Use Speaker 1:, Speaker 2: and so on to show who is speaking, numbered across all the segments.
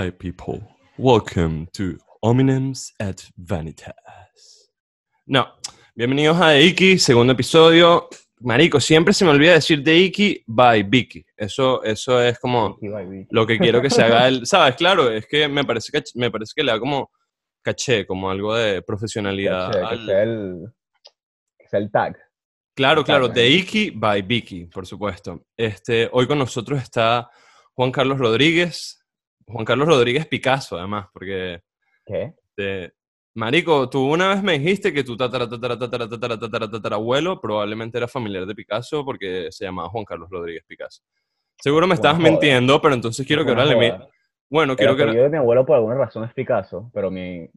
Speaker 1: Hi, people. Welcome to Hominems at Vanitas. No, bienvenidos a Iki, segundo episodio. Marico, siempre se me olvida decir de Iki by Vicky. Eso, eso es como lo que quiero que se haga el. ¿Sabes? Claro, es que me parece que, me parece que le da como caché, como algo de profesionalidad.
Speaker 2: Sea- que sea el, que sea el tag.
Speaker 1: Claro, claro, de Iki by Vicky, por supuesto. Este, hoy con nosotros está Juan Carlos Rodríguez. Juan Carlos Rodríguez Picasso, además, porque
Speaker 2: ¿Qué?
Speaker 1: Este, Marico, tú una vez me dijiste que tu tatara, tatara, tatara, tatara, tatara, tatarabuelo probablemente era familiar de Picasso porque se llamaba Juan Carlos Rodríguez Picasso. Seguro me estabas mintiendo, pero entonces quiero que ahora le. Bueno, quiero que...
Speaker 2: apellido de mi abuelo por alguna razón es Picasso, pero mi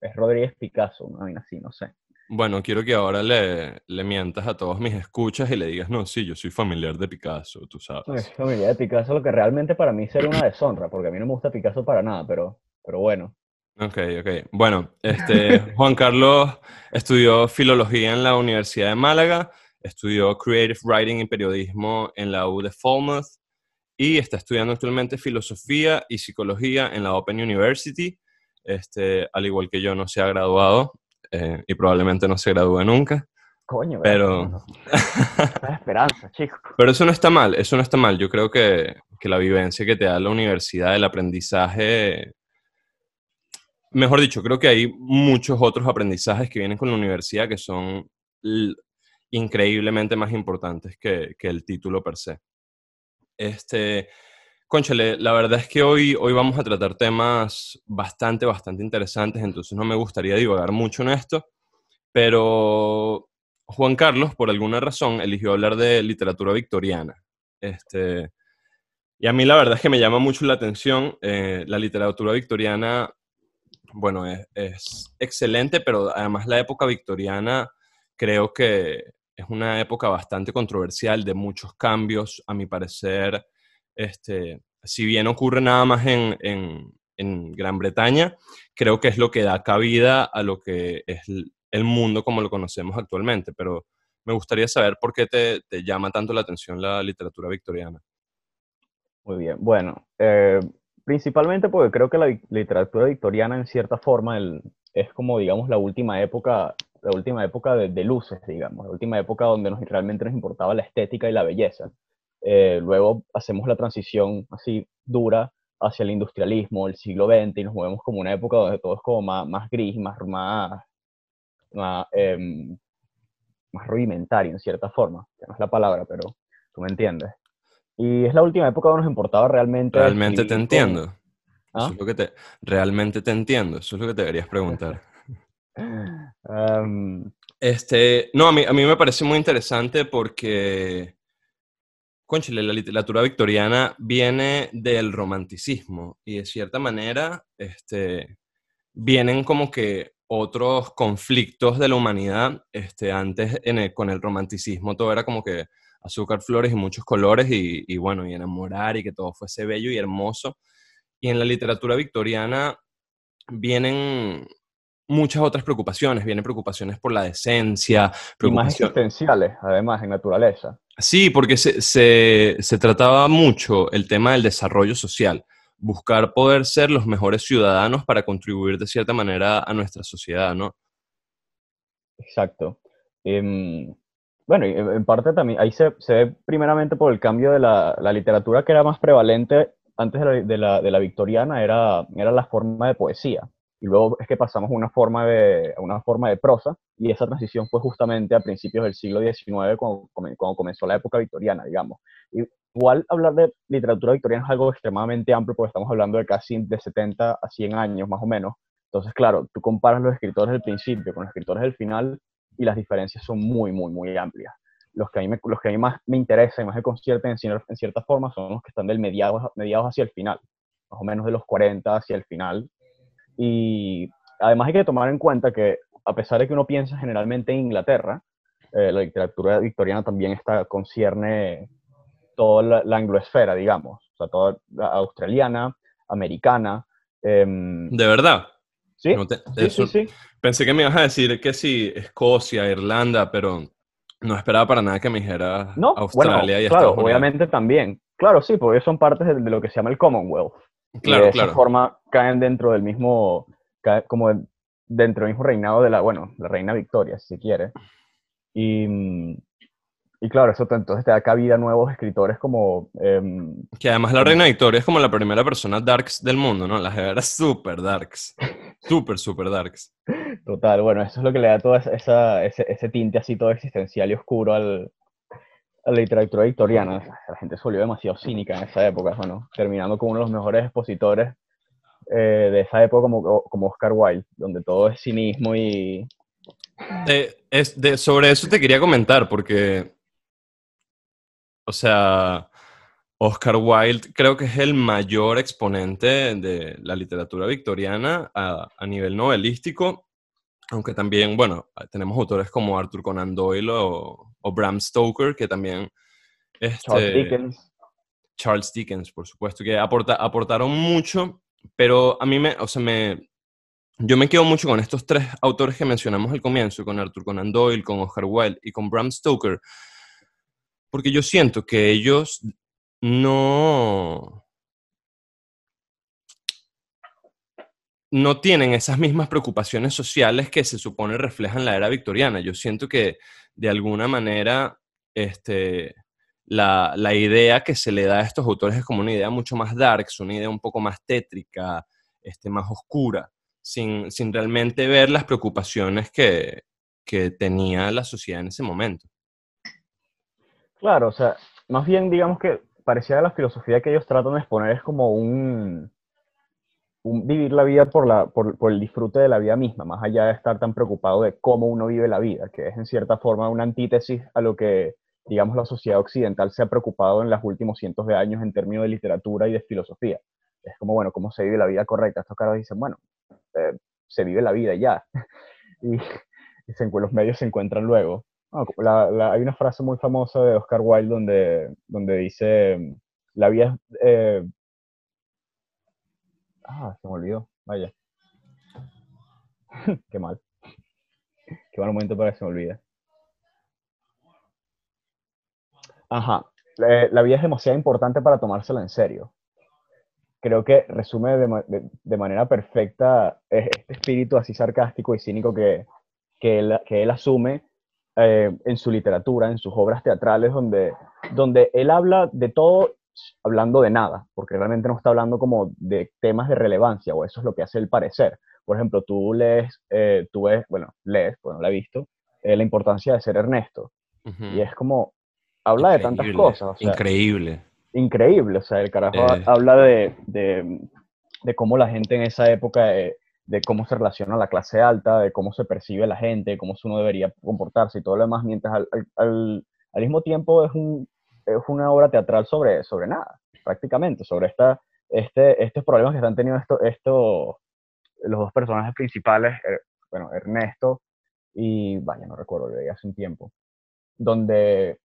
Speaker 2: es Rodríguez Picasso, una vaina así, no sé.
Speaker 1: Bueno, quiero que ahora le, le mientas a todos mis escuchas y le digas, no, sí, yo soy familiar de Picasso, tú
Speaker 2: Es
Speaker 1: sabes.
Speaker 2: familia de Picasso, lo que realmente para mí sería una deshonra, porque a mí no me gusta Picasso para nada, pero, pero bueno.
Speaker 1: Ok, ok. Bueno, este, Juan Carlos estudió filología en la Universidad de Málaga, estudió Creative Writing y Periodismo en la U de Falmouth y está estudiando actualmente filosofía y psicología en la Open University. Este, al igual que yo, no se ha graduado eh, y probablemente no se gradúe nunca.
Speaker 2: Coño,
Speaker 1: Pero-
Speaker 2: es esperanza, chico.
Speaker 1: Pero eso no está mal, eso no está mal. Yo creo que, que la vivencia que te da la universidad, el aprendizaje, mejor dicho, creo que hay muchos otros aprendizajes que vienen con la universidad que son increíblemente más importantes que, que el título per se. Este, Conchale, la verdad es que hoy, hoy vamos a tratar temas bastante, bastante interesantes, entonces no me gustaría divagar mucho en esto, pero Juan Carlos, por alguna razón, eligió hablar de literatura victoriana. Este, y a mí la verdad es que me llama mucho la atención. eh, la literatura victoriana, bueno, es, es excelente, pero además la época victoriana creo que es una época bastante controversial, de muchos cambios, a mi parecer. Este, si bien ocurre nada más en, en- en Gran Bretaña, creo que es lo que da cabida a lo que es el mundo como lo conocemos actualmente, pero me gustaría saber por qué te, te llama tanto la atención la literatura victoriana.
Speaker 2: Muy bien. Bueno, eh, principalmente porque creo que la literatura victoriana, en cierta forma, es como, digamos, la última época, la última época de, de luces, digamos, la última época donde realmente nos importaba la estética y la belleza. Eh, luego hacemos la transición así dura hacia el industrialismo, el siglo XX, y nos movemos como una época donde todo es como más, más gris, más, más, más, em, más rudimentario, en cierta forma, que no es la palabra, pero tú me entiendes. Y es la última época donde nos importaba realmente.
Speaker 1: Realmente te
Speaker 2: con-
Speaker 1: entiendo.
Speaker 2: ¿Ah?
Speaker 1: Eso es lo que te, realmente te entiendo. Eso es lo que te deberías preguntar.
Speaker 2: Em,
Speaker 1: Este, no, a mí, a mí me parece muy interesante porque, conchale, la literatura victoriana viene del romanticismo y de cierta manera este, vienen como que otros conflictos de la humanidad. Este, antes en el- con el romanticismo todo era como que azúcar, flores y muchos colores y, y bueno, y enamorar y que todo fuese bello y hermoso. Y en la literatura victoriana vienen muchas otras preocupaciones, vienen preocupaciones por la decencia,
Speaker 2: y más existenciales, además, en naturaleza.
Speaker 1: Sí, porque se, se- se trataba mucho el tema del desarrollo social, buscar poder ser los mejores ciudadanos para contribuir de cierta manera a nuestra sociedad, ¿no?
Speaker 2: Exacto. Em, bueno, en parte también, ahí se, se ve primeramente por el cambio de la, la literatura que era más prevalente antes de la, de la- de la victoriana, era, era la forma de poesía. Y luego es que pasamos a una forma de, a una forma de prosa, y esa transición fue justamente a principios del siglo XIX, cuando, cuando comenzó la época victoriana, digamos. Igual hablar de literatura victoriana es algo extremadamente amplio, porque estamos hablando de casi de 70 a 100 años, más o menos. Entonces, claro, tú comparas los escritores del principio con los escritores del final, y las diferencias son muy, muy, muy amplias. Los que a mí, me- los que a mí más me interesan y más me concierten en, en cierta forma son los que están del mediados, mediados hacia el final, más o menos de los 40 hacia el final. Y además hay que tomar en cuenta que a pesar de que uno piensa generalmente en Inglaterra, eh, la literatura victoriana también está, concierne toda la, la angloesfera, digamos, o sea, toda la australiana, americana. em,
Speaker 1: De verdad.
Speaker 2: ¿sí?
Speaker 1: No te-
Speaker 2: sí,
Speaker 1: eso-
Speaker 2: sí, sí.
Speaker 1: Pensé que me ibas a decir que sí, Escocia, Irlanda, pero no esperaba para nada que me dijeras
Speaker 2: No,
Speaker 1: Australia
Speaker 2: bueno,
Speaker 1: y
Speaker 2: claro,
Speaker 1: Estados Unidos.
Speaker 2: obviamente también. Claro, sí, porque son partes de, de lo que se llama el Commonwealth.
Speaker 1: Claro,
Speaker 2: de
Speaker 1: claro.
Speaker 2: esa forma caen dentro del mismo, como dentro del mismo reinado de la, bueno, la reina Victoria, si quiere. Y, mm, y claro, eso entonces te da cabida a nuevos escritores como... Em,
Speaker 1: que además la reina Victoria es como la primera persona darks del mundo, ¿no? Las era súper darks. Súper, súper darks.
Speaker 2: Total, bueno, eso es lo que le da todo esa, ese, ese, tinte así todo existencial y oscuro al, a la literatura victoriana. La gente se volvió demasiado cínica en esa época, bueno, terminando con uno de los mejores expositores eh, de esa época como, como Oscar Wilde, donde todo es cinismo y...
Speaker 1: es, de, sobre eso te quería comentar, porque o sea, Oscar Wilde creo que es el mayor exponente de la literatura victoriana a, nivel novelístico, aunque también, bueno, tenemos autores como Arthur Conan Doyle o, Bram Stoker, que también...
Speaker 2: Este, Charles Dickens.
Speaker 1: Charles Dickens, por supuesto, que aporta, aportaron mucho, pero a mí me, o sea, me, yo me quedo mucho con estos tres autores que mencionamos al comienzo, con Arthur Conan Doyle, con Oscar Wilde y con Bram Stoker, porque yo siento que ellos no... no tienen esas mismas preocupaciones sociales que se supone reflejan la era victoriana. Yo siento que de alguna manera este, la, idea que se le da a estos autores es como una idea mucho más dark, una idea un poco más tétrica, este, más oscura, sin, realmente ver las preocupaciones que tenía la sociedad en ese momento.
Speaker 2: Claro, o sea, más bien digamos que parecía la filosofía que ellos tratan de exponer es como un, vivir la vida por, la, por, el disfrute de la vida misma, más allá de estar tan preocupado de cómo uno vive la vida, que es en cierta forma una antítesis a lo que, digamos, la sociedad occidental se ha preocupado en los últimos cientos de años en términos de literatura y de filosofía. Es como, bueno, ¿cómo se vive la vida correcta? Estos caras dicen, bueno, eh, se vive la vida ya. y, y los medios se encuentran luego hay una frase muy famosa de Oscar Wilde donde, donde dice, la vida. Eh, ah, se me olvidó, vaya. Qué mal. Qué mal momento para que se me olvide. Ajá. La, vida es demasiado importante para tomársela en serio. Creo que resume de, manera perfecta este espíritu así sarcástico y cínico que, que, él, que él asume eh, en su literatura, en sus obras teatrales, donde, donde él habla de todo hablando de nada, porque realmente no está hablando como de temas de relevancia, o eso es lo que hace el parecer. Por ejemplo, tú lees, eh, tú ves, bueno, lees, bueno, la he visto, eh, la importancia de ser Ernesto. Y es como, habla de tantas cosas.
Speaker 1: increíble.
Speaker 2: Increíble, o sea, el carajo habla de, de, de, cómo la gente en esa época de cómo se relaciona la clase alta, de cómo se percibe la gente, cómo uno debería comportarse y todo lo demás, mientras al, al, al mismo tiempo es, un, es, una obra teatral sobre, sobre nada, prácticamente, sobre esta, este, estos problemas que están teniendo esto, esto, los dos personajes principales, er, bueno, Ernesto y, vaya, no recuerdo, de hace un tiempo, donde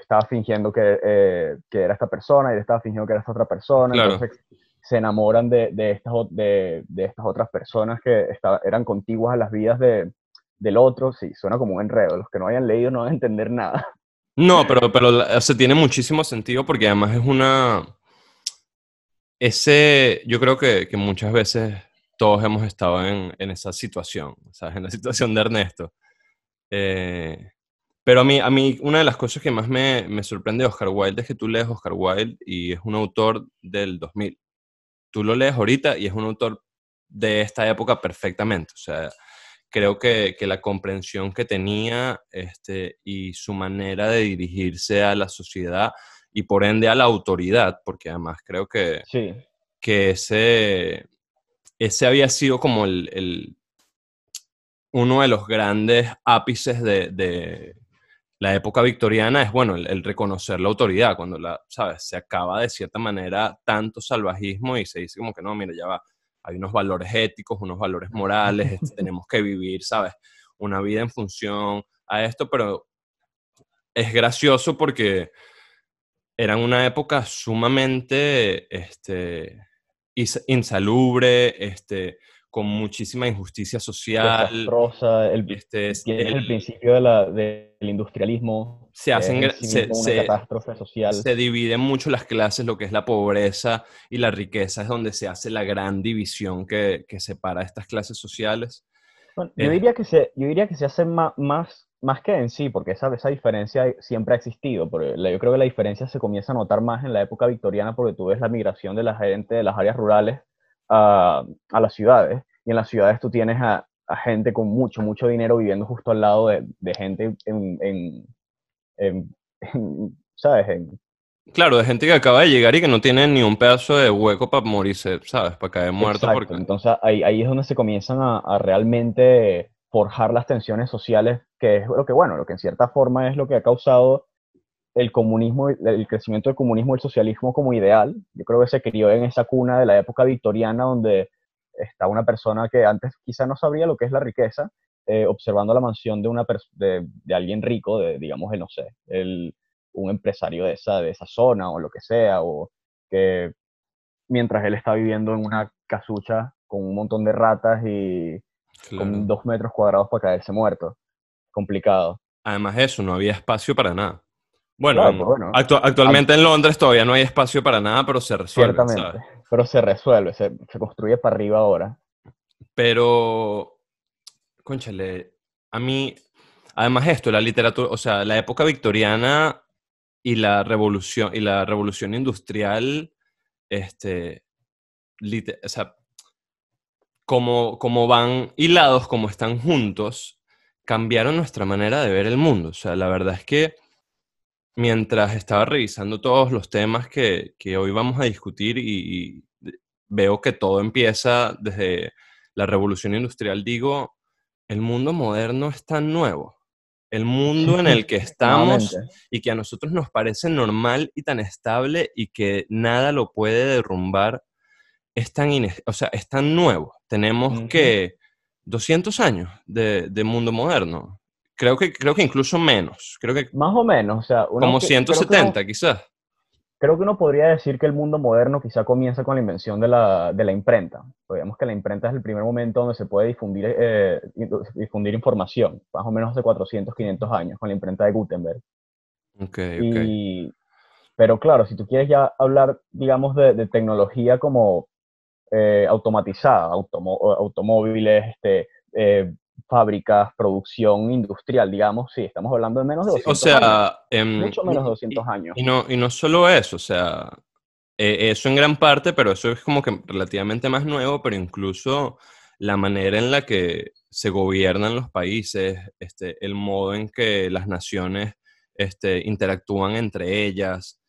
Speaker 2: estaba fingiendo que, eh, que, era esta persona y estaba fingiendo que era esta otra persona, entonces se enamoran de, de estas, de, de, estas otras personas que eran contiguas a las vidas de, del otro. Sí, suena como un enredo. Los que no hayan leído no van a entender nada.
Speaker 1: No, pero, pero se tiene muchísimo sentido porque además es una... Ese, yo creo que, que muchas veces todos hemos estado en, en, esa situación, ¿sabes? En la situación de Ernesto. Eh, pero a mí, a mí, una de las cosas que más me, me sorprende de Oscar Wilde es que tú lees Oscar Wilde y es un autor del 2000 tú lo lees ahorita y es un autor de esta época perfectamente. O sea, creo que, la comprensión que tenía este, y su manera de dirigirse a la sociedad y por ende a la autoridad, porque además creo que, que ese, ese había sido como el, uno de los grandes ápices de, la época victoriana es, bueno, el, reconocer la autoridad, cuando la, ¿sabes? Se acaba de cierta manera tanto salvajismo y se dice como que no, mira, ya va, hay unos valores éticos, unos valores morales, este, tenemos que vivir, ¿sabes? Una vida en función a esto, pero es gracioso porque era una época sumamente este, insalubre, este, con muchísima injusticia social.
Speaker 2: Desastrosa, el,
Speaker 1: Este, es-
Speaker 2: el,
Speaker 1: el-
Speaker 2: principio de la- del industrialismo.
Speaker 1: se hacen,
Speaker 2: sí
Speaker 1: se,
Speaker 2: una
Speaker 1: se-
Speaker 2: catástrofe social.
Speaker 1: se dividen mucho las clases, lo que es la pobreza y la riqueza, es donde se hace la gran división que, que separa estas clases sociales.
Speaker 2: Bueno, yo,
Speaker 1: Eh.
Speaker 2: diría que se, yo diría que se hace ma- más, más que en sí, porque esa, esa diferencia siempre ha existido. Pero yo creo que la diferencia se comienza a notar más en la época victoriana porque tú ves la migración de la gente de las áreas rurales a, a las ciudades. Y en las ciudades tú tienes a, a gente con mucho, mucho dinero viviendo justo al lado de, de gente en, en- en- en- ¿sabes? En-
Speaker 1: Claro, de gente que acaba de llegar y que no tiene ni un pedazo de hueco para morirse, ¿sabes? Para caer muerto.
Speaker 2: Exacto,
Speaker 1: Porque...
Speaker 2: Entonces ahí, ahí es donde se comienzan a, a realmente forjar las tensiones sociales, que es lo que, bueno, lo que en cierta forma es lo que ha causado el comunismo, el crecimiento del comunismo y el socialismo como ideal. Yo creo que se crió en esa cuna de la época victoriana donde está una persona que antes quizá no sabría lo que es la riqueza, eh, observando la mansión de, una de, de alguien rico, de, digamos, el, no sé, el, un empresario de esa, de esa zona o lo que sea, o que mientras él está viviendo en una casucha con un montón de ratas y
Speaker 1: Claro.
Speaker 2: con dos metros cuadrados para caerse muerto. Complicado.
Speaker 1: Además de eso, no había espacio para nada. Bueno,
Speaker 2: Claro, pero bueno.
Speaker 1: actu- actualmente en Londres todavía no hay espacio para nada, pero se resuelve,
Speaker 2: Ciertamente.
Speaker 1: ¿sabes?
Speaker 2: Pero se resuelve, se, se construye para arriba ahora.
Speaker 1: Pero, conchale, a mí, además esto, la literatura, o sea, la época victoriana y la revolución, y la revolución industrial, este, o sea, como, como van hilados, como están juntos, cambiaron nuestra manera de ver el mundo. O sea, la verdad es que mientras estaba revisando todos los temas que, que hoy vamos a discutir y, y veo que todo empieza desde la revolución industrial, digo, el mundo moderno es tan nuevo. El mundo en el que estamos y que a nosotros nos parece normal y tan estable y que nada lo puede derrumbar, es tan, o sea, es tan nuevo. Tenemos que 200 años de, de mundo moderno. Creo que, creo que incluso menos. Creo que
Speaker 2: Más o menos, o sea, uno
Speaker 1: como
Speaker 2: que- creo que uno-
Speaker 1: 170 quizás.
Speaker 2: Creo que uno podría decir que el mundo moderno quizá comienza con la invención de la, de la imprenta. Digamos que la imprenta es el primer momento donde se puede difundir, eh, difundir información, más o menos de 400, 500 años, con la imprenta de Gutenberg.
Speaker 1: Ok,
Speaker 2: pero claro, si tú quieres ya hablar, digamos, de, de tecnología como eh, automatizada, automo- automóviles, este, eh, fábricas, producción industrial, digamos, sí, estamos hablando de menos de
Speaker 1: Sí,
Speaker 2: 200
Speaker 1: o
Speaker 2: años.
Speaker 1: sea, em,
Speaker 2: Mucho menos de
Speaker 1: y-
Speaker 2: 200 años.
Speaker 1: Y no, y no solo eso, o sea, eh, eso en gran parte, pero eso es como que relativamente más nuevo, pero incluso la manera en la que se gobiernan los países, este, el modo en que las naciones este, interactúan entre ellas.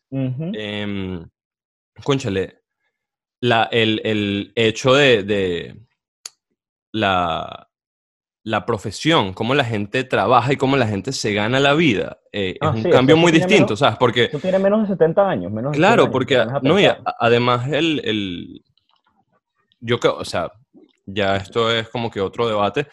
Speaker 1: Cónchale, la, el, el hecho de, de la, la profesión, cómo la gente trabaja y cómo la gente se gana la vida, eh,
Speaker 2: Ah,
Speaker 1: es un
Speaker 2: sí,
Speaker 1: cambio muy distinto,
Speaker 2: menos-
Speaker 1: ¿sabes? Porque
Speaker 2: Eso tiene menos de 70 años, menos de 100
Speaker 1: Claro, porque, no, y a- además el, el- yo creo, o sea, ya esto es como que otro debate,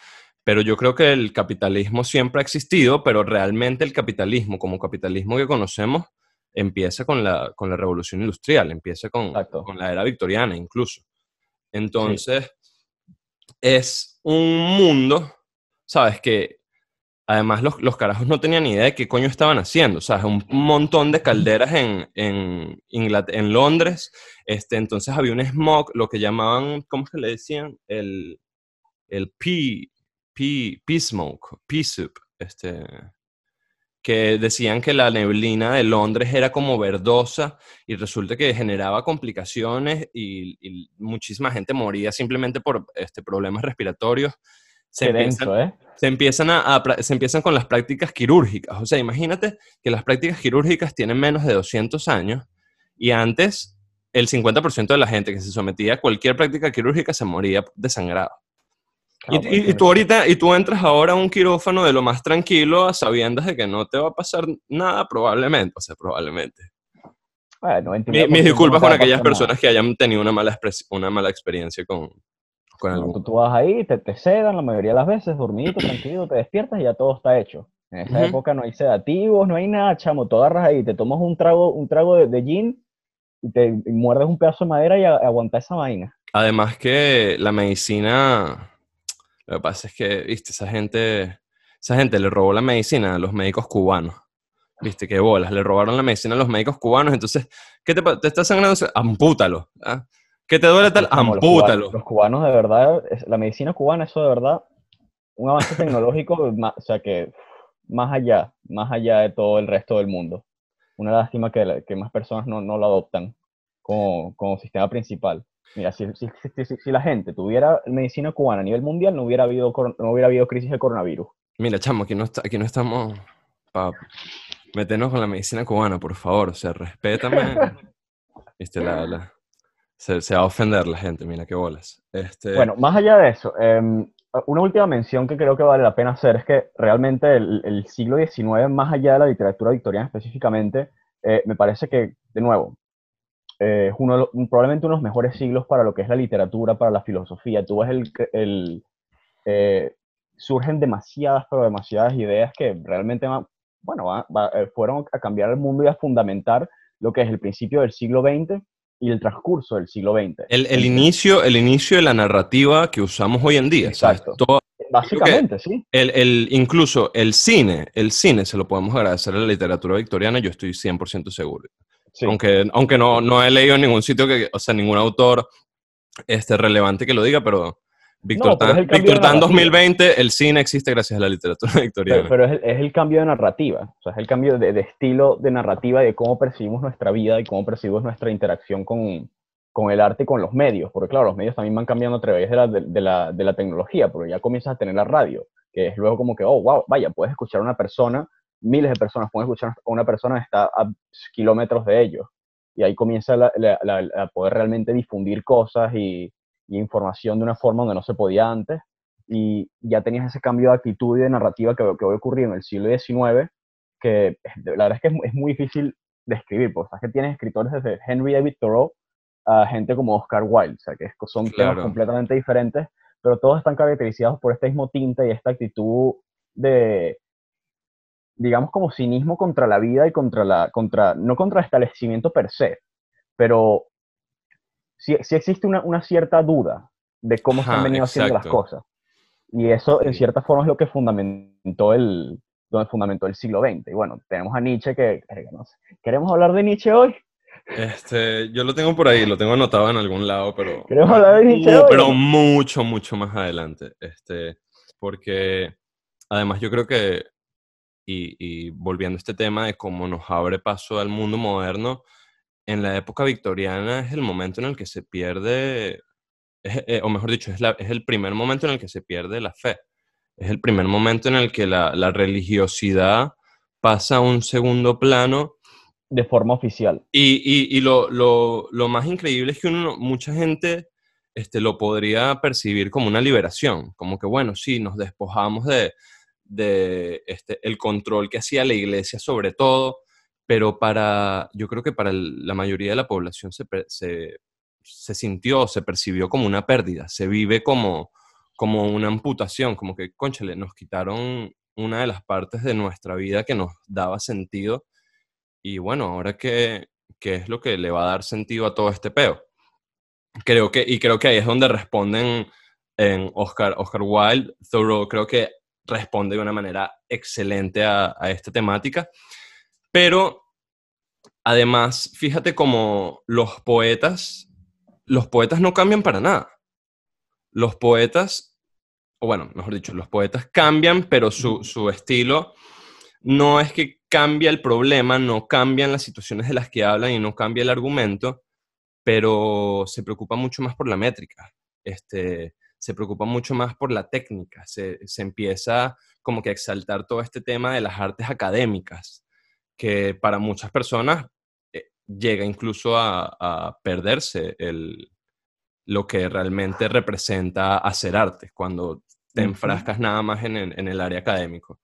Speaker 1: pero yo creo que el capitalismo siempre ha existido, pero realmente el capitalismo, como capitalismo que conocemos, empieza con la, con la revolución industrial, empieza con, con la era victoriana incluso. Entonces, es un mundo, ¿sabes? Que además los, los carajos no tenían ni idea de qué coño estaban haciendo, ¿sabes? Un montón de calderas en, en, en Londres, este, entonces había un smog, lo que llamaban, ¿cómo que le decían? El, el pea, pea, pea smoke, pea soup, este, que decían que la neblina de Londres era como verdosa y resulta que generaba complicaciones y, y muchísima gente moría simplemente por este, problemas respiratorios. Se
Speaker 2: Qué
Speaker 1: empiezan,
Speaker 2: denso, ¿eh?
Speaker 1: se empiezan, a, a pra- se empiezan con las prácticas quirúrgicas. O sea, imagínate que las prácticas quirúrgicas tienen menos de 200 años y antes el 50% de la gente que se sometía a cualquier práctica quirúrgica se moría desangrado. Y,
Speaker 2: Claro,
Speaker 1: y- y
Speaker 2: pues,
Speaker 1: tú ahorita, y tú entras ahora a un quirófano de lo más tranquilo, a sabiendas de que no te va a pasar nada probablemente, o sea, probablemente.
Speaker 2: bueno,
Speaker 1: Mi-
Speaker 2: 99%
Speaker 1: mis disculpas
Speaker 2: no
Speaker 1: con aquellas personas
Speaker 2: nada.
Speaker 1: que hayan tenido una mala, una mala experiencia con, con algún...
Speaker 2: tú, tú vas ahí, te, te sedan la mayoría de las veces, dormidito, tranquilo, te despiertas y ya todo está hecho. En esa
Speaker 1: Ujú.
Speaker 2: época no hay sedativos, no hay nada, chamo. Tú agarras ahí, te tomas un trago, un trago de, de gin y te muerdes un pedazo de madera y aguanta esa vaina.
Speaker 1: Además que la medicina, lo que pasa es que, viste, esa gente, esa gente le robó la medicina a los médicos cubanos. Viste, qué bolas, le robaron la medicina a los médicos cubanos, entonces, ¿qué te, te está sangrando? Ampútalo. ¿ah? ¿Qué te duele tal? Ampútalo.
Speaker 2: Los cubanos, de verdad, la medicina cubana, eso de verdad, un avance tecnológico, o sea que más allá, más allá de todo el resto del mundo. Una lástima que, que más personas no, no, lo adoptan como, como sistema principal. Mira, si, si, si, la gente tuviera medicina cubana a nivel mundial, no hubiera habido, no hubiera habido crisis de coronavirus.
Speaker 1: Mira, chamo, aquí no, está, aquí no estamos para meternos con la medicina cubana, por favor. O sea, respétame. Viste, la, la, se, se, va a ofender la gente, mira qué bolas. Este...
Speaker 2: Bueno, más allá de eso, eh, una última mención que creo que vale la pena hacer es que realmente el, siglo XIX, más allá de la literatura victoriana específicamente, eh, me parece que, de nuevo, eh, es uno probablemente uno de los mejores siglos para lo que es la literatura, para la filosofía. Tú ves el... el eh, surgen demasiadas, pero demasiadas ideas que realmente, bueno, fueron a cambiar el mundo y a fundamentar lo que es el principio del siglo XX y el transcurso del siglo XX.
Speaker 1: El, inicio, el inicio de la narrativa que usamos hoy en día.
Speaker 2: Exacto. Básicamente, sí.
Speaker 1: El, incluso el cine, el cine se lo podemos agradecer a la literatura victoriana, yo estoy 100% seguro. Aunque, aunque no, no he leído en ningún sitio, que, o sea, ningún autor este, relevante que lo diga, pero Víctor Tan, 2020, el cine existe gracias a la literatura victoriana.
Speaker 2: Pero, es, el, cambio de narrativa, o sea, es el cambio de, estilo de narrativa de cómo percibimos nuestra vida y cómo percibimos nuestra interacción con, con, el arte y con los medios. Porque claro, los medios también van cambiando a través de la, de, la, de la tecnología, porque ya comienzas a tener la radio, que es luego como que, oh, wow, vaya, puedes escuchar a una persona, miles de personas pueden escuchar a una persona que está a kilómetros de ellos. Y ahí comienza a poder realmente difundir cosas y, y información de una forma donde no se podía antes, y ya tenías ese cambio de actitud y de narrativa que, que hoy ocurrió en el siglo XIX, que la verdad es que es, muy difícil describir, porque sabes que tienes escritores desde Henry David Thoreau a gente como Oscar Wilde, o sea, que son temas completamente diferentes, pero todos están caracterizados por este mismo tinte y esta actitud de, digamos, como cinismo contra la vida y contra la, contra, no contra el establecimiento per se, pero sí, existe una, una, cierta duda de cómo se han venido haciendo las cosas. Y eso, en cierta forma, es lo que fundamentó el, donde fundamentó el siglo XX. Y bueno, tenemos a Nietzsche que... ¿Queremos hablar de Nietzsche hoy?
Speaker 1: Este, yo lo tengo por ahí, lo tengo anotado en algún lado, pero...
Speaker 2: ¿Queremos hablar de Nietzsche hoy?
Speaker 1: Pero mucho, mucho más adelante. Este, porque además yo creo que, y, y volviendo a este tema de cómo nos abre paso al mundo moderno, en la época victoriana es el momento en el que se pierde, eh, o mejor dicho, es, es, el primer momento en el que se pierde la fe. Es el primer momento en el que la, la religiosidad pasa a un segundo plano.
Speaker 2: De forma oficial.
Speaker 1: Y, y, y lo, lo, lo, más increíble es que uno, mucha gente este, lo podría percibir como una liberación, como que, bueno, sí, nos despojamos de, de este, el control que hacía la iglesia sobre todo, pero para, yo creo que para la mayoría de la población se, se, se, sintió, se percibió como una pérdida, se vive como, como una amputación, como que, conchale, nos quitaron una de las partes de nuestra vida que nos daba sentido. Y bueno, ahora qué, qué es lo que le va a dar sentido a todo este peo. Creo que, y creo que ahí es donde responden en Oscar, Oscar Wilde, Thoreau, creo que responde de una manera excelente a, a esta temática. Pero además, fíjate como los poetas, los poetas no cambian para nada. Los poetas, o bueno, mejor dicho, los poetas cambian, pero su, su estilo no es que cambia el problema, no cambian las situaciones de las que hablan y no cambia el argumento, pero se preocupa mucho más por la métrica. Este, se preocupa mucho más por la técnica, se, se, empieza como que a exaltar todo este tema de las artes académicas, que para muchas personas eh, llega incluso a, perderse el, lo que realmente representa hacer arte, cuando te enfrascas nada más en el, área académico.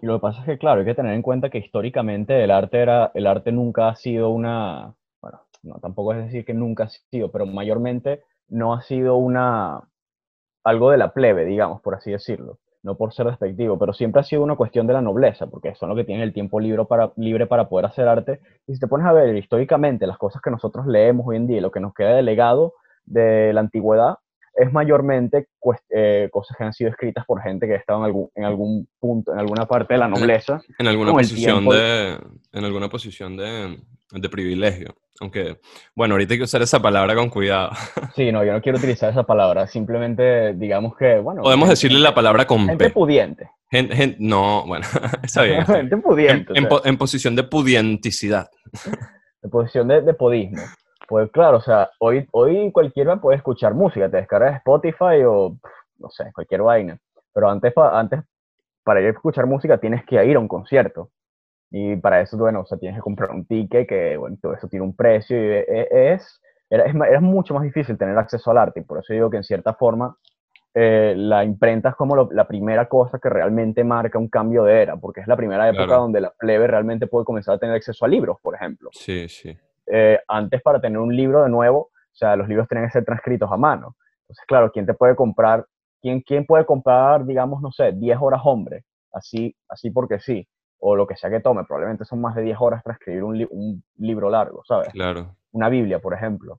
Speaker 2: Y lo que pasa es que, claro, hay que tener en cuenta que históricamente el arte, era, el arte nunca ha sido una, bueno, no, tampoco es decir que nunca ha sido, pero mayormente no ha sido una, algo de la plebe, digamos, por así decirlo no por ser despectivo, pero siempre ha sido una cuestión de la nobleza, porque son los que tienen el tiempo libre para, libre para poder hacer arte. Y si te pones a ver históricamente las cosas que nosotros leemos hoy en día, lo que nos queda de legado de la antigüedad, es mayormente eh, cosas que han sido escritas por gente que estaba en algún, en algún punto, en alguna parte de la nobleza.
Speaker 1: En, alguna posición de, en alguna posición de, de privilegio. Aunque, bueno, ahorita hay que usar esa palabra con cuidado.
Speaker 2: Sí, no, yo no quiero utilizar esa palabra. Simplemente, digamos que, bueno.
Speaker 1: Podemos decirle la palabra con
Speaker 2: gente pudiente.
Speaker 1: Gente, no, bueno, está bien.
Speaker 2: gente pudiente.
Speaker 1: En, posición de pudienticidad.
Speaker 2: En posición de, de, podismo. Pues claro, o sea, hoy, hoy cualquiera puede escuchar música. Te descargas Spotify o, no sé, cualquier vaina. Pero antes, antes para ir a escuchar música tienes que ir a un concierto. Y para eso, bueno, o sea, tienes que comprar un ticket que, bueno, todo eso tiene un precio y e, e, es, era, es, mucho más difícil tener acceso al arte. Y por eso digo que en cierta forma eh, la imprenta es como la primera cosa que realmente marca un cambio de era, porque es la primera época donde la plebe realmente puede comenzar a tener acceso a libros, por ejemplo.
Speaker 1: Sí, sí.
Speaker 2: Eh, antes para tener un libro de nuevo, o sea, los libros tenían que ser transcritos a mano. Entonces, claro, ¿quién te puede comprar? ¿Quién, quién puede comprar, digamos, no sé, 10 horas hombre? Así, así porque sí o lo que sea que tome, probablemente son más de 10 horas para escribir un, un libro largo, ¿sabes?
Speaker 1: Claro.
Speaker 2: Una Biblia, por ejemplo.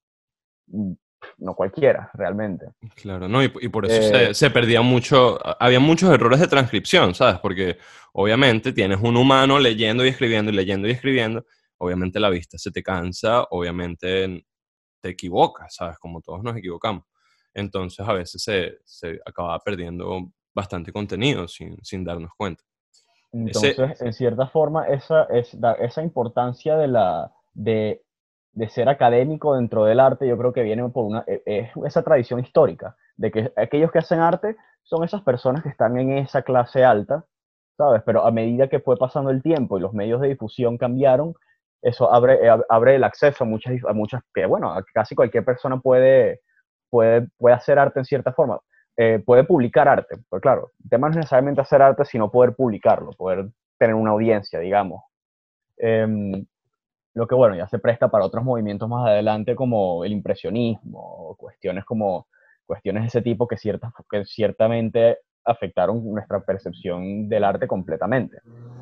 Speaker 2: Mm, no cualquiera, realmente.
Speaker 1: Claro, no, y, por eso se, eh, se, perdía mucho, había muchos errores de transcripción, ¿sabes? Porque obviamente tienes un humano leyendo y escribiendo y leyendo y escribiendo, obviamente la vista se te cansa, obviamente te equivocas, ¿sabes? Como todos nos equivocamos. Entonces a veces se, se acababa perdiendo bastante contenido sin, sin darnos cuenta.
Speaker 2: Entonces, en cierta forma, esa, es, esa importancia de, la, de, de, ser académico dentro del arte, yo creo que viene por una, e, es esa tradición histórica, de que aquellos que hacen arte son esas personas que están en esa clase alta, ¿sabes? Pero a medida que fue pasando el tiempo y los medios de difusión cambiaron, eso abre, eh, abre el acceso a muchas, a muchas, que bueno, casi cualquier persona puede, puede, puede hacer arte en cierta forma. Eh, puede publicar arte. Pero claro, el tema no es necesariamente hacer arte, sino poder publicarlo, poder tener una audiencia, digamos. Em, lo que, bueno, ya se presta para otros movimientos más adelante como el impresionismo, cuestiones como cuestiones de ese tipo que, ciertas, que ciertamente afectaron nuestra percepción del arte completamente.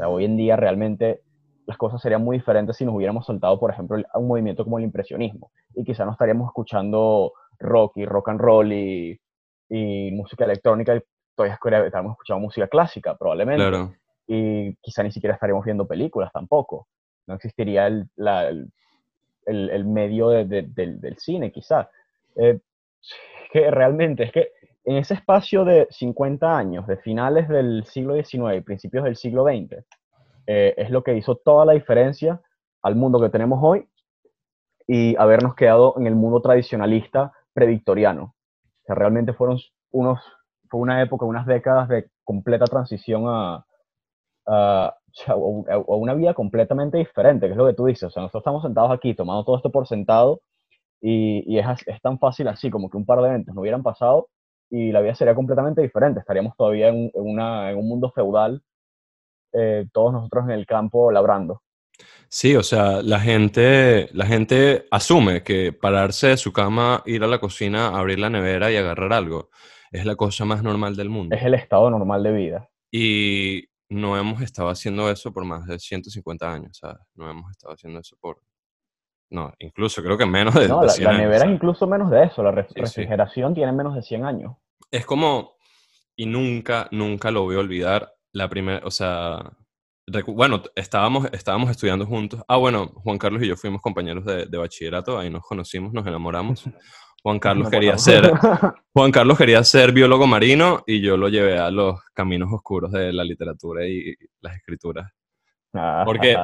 Speaker 2: hoy en día realmente las cosas serían muy diferentes si nos hubiéramos soltado, por ejemplo, a un movimiento como el impresionismo. Y quizá no estaríamos escuchando rock y rock and roll y y música electrónica, y todavía estaríamos escuchando música clásica, probablemente. Claro. Y quizá ni siquiera estaríamos viendo películas tampoco. No existiría el, la, el, el, medio de, del, cine, quizá. Eh, que realmente es que en ese espacio de 50 años, de finales del siglo XIX y principios del siglo XX, eh, es lo que hizo toda la diferencia al mundo que tenemos hoy y habernos quedado en el mundo tradicionalista predictoriano realmente fueron unos, fue una época, unas décadas de completa transición a, a, una vida completamente diferente, que es lo que tú dices. O sea, nosotros estamos sentados aquí tomando todo esto por sentado y, y es, es, tan fácil así, como que un par de eventos no hubieran pasado y la vida sería completamente diferente. Estaríamos todavía en, una, en un mundo feudal, eh, todos nosotros en el campo labrando.
Speaker 1: Sí, o sea, la gente, la gente asume que pararse de su cama, ir a la cocina, abrir la nevera y agarrar algo es la cosa más normal del mundo.
Speaker 2: Es el estado normal de vida.
Speaker 1: Y no hemos estado haciendo eso por más de 150 años, ¿sabes? No hemos estado haciendo eso por... No, incluso creo que menos de, no,
Speaker 2: la, la nevera es incluso menos de eso. La refrigeración tiene menos de 100 años.
Speaker 1: Es como... Y nunca, nunca lo voy a olvidar. La primera, o sea, bueno, estábamos, estábamos estudiando juntos. Ah, bueno, Juan Carlos y yo fuimos compañeros de, bachillerato, ahí nos conocimos, nos enamoramos. Juan Carlos quería ser Juan Carlos quería ser biólogo marino y yo lo llevé a los caminos oscuros de la literatura y las escrituras. Porque,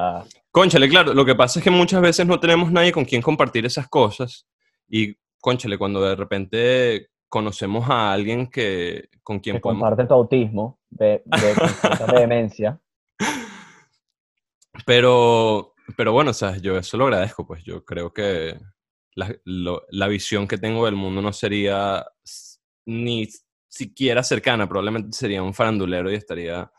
Speaker 1: conchale, claro, lo que pasa es que muchas veces no tenemos nadie con quien compartir esas cosas y, conchale, cuando de repente conocemos a alguien que con quien
Speaker 2: que comparte tu autismo de, de, de demencia
Speaker 1: pero, pero bueno, o sea, yo eso lo agradezco, pues yo creo que la, la visión que tengo del mundo no sería ni siquiera cercana, probablemente sería un farandulero y estaría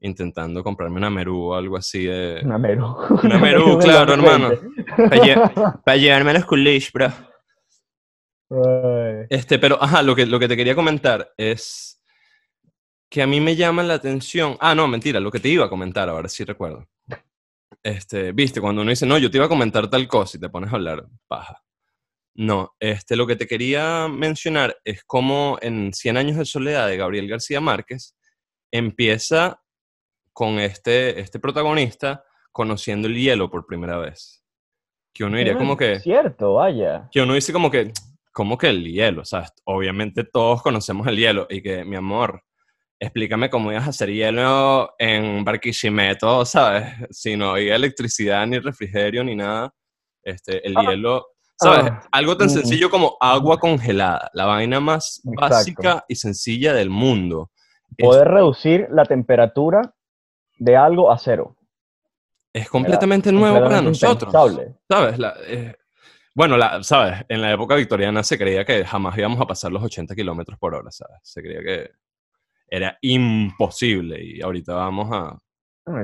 Speaker 1: intentando comprarme una Merú o algo así de...
Speaker 2: Una Merú.
Speaker 1: Una Merú, claro, hermano. Para, llevarme a los coolish, bro. Este, pero, ajá, lo que, lo que te quería comentar es que a mí me llama la atención. Ah, no, mentira, lo que te iba a comentar ahora sí recuerdo. Este, viste, cuando uno dice, no, yo te iba a comentar tal cosa y te pones a hablar paja. No, este, lo que te quería mencionar es cómo en Cien años de soledad de Gabriel García Márquez empieza con este, este protagonista conociendo el hielo por primera vez. Que uno diría como que...
Speaker 2: Cierto, vaya.
Speaker 1: Que uno dice como que, como que el hielo, o sea, obviamente todos conocemos el hielo y que, mi amor, explícame cómo ibas a hacer hielo en Barquisimeto, ¿sabes? Si no había electricidad, ni refrigerio, ni nada. Este, el ah. hielo, ¿sabes? Ah. Algo tan mm. sencillo como agua congelada, la vaina más básica y sencilla del mundo.
Speaker 2: Poder reducir la temperatura de algo a cero.
Speaker 1: Es completamente nuevo para nosotros. ¿Sabes? Eh, bueno, la, ¿sabes? En la época victoriana se creía que jamás íbamos a pasar los 80 kilómetros por hora, ¿sabes? Se creía que era imposible y ahorita vamos a...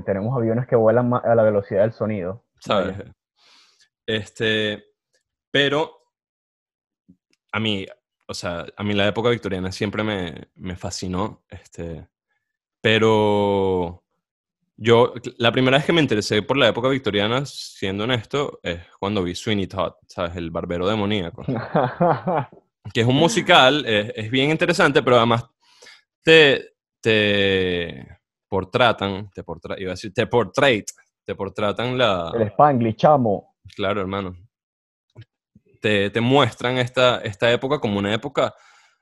Speaker 2: tenemos aviones que vuelan a la velocidad del sonido.
Speaker 1: ¿Sabes? Este, pero a mí, o sea, a mí la época victoriana siempre me, me fascinó, este, pero yo, la primera vez que me interesé por la época victoriana, siendo honesto, es cuando vi Sweeney Todd, ¿sabes? El barbero demoníaco. que es un musical, es, bien interesante, pero además te, te portratan, te portra, iba a decir, te portrait, te portratan la...
Speaker 2: El Spanglish, chamo.
Speaker 1: Claro, hermano. Te, te muestran esta, esta época como una época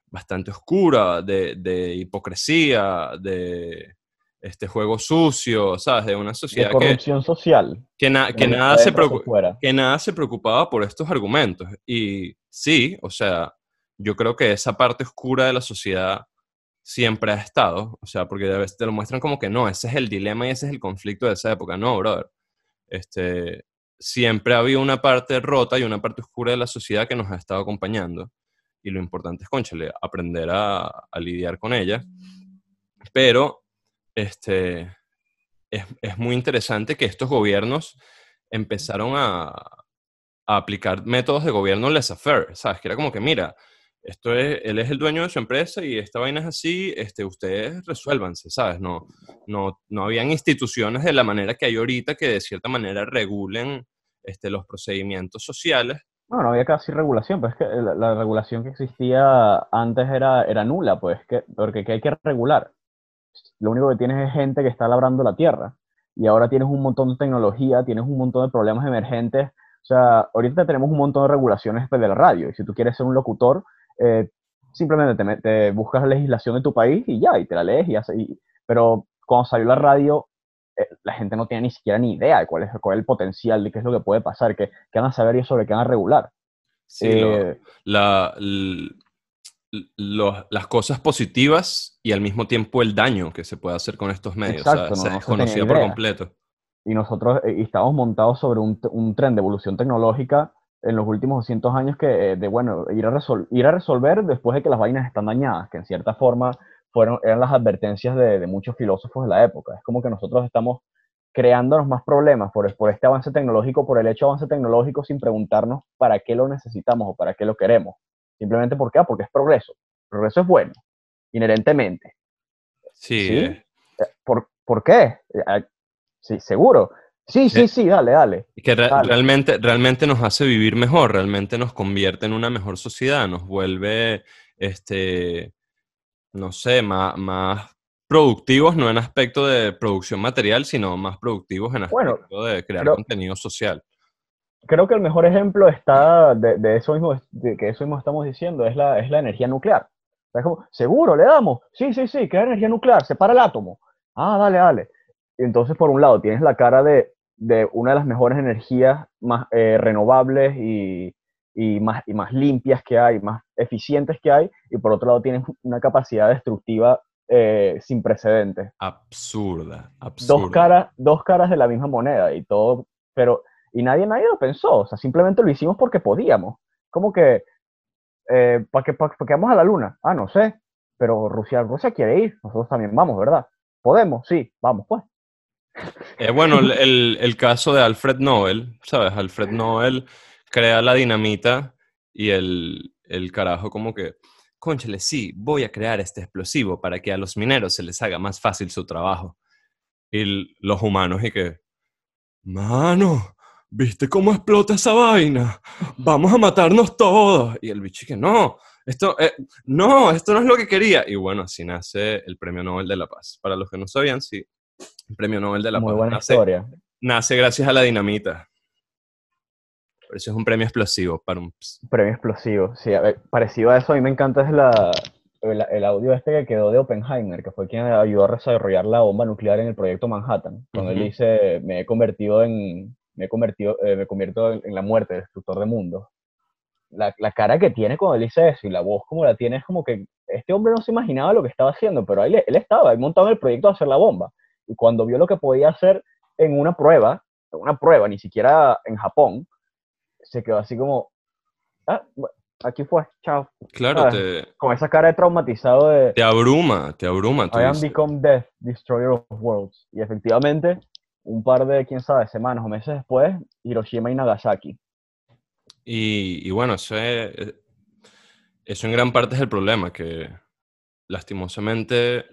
Speaker 1: bastante oscura, de, de hipocresía, de este juego sucio, ¿sabes? De una sociedad
Speaker 2: de corrupción social.
Speaker 1: Que, que, nada se que nada se preocupaba por estos argumentos. Y sí, o sea, yo creo que esa parte oscura de la sociedad siempre ha estado, o sea, porque a veces te lo muestran como que no, ese es el dilema y ese es el conflicto de esa época. No, brother. Este, siempre ha habido una parte rota y una parte oscura de la sociedad que nos ha estado acompañando. Y lo importante es, conchale, aprender a, lidiar con ella. Pero este, es, muy interesante que estos gobiernos empezaron a, aplicar métodos de gobierno laissez-faire, ¿sabes? Que era como que, mira, esto es, él es el dueño de su empresa y esta vaina es así, este, ustedes resuélvanse, ¿sabes? No, no, no habían instituciones de la manera que hay ahorita que de cierta manera regulen este, los procedimientos sociales.
Speaker 2: No, no había casi regulación, pues es que la, regulación que existía antes era, era nula, pues, que, porque ¿qué hay que regular? lo único que tienes es gente que está labrando la tierra. Y ahora tienes un montón de tecnología, tienes un montón de problemas emergentes. O sea, ahorita tenemos un montón de regulaciones de la radio. Y si tú quieres ser un locutor, eh, simplemente te, buscas la legislación de tu país y ya, y te la lees y hace. pero cuando salió la radio, eh, la gente no tiene ni siquiera ni idea de cuál es, cuál es el potencial, de qué es lo que puede pasar, qué, qué van a saber y sobre qué van a regular.
Speaker 1: Sí, eh, la, las cosas positivas y al mismo tiempo el daño que se puede hacer con estos medios. o sea, se por completo.
Speaker 2: Y nosotros eh, estamos montados sobre un, un, tren de evolución tecnológica en los últimos 200 años que, eh, de bueno, ir a, ir a resolver después de que las vainas están dañadas, que en cierta forma fueron, eran las advertencias de, de muchos filósofos de la época. Es como que nosotros estamos creándonos más problemas por, por este avance tecnológico, por el hecho de avance tecnológico, sin preguntarnos para qué lo necesitamos o para qué lo queremos. Simplemente ¿por qué? porque es progreso. Progreso es bueno, inherentemente.
Speaker 1: Sí. Eh.
Speaker 2: Eh, ¿Por, ¿Por, qué? Eh, sí, seguro. Sí, sí, sí, dale, dale.
Speaker 1: Que Realmente, realmente nos hace vivir mejor, realmente nos convierte en una mejor sociedad, nos vuelve, este, no sé, más, más productivos, no en aspecto de producción material, sino más productivos en aspecto de crear contenido social
Speaker 2: creo que el mejor ejemplo está de, eso mismo, de que eso mismo estamos diciendo, es la, es la energía nuclear. es como, seguro, le damos, sí, sí, sí, crea energía nuclear, separa el átomo. Ah, dale, dale. entonces, por un lado, tienes la cara de, de una de las mejores energías más eh, renovables y, y, más, y más limpias que hay, más eficientes que hay, y por otro lado tienes una capacidad destructiva eh, sin precedentes.
Speaker 1: Absurda, absurda.
Speaker 2: Dos caras, dos caras de la misma moneda y todo, pero y nadie, nadie lo pensó, o sea, simplemente lo hicimos porque podíamos. Como que, eh, ¿para qué, pa, vamos a la luna? Ah, no sé, pero Rusia, Rusia quiere ir, nosotros también vamos, ¿verdad? ¿Podemos? Sí, vamos, pues.
Speaker 1: Eh, bueno, el, caso de Alfred Nobel, ¿sabes? Alfred Nobel crea la dinamita y el, el carajo como que conchale, sí, voy a crear este explosivo para que a los mineros se les haga más fácil su trabajo. Y los humanos y que, mano, ¿viste cómo explota esa vaina? Vamos a matarnos todos. Y el bicho que no, esto, eh, no, esto no es lo que quería. Y bueno, así nace el Premio Nobel de la Paz. Para los que no sabían, sí, Premio Nobel de la
Speaker 2: Muy
Speaker 1: Paz
Speaker 2: buena
Speaker 1: nace,
Speaker 2: historia.
Speaker 1: nace gracias a la dinamita. Por eso es un premio explosivo para un...
Speaker 2: Premio explosivo. Sí, a ver, parecido a eso, a mí me encanta es la, el, el audio este que quedó de Oppenheimer, que fue quien ayudó a desarrollar la bomba nuclear en el proyecto Manhattan, donde él
Speaker 1: Ujú.
Speaker 2: dice, me he convertido en, me he convertido, eh, me convierto en, en la muerte, destructor de mundos. La, la cara que tiene cuando él dice eso y la voz como la tiene es como que este hombre no se imaginaba lo que estaba haciendo, pero ahí le- él estaba, él montado en el proyecto de hacer la bomba. Y cuando vio lo que podía hacer en una prueba, en una prueba, ni siquiera en Japón, se quedó así como, ah, aquí fue, chao.
Speaker 1: Claro, te,
Speaker 2: Con esa cara de traumatizado de
Speaker 1: te abruma, te abruma. tú
Speaker 2: I am become death, destroyer of worlds. Y efectivamente, un par de, quién sabe, semanas o meses después, Hiroshima y Nagasaki.
Speaker 1: Y, y bueno, eso, es- eso en gran parte es el problema, que lastimosamente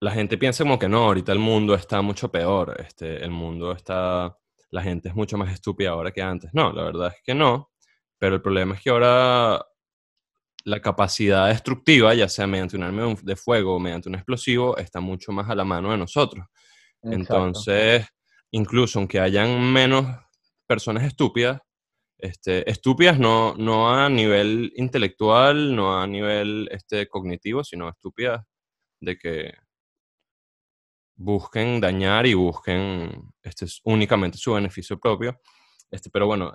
Speaker 1: la gente piensa como que no, ahorita el mundo está mucho peor, este, el mundo está, la gente es mucho más estúpida ahora que antes. No, la verdad es que no, pero el problema es que ahora la capacidad destructiva, ya sea mediante un arma de fuego o mediante un explosivo, está mucho más a la mano de nosotros.
Speaker 2: Exacto.
Speaker 1: Entonces, incluso aunque hayan menos personas estúpidas, este, estúpidas no, no a nivel intelectual, no a nivel este, cognitivo, sino estúpidas de que busquen dañar y busquen este, únicamente su beneficio propio. Este, pero bueno,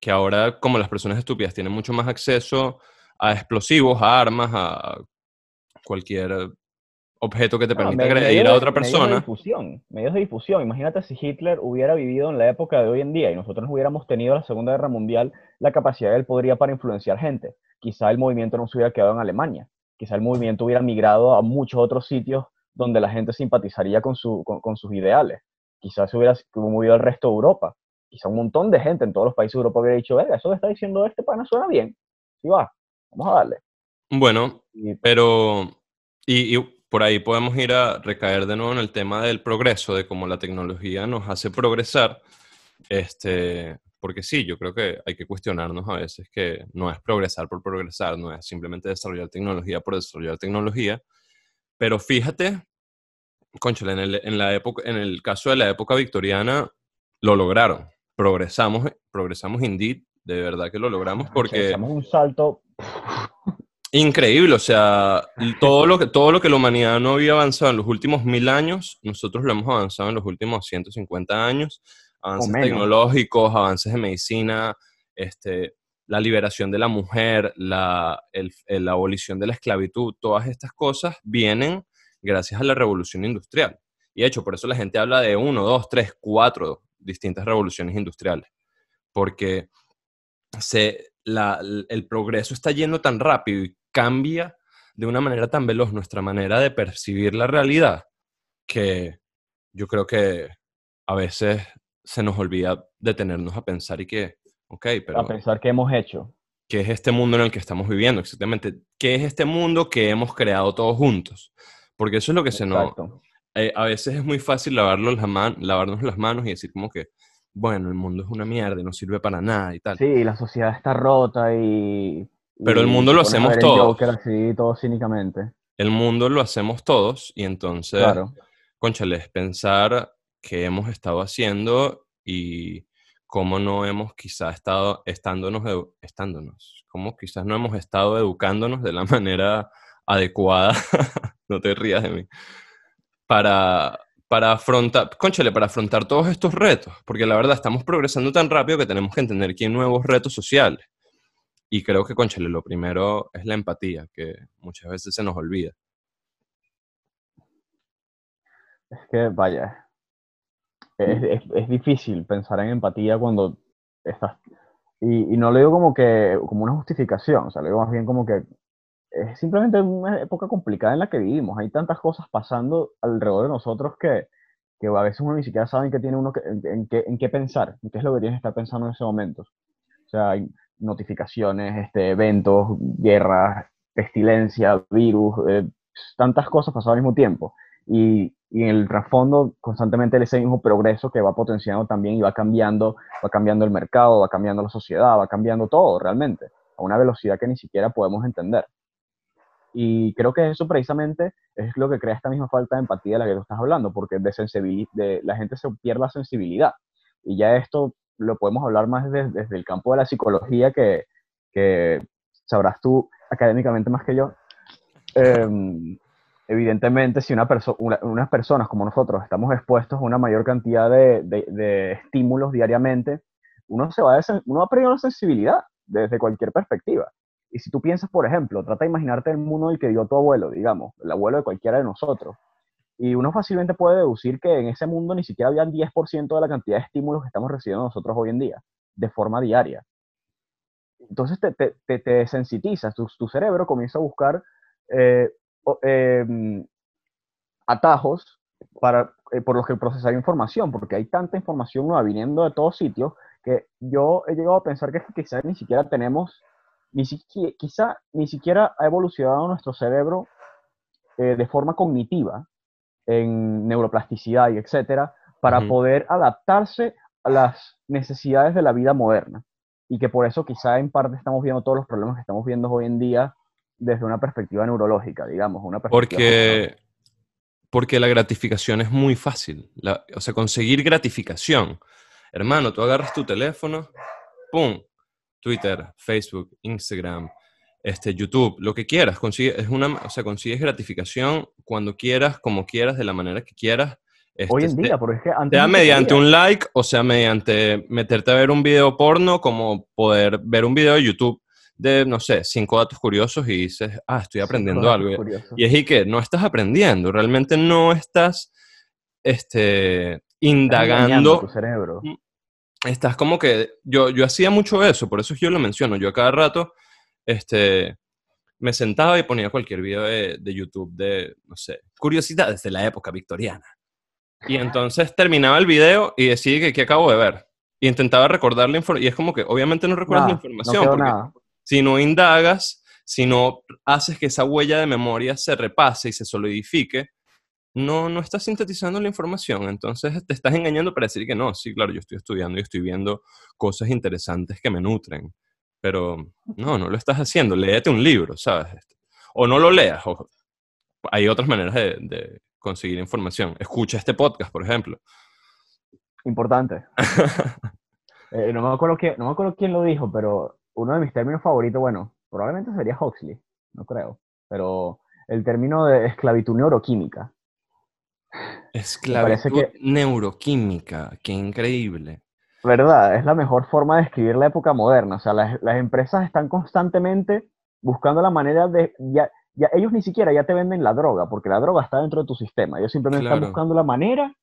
Speaker 1: que ahora como las personas estúpidas tienen mucho más acceso a explosivos, a armas, a cualquier objeto que te
Speaker 2: No,
Speaker 1: permita
Speaker 2: me-
Speaker 1: agredir
Speaker 2: medios
Speaker 1: a
Speaker 2: de-
Speaker 1: otra
Speaker 2: Medios de
Speaker 1: persona.
Speaker 2: difusión, medios de difusión. Imagínate si Hitler hubiera vivido en la época de hoy en día y nosotros no hubiéramos tenido la Segunda Guerra Mundial, la capacidad que él podría para influenciar gente. Quizá el movimiento no se hubiera quedado en Alemania. Quizá el movimiento hubiera migrado a muchos otros sitios donde la gente simpatizaría con, su, con, con sus ideales. Quizás se hubiera movido al resto de Europa. Quizá un montón de gente en todos los países de Europa hubiera dicho, venga, eso que está diciendo este pana suena bien. Sí va, vamos a darle.
Speaker 1: Bueno,
Speaker 2: Y
Speaker 1: pero y, y por ahí podemos ir a recaer de nuevo en el tema del progreso, de cómo la tecnología nos hace progresar. Este, porque sí, yo creo que hay que cuestionarnos a veces que no es progresar por progresar, no es simplemente desarrollar tecnología por desarrollar tecnología. Pero fíjate, conchale, en el, en la época, en el caso de la época victoriana, lo lograron. Progresamos, progresamos indeed, de verdad que lo logramos porque...
Speaker 2: echamos un salto
Speaker 1: Increíble, o sea, todo lo, que, todo lo que la humanidad no había avanzado en los últimos mil años, nosotros lo hemos avanzado en los últimos 150 años. Avances tecnológicos, avances de medicina, este, la liberación de la mujer, la, abolición de la esclavitud, todas estas cosas vienen gracias a la revolución industrial. Y de hecho, por eso la gente habla de uno, dos, tres, cuatro distintas revoluciones industriales. Porque se, el progreso está yendo tan rápido y cambia de una manera tan veloz nuestra manera de percibir la realidad que yo creo que a veces se nos olvida detenernos a pensar y que, ok, pero
Speaker 2: a pensar que hemos hecho.
Speaker 1: ¿qué es este mundo en el que estamos viviendo? Exactamente, ¿qué es este mundo que hemos creado todos juntos? Porque eso es lo que se nos... Eh, a veces es muy fácil lavarlo man- lavarnos las manos y decir como que, bueno, el mundo es una mierda y no sirve para nada y tal.
Speaker 2: Sí, la sociedad está rota y...
Speaker 1: Pero el mundo lo hacemos todos.
Speaker 2: Así, todo cínicamente.
Speaker 1: El mundo lo hacemos todos y entonces,
Speaker 2: Claro.
Speaker 1: conchale, es pensar qué hemos estado haciendo y cómo no hemos quizás estado estándonos, estándonos, cómo quizás no hemos estado educándonos de la manera adecuada, no te rías de mí, para, para afrontar, conchale, para afrontar todos estos retos, porque la verdad estamos progresando tan rápido que tenemos que entender que hay nuevos retos sociales. Y creo que, conchale, lo primero es la empatía, que muchas veces se nos olvida.
Speaker 2: Es que, vaya, es, es, es difícil pensar en empatía cuando estás... Y, y no lo digo como que como una justificación, o sea, lo digo más bien como que es simplemente una época complicada en la que vivimos. Hay tantas cosas pasando alrededor de nosotros que, que a veces uno ni siquiera sabe en qué tiene uno que, en, en qué, en qué pensar, en qué es lo que tienes que estar pensando en ese momento. O sea, hay notificaciones, este, eventos, guerras, pestilencia, virus, eh, tantas cosas pasadas al mismo tiempo. Y, y, en el trasfondo constantemente ese mismo progreso que va potenciando también y va cambiando, va cambiando el mercado, va cambiando la sociedad, va cambiando todo realmente, a una velocidad que ni siquiera podemos entender. Y creo que eso precisamente es lo que crea esta misma falta de empatía de la que tú estás hablando, porque de, de la gente se pierde la sensibilidad. Y ya esto lo podemos hablar más desde, el campo de la psicología, que, que, sabrás tú académicamente más que yo. Eh, evidentemente, si una unas personas como nosotros estamos expuestos a una mayor cantidad de, estímulos diariamente, uno, se va a uno va perdiendo la sensibilidad desde cualquier perspectiva. Y si tú piensas, por ejemplo, trata de imaginarte el mundo el que dio tu abuelo, digamos, el abuelo de cualquiera de nosotros. Y uno fácilmente puede deducir que en ese mundo ni siquiera había 10% de la cantidad de estímulos que estamos recibiendo nosotros hoy en día, de forma diaria. Entonces te, te, te, tu, cerebro comienza a buscar eh, eh, atajos para, eh, por los que procesar información, porque hay tanta información nueva viniendo de todos sitios que yo he llegado a pensar que quizás ni siquiera tenemos, ni siquiera, quizá ni siquiera ha evolucionado nuestro cerebro eh, de forma cognitiva en neuroplasticidad y etcétera, para poder adaptarse a las necesidades de la vida moderna. Y que por eso quizá en parte estamos viendo todos los problemas que estamos viendo hoy en día desde una perspectiva neurológica, digamos. Una
Speaker 1: porque, porque la gratificación es muy fácil. o sea, conseguir gratificación. Hermano, tú agarras tu teléfono, ¡pum! Twitter, Facebook, Instagram, este, YouTube, lo que quieras. Consigue, es una, o sea, consigues gratificación cuando quieras, como quieras, de la manera que quieras.
Speaker 2: Hoy en día, porque es
Speaker 1: antes sea mediante un like o sea mediante meterte a ver un video porno, como poder ver un video de YouTube de, no sé, cinco datos curiosos y dices, ah, estoy aprendiendo algo. Y es y que no estás aprendiendo, realmente no estás este, indagando.
Speaker 2: tu cerebro. Mm,
Speaker 1: estás como que, yo, yo hacía mucho eso, por eso yo lo menciono, yo a cada rato, este, me sentaba y ponía cualquier video de, de YouTube de, no sé, curiosidades de la época victoriana. Y entonces terminaba el video y decía que, ¿qué acabo de ver? Y intentaba recordar la información. Y es como que obviamente no recuerdas la información. No porque, si no indagas, si no haces que esa huella de memoria se repase y se solidifique, no, no estás sintetizando la información. Entonces te estás engañando para decir que no, sí, claro, yo estoy estudiando y estoy viendo cosas interesantes que me nutren. Pero no, no lo estás haciendo. Léete un libro, ¿sabes? O no lo leas. hay otras maneras de, conseguir información. Escucha este podcast, por ejemplo.
Speaker 2: Importante. Eh, no, me acuerdo quién, no me acuerdo quién lo dijo, pero uno de mis términos favoritos, bueno, probablemente sería Huxley, no creo, pero el término de esclavitud neuroquímica.
Speaker 1: Esclavitud neuroquímica, qué increíble.
Speaker 2: ¿Verdad? Es la mejor forma de describir la época moderna. O sea, las, las empresas están constantemente buscando la manera de... Ya, ya, ellos ni siquiera ya te venden la droga, porque la droga está dentro de tu sistema. Ellos simplemente están buscando la manera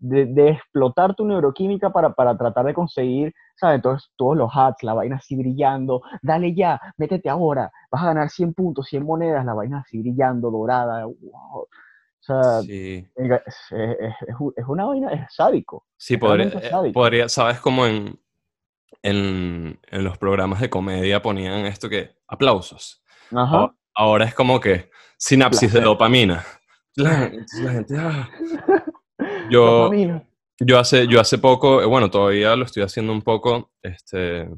Speaker 2: de, explotar tu neuroquímica para, para, tratar de conseguir, ¿sabes? Entonces, todos los hats, la vaina así brillando, dale ya, métete ahora, vas a ganar 100 puntos, 100 monedas, la vaina así brillando, dorada, wow. O sea, es, una vaina, es sádico.
Speaker 1: Sí, podría, eh, podría, ¿sabes? Como en, en, en, los programas de comedia ponían esto que, aplausos. Ajá. Ahora es como que sinapsis de dopamina. La, la gente, ah. Yo, yo, hace, yo hace poco, eh, bueno, todavía lo estoy haciendo un poco, este,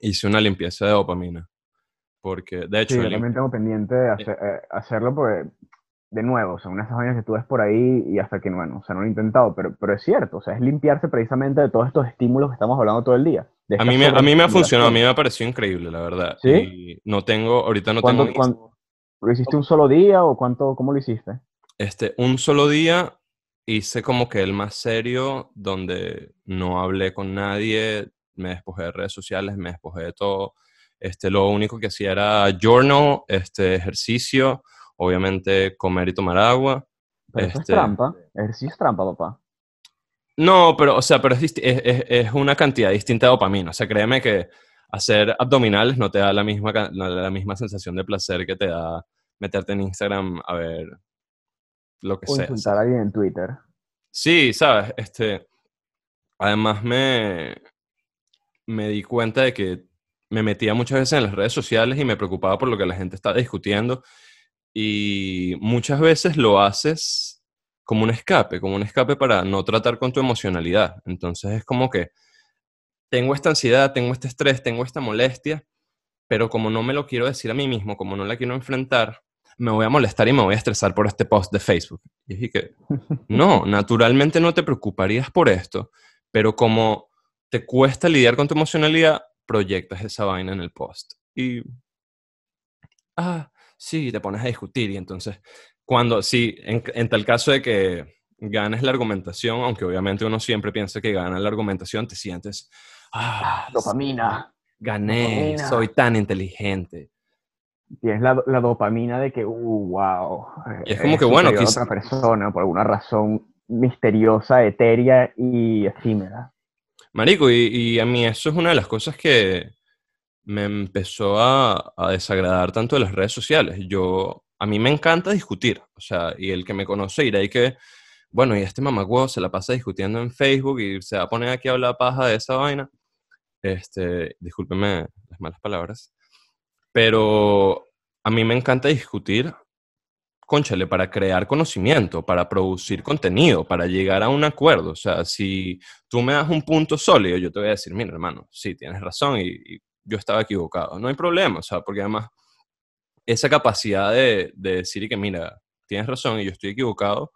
Speaker 1: hice una limpieza de dopamina. Porque, de hecho...
Speaker 2: Sí, yo también tengo pendiente de eh, hacerlo porque, de nuevo, o sea, unas años que tú ves por ahí y hasta que, bueno, o sea, no lo he intentado, pero, pero es cierto, o sea, es limpiarse precisamente de todos estos estímulos que estamos hablando todo el día.
Speaker 1: A mí, me, a mí me ha funcionado, a mí me ha parecido increíble, la verdad.
Speaker 2: ¿Sí?
Speaker 1: Y no tengo, ahorita no tengo...
Speaker 2: ¿Lo hiciste un solo día o cuánto, cómo lo hiciste?
Speaker 1: Este, un solo día hice como que el más serio, donde no hablé con nadie, me despojé de redes sociales, me despojé de todo. Este, lo único que hacía era journal, este, ejercicio, obviamente comer y tomar agua.
Speaker 2: Pero eso es este trampa, ejercicio es trampa, papá.
Speaker 1: No, pero, o sea, pero es, es, es, una cantidad distinta de dopamina. O sea, créeme que hacer abdominales no te da la misma, la misma sensación de placer que te da meterte en Instagram a ver lo que
Speaker 2: o
Speaker 1: sea.
Speaker 2: insultar a alguien en Twitter.
Speaker 1: Sí, sabes, este, además me, me di cuenta de que me metía muchas veces en las redes sociales y me preocupaba por lo que la gente estaba discutiendo. Y muchas veces lo haces como un escape, como un escape para no tratar con tu emocionalidad. Entonces es como que tengo esta ansiedad, tengo este estrés, tengo esta molestia, pero como no me lo quiero decir a mí mismo, como no la quiero enfrentar, me voy a molestar y me voy a estresar por este post de Facebook. Y dije que, no, naturalmente no te preocuparías por esto, pero como te cuesta lidiar con tu emocionalidad, proyectas esa vaina en el post. Y, ah, sí, te pones a discutir y entonces, cuando, sí, en, tal caso de que ganes la argumentación, aunque obviamente uno siempre piensa que gana la argumentación, te sientes, ah,
Speaker 2: dopamina.
Speaker 1: gané, soy tan inteligente.
Speaker 2: Tienes la, la, dopamina de que, uh, wow.
Speaker 1: Y es como que, bueno,
Speaker 2: quizás... otra persona por alguna razón misteriosa, etérea y efímera.
Speaker 1: Marico, y, a mí eso es una de las cosas que me empezó a, desagradar tanto de las redes sociales. Yo, a mí me encanta discutir, o sea, y el que me conoce dirá y que, bueno, y este mamagüevo se la pasa discutiendo en Facebook y se va a poner aquí a hablar paja de esa vaina. Este, discúlpeme las malas palabras, pero a mí me encanta discutir conchale, para crear conocimiento, para producir contenido, para llegar a un acuerdo. O sea, si tú me das un punto sólido, yo te voy a decir, mira, hermano, sí, tienes razón y, yo estaba equivocado. No hay problema, o sea, porque además esa capacidad de, de decir que, mira, tienes razón y yo estoy equivocado,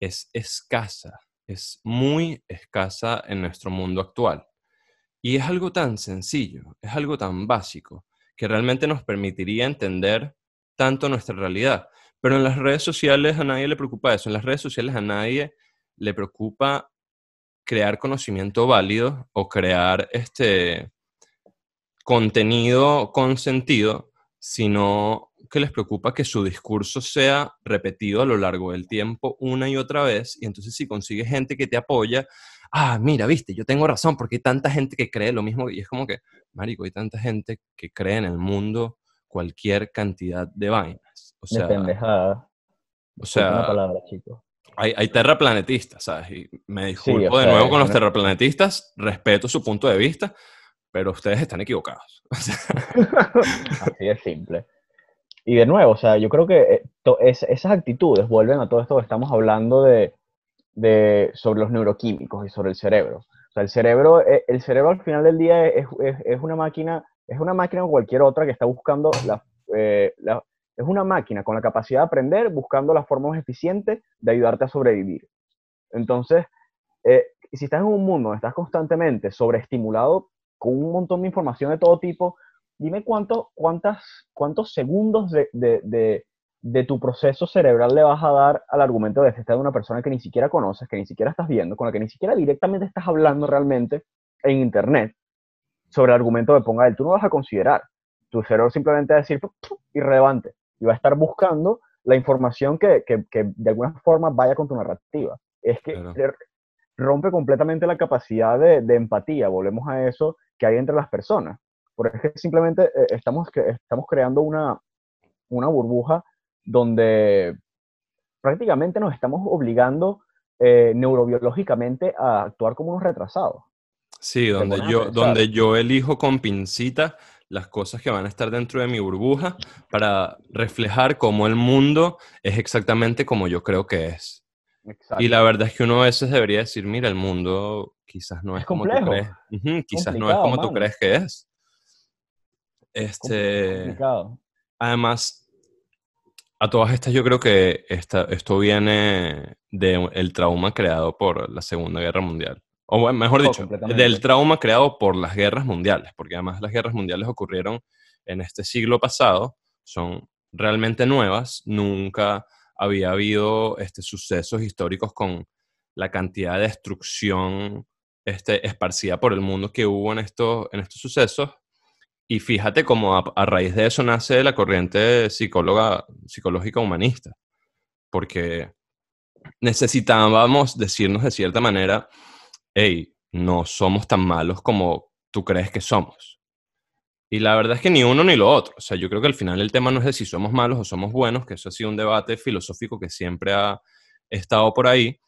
Speaker 1: es escasa, es muy escasa en nuestro mundo actual. Y es algo tan sencillo, es algo tan básico, que realmente nos permitiría entender tanto nuestra realidad. Pero en las redes sociales a nadie le preocupa eso. En las redes sociales a nadie le preocupa crear conocimiento válido o crear este contenido con sentido, sino que les preocupa que su discurso sea repetido a lo largo del tiempo una y otra vez. Y entonces si consigues gente que te apoya, ah, mira, viste, yo tengo razón porque hay tanta gente que cree lo mismo. Y es como que, marico, hay tanta gente que cree en el mundo cualquier cantidad de vainas. O sea,
Speaker 2: O sea, una palabra.
Speaker 1: Hay, hay, terraplanetistas, ¿sabes? Y me disculpo de nuevo con los terraplanetistas, respeto su punto de vista, pero ustedes están equivocados.
Speaker 2: Así es simple. Y de nuevo, o sea, yo creo que eh, esas actitudes vuelven a todo esto que estamos hablando de, de, sobre los neuroquímicos y sobre el cerebro. O sea, el cerebro, eh, el cerebro al final del día es, es, es una máquina es una máquina o cualquier otra que está buscando eh, la, es una máquina con la capacidad de aprender, buscando las formas eficientes de ayudarte a sobrevivir. Entonces, eh, si estás en un mundo donde estás constantemente sobreestimulado con un montón de información de todo tipo, dime cuánto, cuántas, cuántos segundos de, tu proceso cerebral le vas a dar al argumento de estar de una persona que ni siquiera conoces, que ni siquiera estás viendo, con la que ni siquiera directamente estás hablando realmente en Internet sobre el argumento que ponga él. Tú no vas a considerar. Tu cerebro simplemente va a decir irrelevante y va a estar buscando la información que, que, que de alguna forma vaya con tu narrativa. Es que rompe completamente la capacidad de, de, empatía. Volvemos a eso que hay entre las personas. Porque simplemente eh, estamos, estamos creando una, una burbuja donde prácticamente nos estamos obligando eh, neurobiológicamente a actuar como unos retrasados.
Speaker 1: Sí, donde yo, donde yo elijo con pincita las cosas que van a estar dentro de mi burbuja para reflejar cómo el mundo es exactamente como yo creo que es. Y la verdad es que uno a veces debería decir, mira, el mundo quizás no es, como tú crees. quizás no es como tú crees que es. Este, además, a todas estas yo creo que esta, esto viene del trauma creado por la Segunda Guerra Mundial. O mejor dicho, del trauma creado por las guerras mundiales, porque además las guerras mundiales ocurrieron en este siglo pasado, son realmente nuevas, nunca había habido este, sucesos históricos con la cantidad de destrucción este, esparcida por el mundo que hubo en estos, en estos sucesos. Y fíjate cómo a, raíz de eso nace la corriente psicóloga, psicológica humanista, porque necesitábamos decirnos de cierta manera, hey, no somos tan malos como tú crees que somos. Y la verdad es que ni uno ni lo otro. O sea, yo creo que al final el tema no es de si somos malos o somos buenos, que eso ha sido un debate filosófico que siempre ha estado por ahí.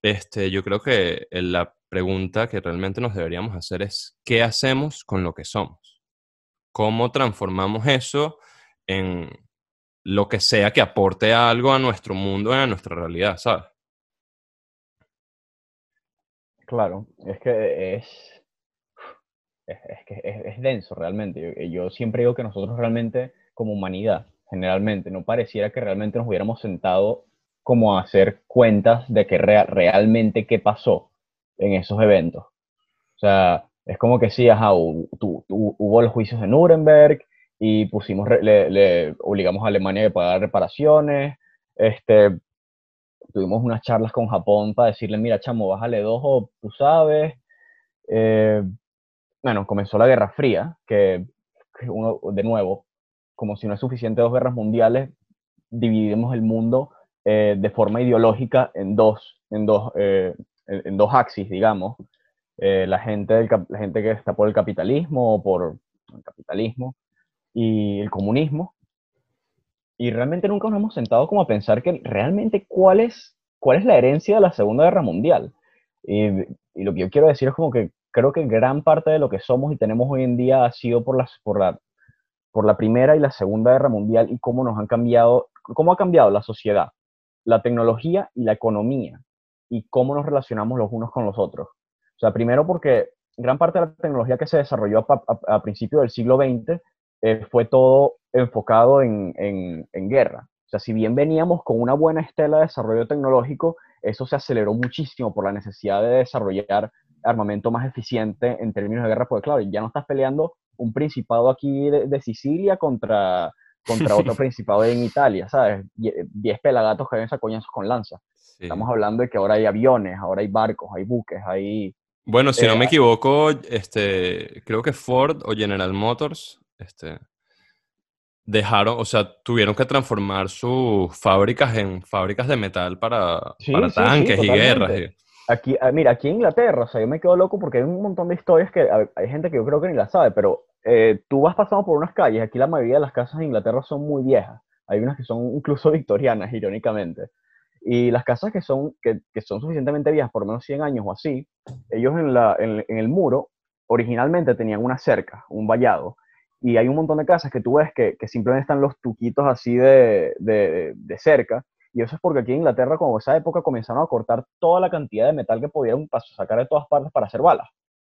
Speaker 1: Este, yo creo que la pregunta que realmente nos deberíamos hacer es, ¿qué hacemos con lo que somos? Cómo transformamos eso en lo que sea que aporte algo a nuestro mundo, a nuestra realidad, ¿sabes?
Speaker 2: Claro, es que es, es, que es, denso realmente. Yo, siempre digo que nosotros realmente, como humanidad, generalmente, no pareciera que realmente nos hubiéramos sentado como a hacer cuentas de que realmente qué pasó en esos eventos. O sea, es como que sí, ajá, hubo los juicios de Nuremberg y pusimos, le, obligamos a Alemania a pagar reparaciones, este, tuvimos unas charlas con Japón para decirle, mira, chamo, bájale dos o tú sabes. Eh, bueno, comenzó la Guerra Fría, que, uno, de nuevo, como si no es suficiente dos guerras mundiales, dividimos el mundo eh, de forma ideológica en dos, en dos, eh, en, dos axis, digamos. La, gente la gente que está por el capitalismo o por el capitalismo y el comunismo. Y realmente nunca nos hemos sentado como a pensar que realmente cuál es, cuál es la herencia de la Segunda Guerra Mundial. Y, y lo que yo quiero decir es como que creo que gran parte de lo que somos y tenemos hoy en día ha sido por, las, por, la, por la Primera y la Segunda Guerra Mundial y cómo nos han cambiado, cómo ha cambiado la sociedad, la tecnología y la economía y cómo nos relacionamos los unos con los otros. O sea, primero porque gran parte de la tecnología que se desarrolló a, a principios del siglo XX eh, fue todo enfocado en, en, guerra. O sea, si bien veníamos con una buena estela de desarrollo tecnológico, eso se aceleró muchísimo por la necesidad de desarrollar armamento más eficiente en términos de guerra, porque claro, ya no estás peleando un principado aquí de, Sicilia contra, contra otro principado en Italia, ¿sabes? Diez pelagatos que ven coñazos con lanza. Estamos hablando de que ahora hay aviones, ahora hay barcos, hay buques, hay...
Speaker 1: Bueno, si no me eh, equivoco, este, creo que Ford o General Motors este, dejaron, o sea, tuvieron que transformar sus fábricas en fábricas de metal para, para tanques y guerras.
Speaker 2: Aquí, ah, mira, aquí en Inglaterra, o sea, yo me quedo loco porque hay un montón de historias que hay gente que yo creo que ni la sabe, pero eh, tú vas pasando por unas calles, aquí la mayoría de las casas en Inglaterra son muy viejas, hay unas que son incluso victorianas, irónicamente, y las casas que son, que, que son suficientemente viejas, por menos 100 años o así, ellos en, la, en, en el muro originalmente tenían una cerca, un vallado, y hay un montón de casas que tú ves que, que simplemente están los tuquitos así de, de, de, cerca. Y eso es porque aquí en Inglaterra, como esa época, comenzaron a cortar toda la cantidad de metal que pudieron sacar de todas partes para hacer balas.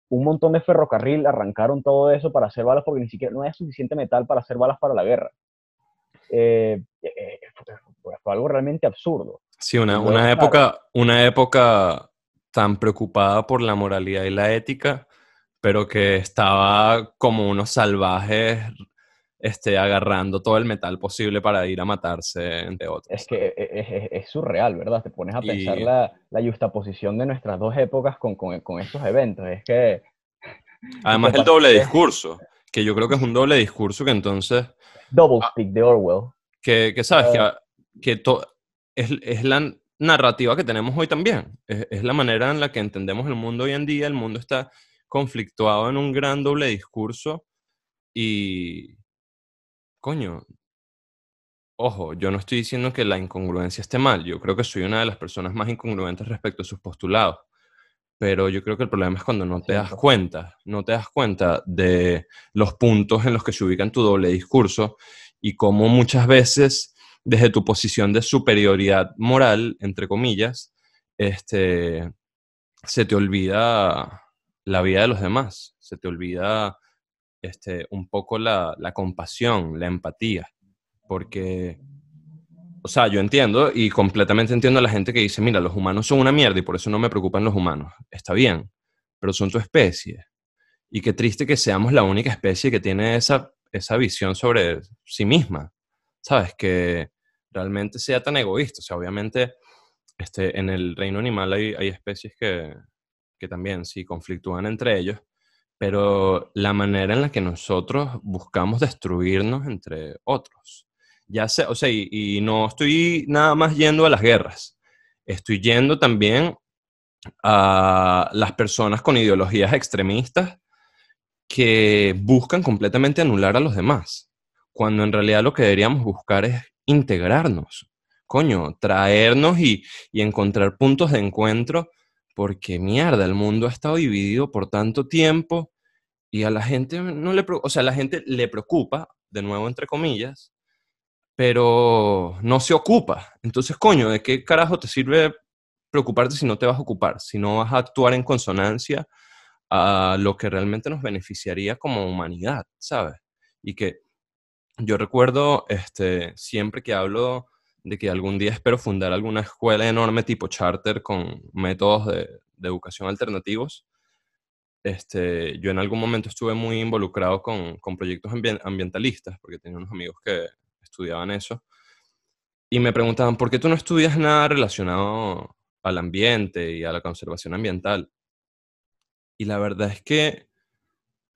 Speaker 2: Un montón de ferrocarril arrancaron todo eso para hacer balas porque ni siquiera no había suficiente metal para hacer balas para la guerra. Eh, eh, fue, fue, algo realmente absurdo.
Speaker 1: Sí, una, una época, una época tan preocupada por la moralidad y la ética pero que estaba como unos salvajes este, agarrando todo el metal posible para ir a matarse, entre otros.
Speaker 2: Es que e, e, es, es, surreal, ¿verdad? Te pones a pensar la, la justaposición de nuestras dos épocas con, con, con estos eventos. Es que...
Speaker 1: Además el doble discurso, que yo creo que es un doble discurso que entonces...
Speaker 2: Double speak de Orwell.
Speaker 1: Que, que sabes, que, ah. que es, es, la narrativa que tenemos hoy también. Es, es la manera en la que entendemos el mundo hoy en día. El mundo está conflictuado en un gran doble discurso y, coño, ojo, yo no estoy diciendo que la incongruencia esté mal, yo creo que soy una de las personas más incongruentes respecto a sus postulados, pero yo creo que el problema es cuando no te das cuenta, no te das cuenta de los puntos en los que se ubica en tu doble discurso y cómo muchas veces desde tu posición de superioridad moral, entre comillas, este, se te olvida la vida de los demás, se te olvida este, un poco la, compasión, la empatía, porque, o sea, yo entiendo y completamente entiendo a la gente que dice, mira, los humanos son una mierda y por eso no me preocupan los humanos. Está bien, pero son tu especie. Y qué triste que seamos la única especie que tiene esa, esa visión sobre sí misma, ¿sabes? Que realmente sea tan egoísta. O sea, obviamente este, en el reino animal hay, hay especies que, que también sí conflictúan entre ellos, pero la manera en la que nosotros buscamos destruirnos entre otros. Ya sé, o sea, y, no estoy nada más yendo a las guerras, estoy yendo también a las personas con ideologías extremistas que buscan completamente anular a los demás, cuando en realidad lo que deberíamos buscar es integrarnos, coño, traernos y, y encontrar puntos de encuentro porque mierda, el mundo ha estado dividido por tanto tiempo Y a la gente no le, o sea, a la gente le preocupa, de nuevo entre comillas, pero no se ocupa. Entonces, coño, ¿de qué carajo te sirve preocuparte si no te vas a ocupar? Si no vas a actuar en consonancia a lo que realmente nos beneficiaría como humanidad, ¿sabes? Y que yo recuerdo este, siempre que hablo de que algún día espero fundar alguna escuela enorme tipo charter con métodos de, educación alternativos. Este, yo en algún momento estuve muy involucrado con, con proyectos ambientalistas, porque tenía unos amigos que estudiaban eso, y me preguntaban, ¿por qué tú no estudias nada relacionado al ambiente y a la conservación ambiental? Y la verdad es que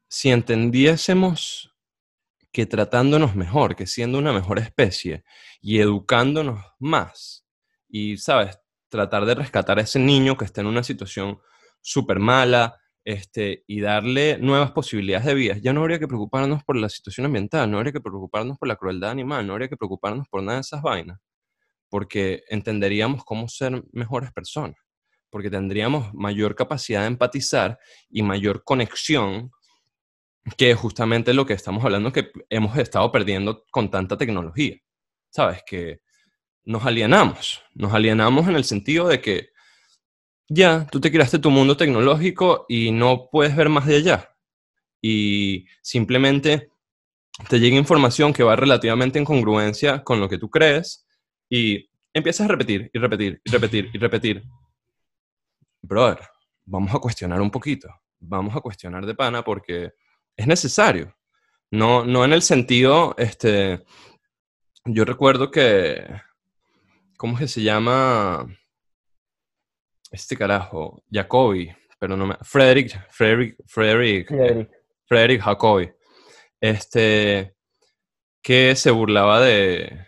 Speaker 1: si entendiésemos que tratándonos mejor, que siendo una mejor especie y educándonos más, y, ¿sabes? Tratar de rescatar a ese niño que está en una situación súper mala, este, y darle nuevas posibilidades de vida, ya no habría que preocuparnos por la situación ambiental, no habría que preocuparnos por la crueldad animal, no habría que preocuparnos por nada de esas vainas, porque entenderíamos cómo ser mejores personas, porque tendríamos mayor capacidad de empatizar y mayor conexión que justamente lo que estamos hablando que hemos estado perdiendo con tanta tecnología. ¿Sabes? Que nos alienamos, nos alienamos en el sentido de que ya, tú te creaste tu mundo tecnológico y no puedes ver más de allá. Y simplemente te llega información que va relativamente en congruencia con lo que tú crees y empiezas a repetir y repetir y repetir y repetir. Brother, vamos a cuestionar un poquito. Vamos a cuestionar de pana porque es necesario. No, no en el sentido, este, yo recuerdo que, ¿cómo es que se llama? Este carajo, Jacobi, pero no me, Frederick, Frederick, Frederick, Frederick, Frederick Jacobi, este, que se burlaba de,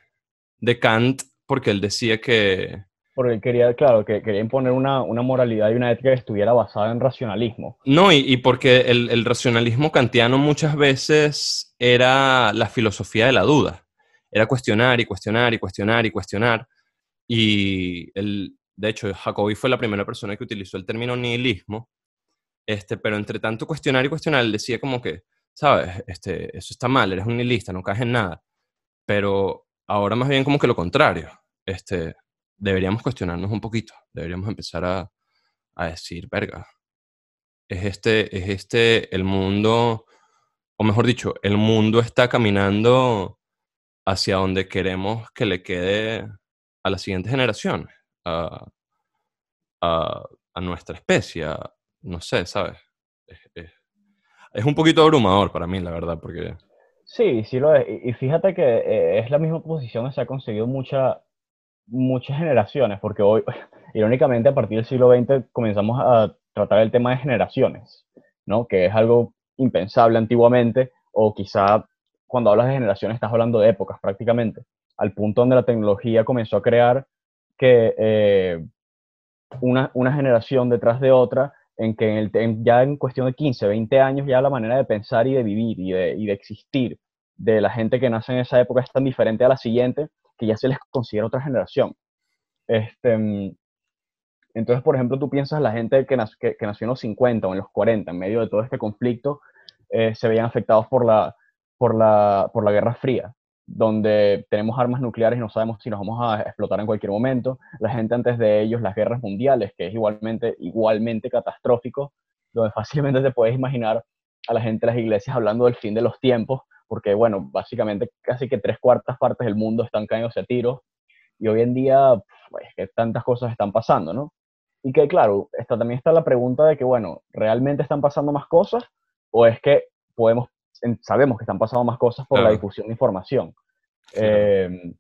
Speaker 1: de Kant porque él decía que,
Speaker 2: porque quería, claro, que quería imponer una, moralidad y una ética que estuviera basada en racionalismo.
Speaker 1: No, y, porque el, racionalismo kantiano muchas veces era la filosofía de la duda. Era cuestionar y cuestionar y cuestionar y cuestionar. Y el, de hecho, Jacobi fue la primera persona que utilizó el término nihilismo. Este, pero entre tanto cuestionar y cuestionar, él decía como que, sabes, este, eso está mal, eres un nihilista, no caes en nada. Pero ahora más bien como que lo contrario. Este, deberíamos cuestionarnos un poquito, deberíamos empezar a, a decir, verga, es este, es este el mundo, o mejor dicho, el mundo está caminando hacia donde queremos que le quede a la siguiente generación, a, a, a nuestra especie, no sé, ¿sabes? Es, es, un poquito abrumador para mí, la verdad, porque...
Speaker 2: Sí, sí lo es. Y fíjate que eh, es la misma posición que se ha conseguido mucha, muchas generaciones, porque hoy, irónicamente, a partir del siglo XX comenzamos a tratar el tema de generaciones, ¿no? Que es algo impensable antiguamente, o quizá cuando hablas de generaciones estás hablando de épocas prácticamente, al punto donde la tecnología comenzó a crear que eh, una, generación detrás de otra, en que en el, ya en cuestión de 15, 20 años ya la manera de pensar y de vivir y de existir de la gente que nace en esa época es tan diferente a la siguiente que ya se les considera otra generación. Este, entonces, por ejemplo, tú piensas la gente que, nació, que, nació en los 50 o en los 40, en medio de todo este conflicto, eh, se veían afectados por la, por, la, por la Guerra Fría, donde tenemos armas nucleares y no sabemos si nos vamos a explotar en cualquier momento. La gente antes de ellos, las guerras mundiales, que es igualmente, igualmente catastrófico, donde fácilmente te puedes imaginar a la gente de las iglesias hablando del fin de los tiempos, porque bueno, básicamente casi que tres cuartas partes del mundo están cayéndose a tiros y hoy en día, pues, que tantas cosas están pasando, ¿no? Y que claro, está, también está la pregunta de que, bueno, ¿realmente están pasando más cosas o es que podemos, sabemos que están pasando más cosas por la difusión de información? Em,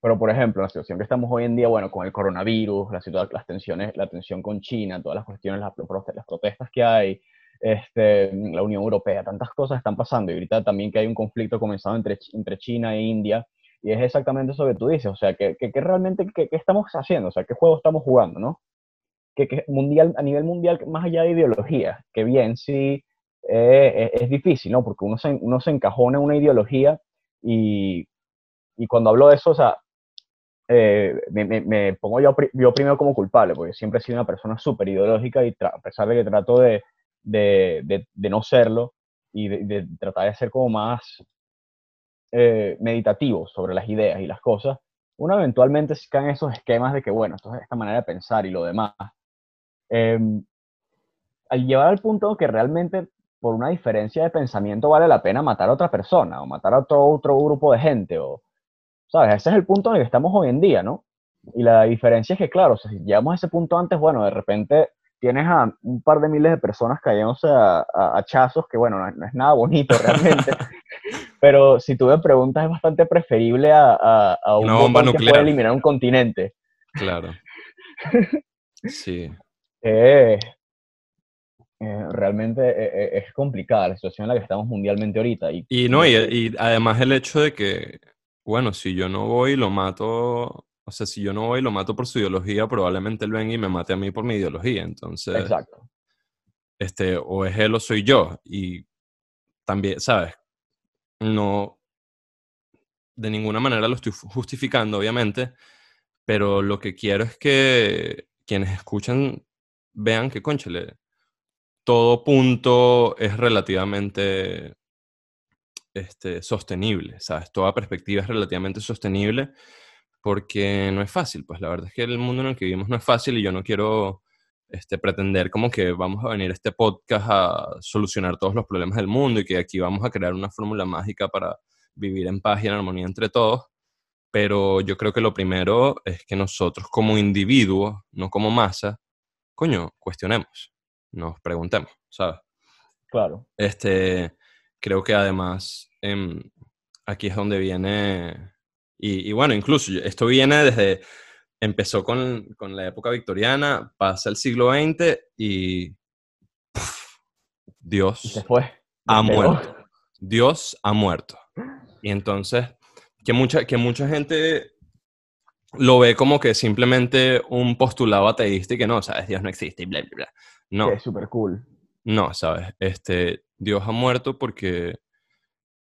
Speaker 2: pero, por ejemplo, la situación que estamos hoy en día, bueno, con el coronavirus, la las tensiones, la tensión con China, todas las cuestiones, las, las protestas que hay, este, la Unión Europea, tantas cosas están pasando y ahorita también que hay un conflicto comenzado entre, entre China e India y es exactamente eso que tú dices, o sea, que, que, realmente, ¿qué estamos haciendo? O sea, ¿qué juego estamos jugando, no? Que, mundial, a nivel mundial, más allá de ideología, que bien, sí, eh, es, difícil, ¿no? Porque uno se, uno se encajona en una ideología y, y cuando hablo de eso, o sea, eh, me, me, pongo yo, yo primero como culpable, porque siempre he sido una persona súper ideológica y a pesar de que trato de, de, de, no serlo, y de, tratar de ser como más eh, meditativo sobre las ideas y las cosas, uno eventualmente cae en esos esquemas de que, bueno, esto es esta manera de pensar y lo demás. Em, al llevar al punto que realmente por una diferencia de pensamiento vale la pena matar a otra persona o matar a otro, otro grupo de gente o, ¿sabes? Ese es el punto en el que estamos hoy en día, ¿no? Y la diferencia es que, claro, si llegamos a ese punto antes, bueno, de repente tienes a un par de miles de personas cayéndose a, a hachazos, que bueno, no, es nada bonito realmente. pero si tú me preguntas, es bastante preferible a, a, un
Speaker 1: bomba nuclear. que
Speaker 2: puede eliminar un continente.
Speaker 1: Claro. Sí.
Speaker 2: Eh, eh, realmente eh, es complicada la situación en la que estamos mundialmente ahorita. Y,
Speaker 1: y no, y, y, además el hecho de que, bueno, si yo no voy y lo mato, o sea, si yo no voy y lo mato por su ideología, probablemente él venga y me mate a mí por mi ideología. Entonces,
Speaker 2: Exacto.
Speaker 1: Este, o es él o soy yo. Y también, ¿sabes? No, de ninguna manera lo estoy justificando, obviamente, pero lo que quiero es que quienes escuchan vean que, conchale, todo punto es relativamente este, sostenible, ¿sabes? Toda perspectiva es relativamente sostenible porque no es fácil, pues la verdad es que el mundo en el que vivimos no es fácil y yo no quiero este, pretender como que vamos a venir a este podcast a solucionar todos los problemas del mundo y que aquí vamos a crear una fórmula mágica para vivir en paz y en armonía entre todos. Pero yo creo que lo primero es que nosotros como individuos, no como masa, coño, cuestionemos nos preguntemos, ¿sabes?
Speaker 2: Claro.
Speaker 1: Este, creo que además em, aquí es donde viene, y, bueno, incluso esto viene desde, empezó con, la época victoriana, pasa el siglo XX y Dios
Speaker 2: se fue.
Speaker 1: ha muerto. Dios ha muerto. Y entonces, que mucha, que mucha gente lo ve como que simplemente un postulado ateísta y que no, ¿sabes? Dios no existe y bla, bla, bla. No.
Speaker 2: es súper cool.
Speaker 1: No, ¿sabes? Este, Dios ha muerto porque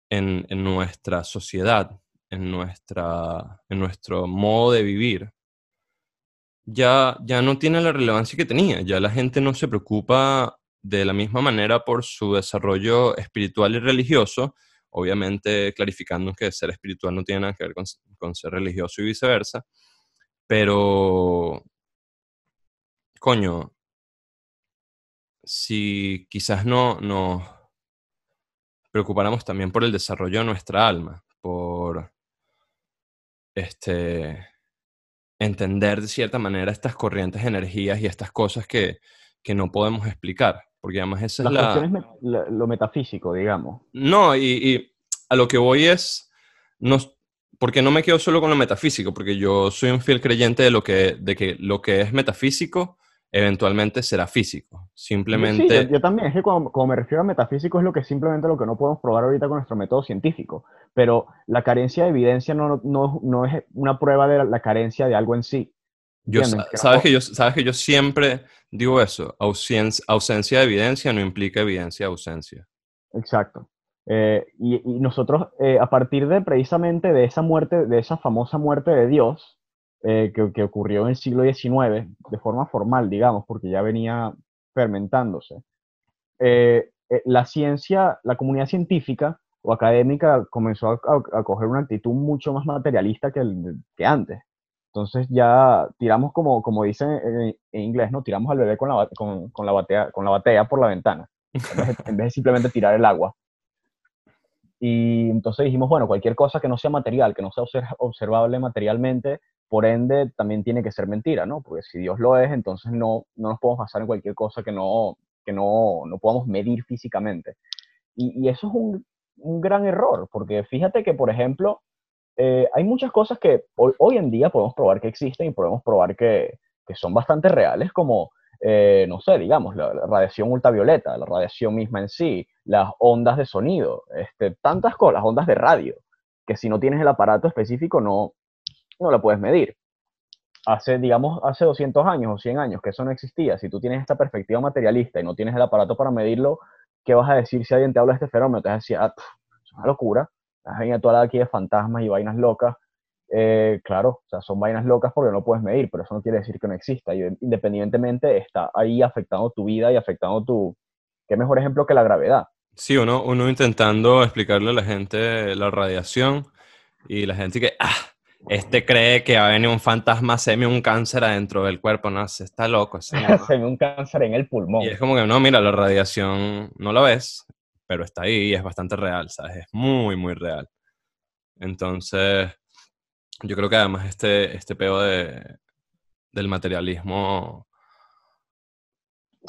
Speaker 1: en, nuestra sociedad, en, nuestra, en nuestro modo de vivir, ya, ya no tiene la relevancia que tenía. Ya la gente no se preocupa de la misma manera por su desarrollo espiritual y religioso, obviamente clarificando que ser espiritual no tiene nada que ver con, con ser religioso y viceversa, pero, coño, si quizás no nos preocupáramos también por el desarrollo de nuestra alma, este, entender de cierta manera estas corrientes de energías y estas cosas que, no podemos explicar, porque además esa es
Speaker 2: la... lo metafísico, digamos.
Speaker 1: No, y, a lo que voy es, no, porque no me quedo solo con lo metafísico, porque yo soy un fiel creyente de, lo que, de que lo que es metafísico eventualmente será físico. Simplemente...
Speaker 2: Sí, yo, también, es que como, me refiero a metafísico es lo que simplemente lo que no podemos probar ahorita con nuestro método científico, pero la carencia de evidencia no, no, no es una prueba de la, carencia de algo en sí.
Speaker 1: Yo, sabes, que yo, sabes que yo siempre digo eso, ausencia, ausencia de evidencia no implica evidencia de ausencia.
Speaker 2: Exacto. Eh, y, nosotros, eh, a partir de precisamente de esa muerte, de esa famosa muerte de Dios, eh, que, ocurrió en el siglo XIX, de forma formal, digamos, porque ya venía fermentándose. Eh, eh, la ciencia, la comunidad científica o académica comenzó a, coger una actitud mucho más materialista que, que antes. Entonces ya tiramos, como, como dicen en, inglés, ¿no? Tiramos al bebé con la, con, con la, batea, con la batea por la ventana, en vez de simplemente tirar el agua. Y entonces dijimos, bueno, cualquier cosa que no sea material, que no sea observable materialmente, por ende también tiene que ser mentira, ¿no? Porque si Dios lo es, entonces no, no nos podemos basar en cualquier cosa que no, que no, no podamos medir físicamente. Y, eso es un, un, gran error, porque fíjate que, por ejemplo, eh, hay muchas cosas que hoy, hoy, en día podemos probar que existen y podemos probar que, que son bastante reales, como, eh, no sé, digamos, la, radiación ultravioleta, la radiación misma en sí, las ondas de sonido, este, tantas cosas, las ondas de radio, que si no tienes el aparato específico no, no la puedes medir. Hace, digamos, hace 200 años o 100 años que eso no existía, si tú tienes esta perspectiva materialista y no tienes el aparato para medirlo, ¿qué vas a decir si alguien te habla de este fenómeno? Te vas a decir, ah, es una locura, estás venido toda la aquí de fantasmas y vainas locas. Eh, claro, o sea, son vainas locas porque no puedes medir, pero eso no quiere decir que no exista. Y independientemente está ahí afectando tu vida y afectando tu... ¿Qué mejor ejemplo que la gravedad?
Speaker 1: Sí, uno, uno intentando explicarle a la gente la radiación y la gente que, ah, este cree que va a venir un fantasma semi un cáncer adentro del cuerpo, no, se está loco.
Speaker 2: Se ve un cáncer en el pulmón.
Speaker 1: Y es como que, no, mira, la radiación no la ves, pero está ahí y es bastante real, ¿sabes? Es muy, muy real. Entonces, yo creo que además este, este peo de, del materialismo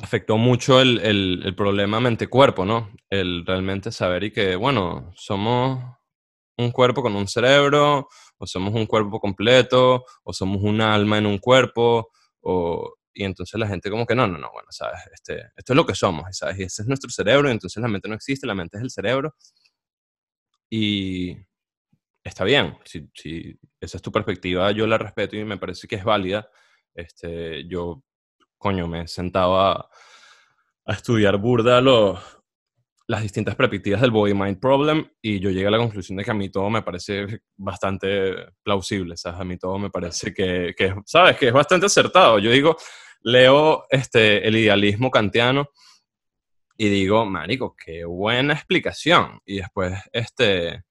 Speaker 1: afectó mucho el, el, el problema mente-cuerpo, ¿no? El realmente saber y que, bueno, somos un cuerpo con un cerebro, o somos un cuerpo completo, o somos un alma en un cuerpo, o, y entonces la gente como que no, no, no, bueno, ¿sabes? Este, esto es lo que somos, ¿sabes? Y ese es nuestro cerebro, y entonces la mente no existe, la mente es el cerebro. Y está bien, si, si esa es tu perspectiva, yo la respeto y me parece que es válida. Este, yo, coño, me sentaba a, estudiar burda las distintas perspectivas del body-mind problem y yo llegué a la conclusión de que a mí todo me parece bastante plausible, ¿sabes? A mí todo me parece que, que ¿sabes? Que es bastante acertado. Yo digo, leo este, el idealismo kantiano y digo, marico, qué buena explicación. Y después este,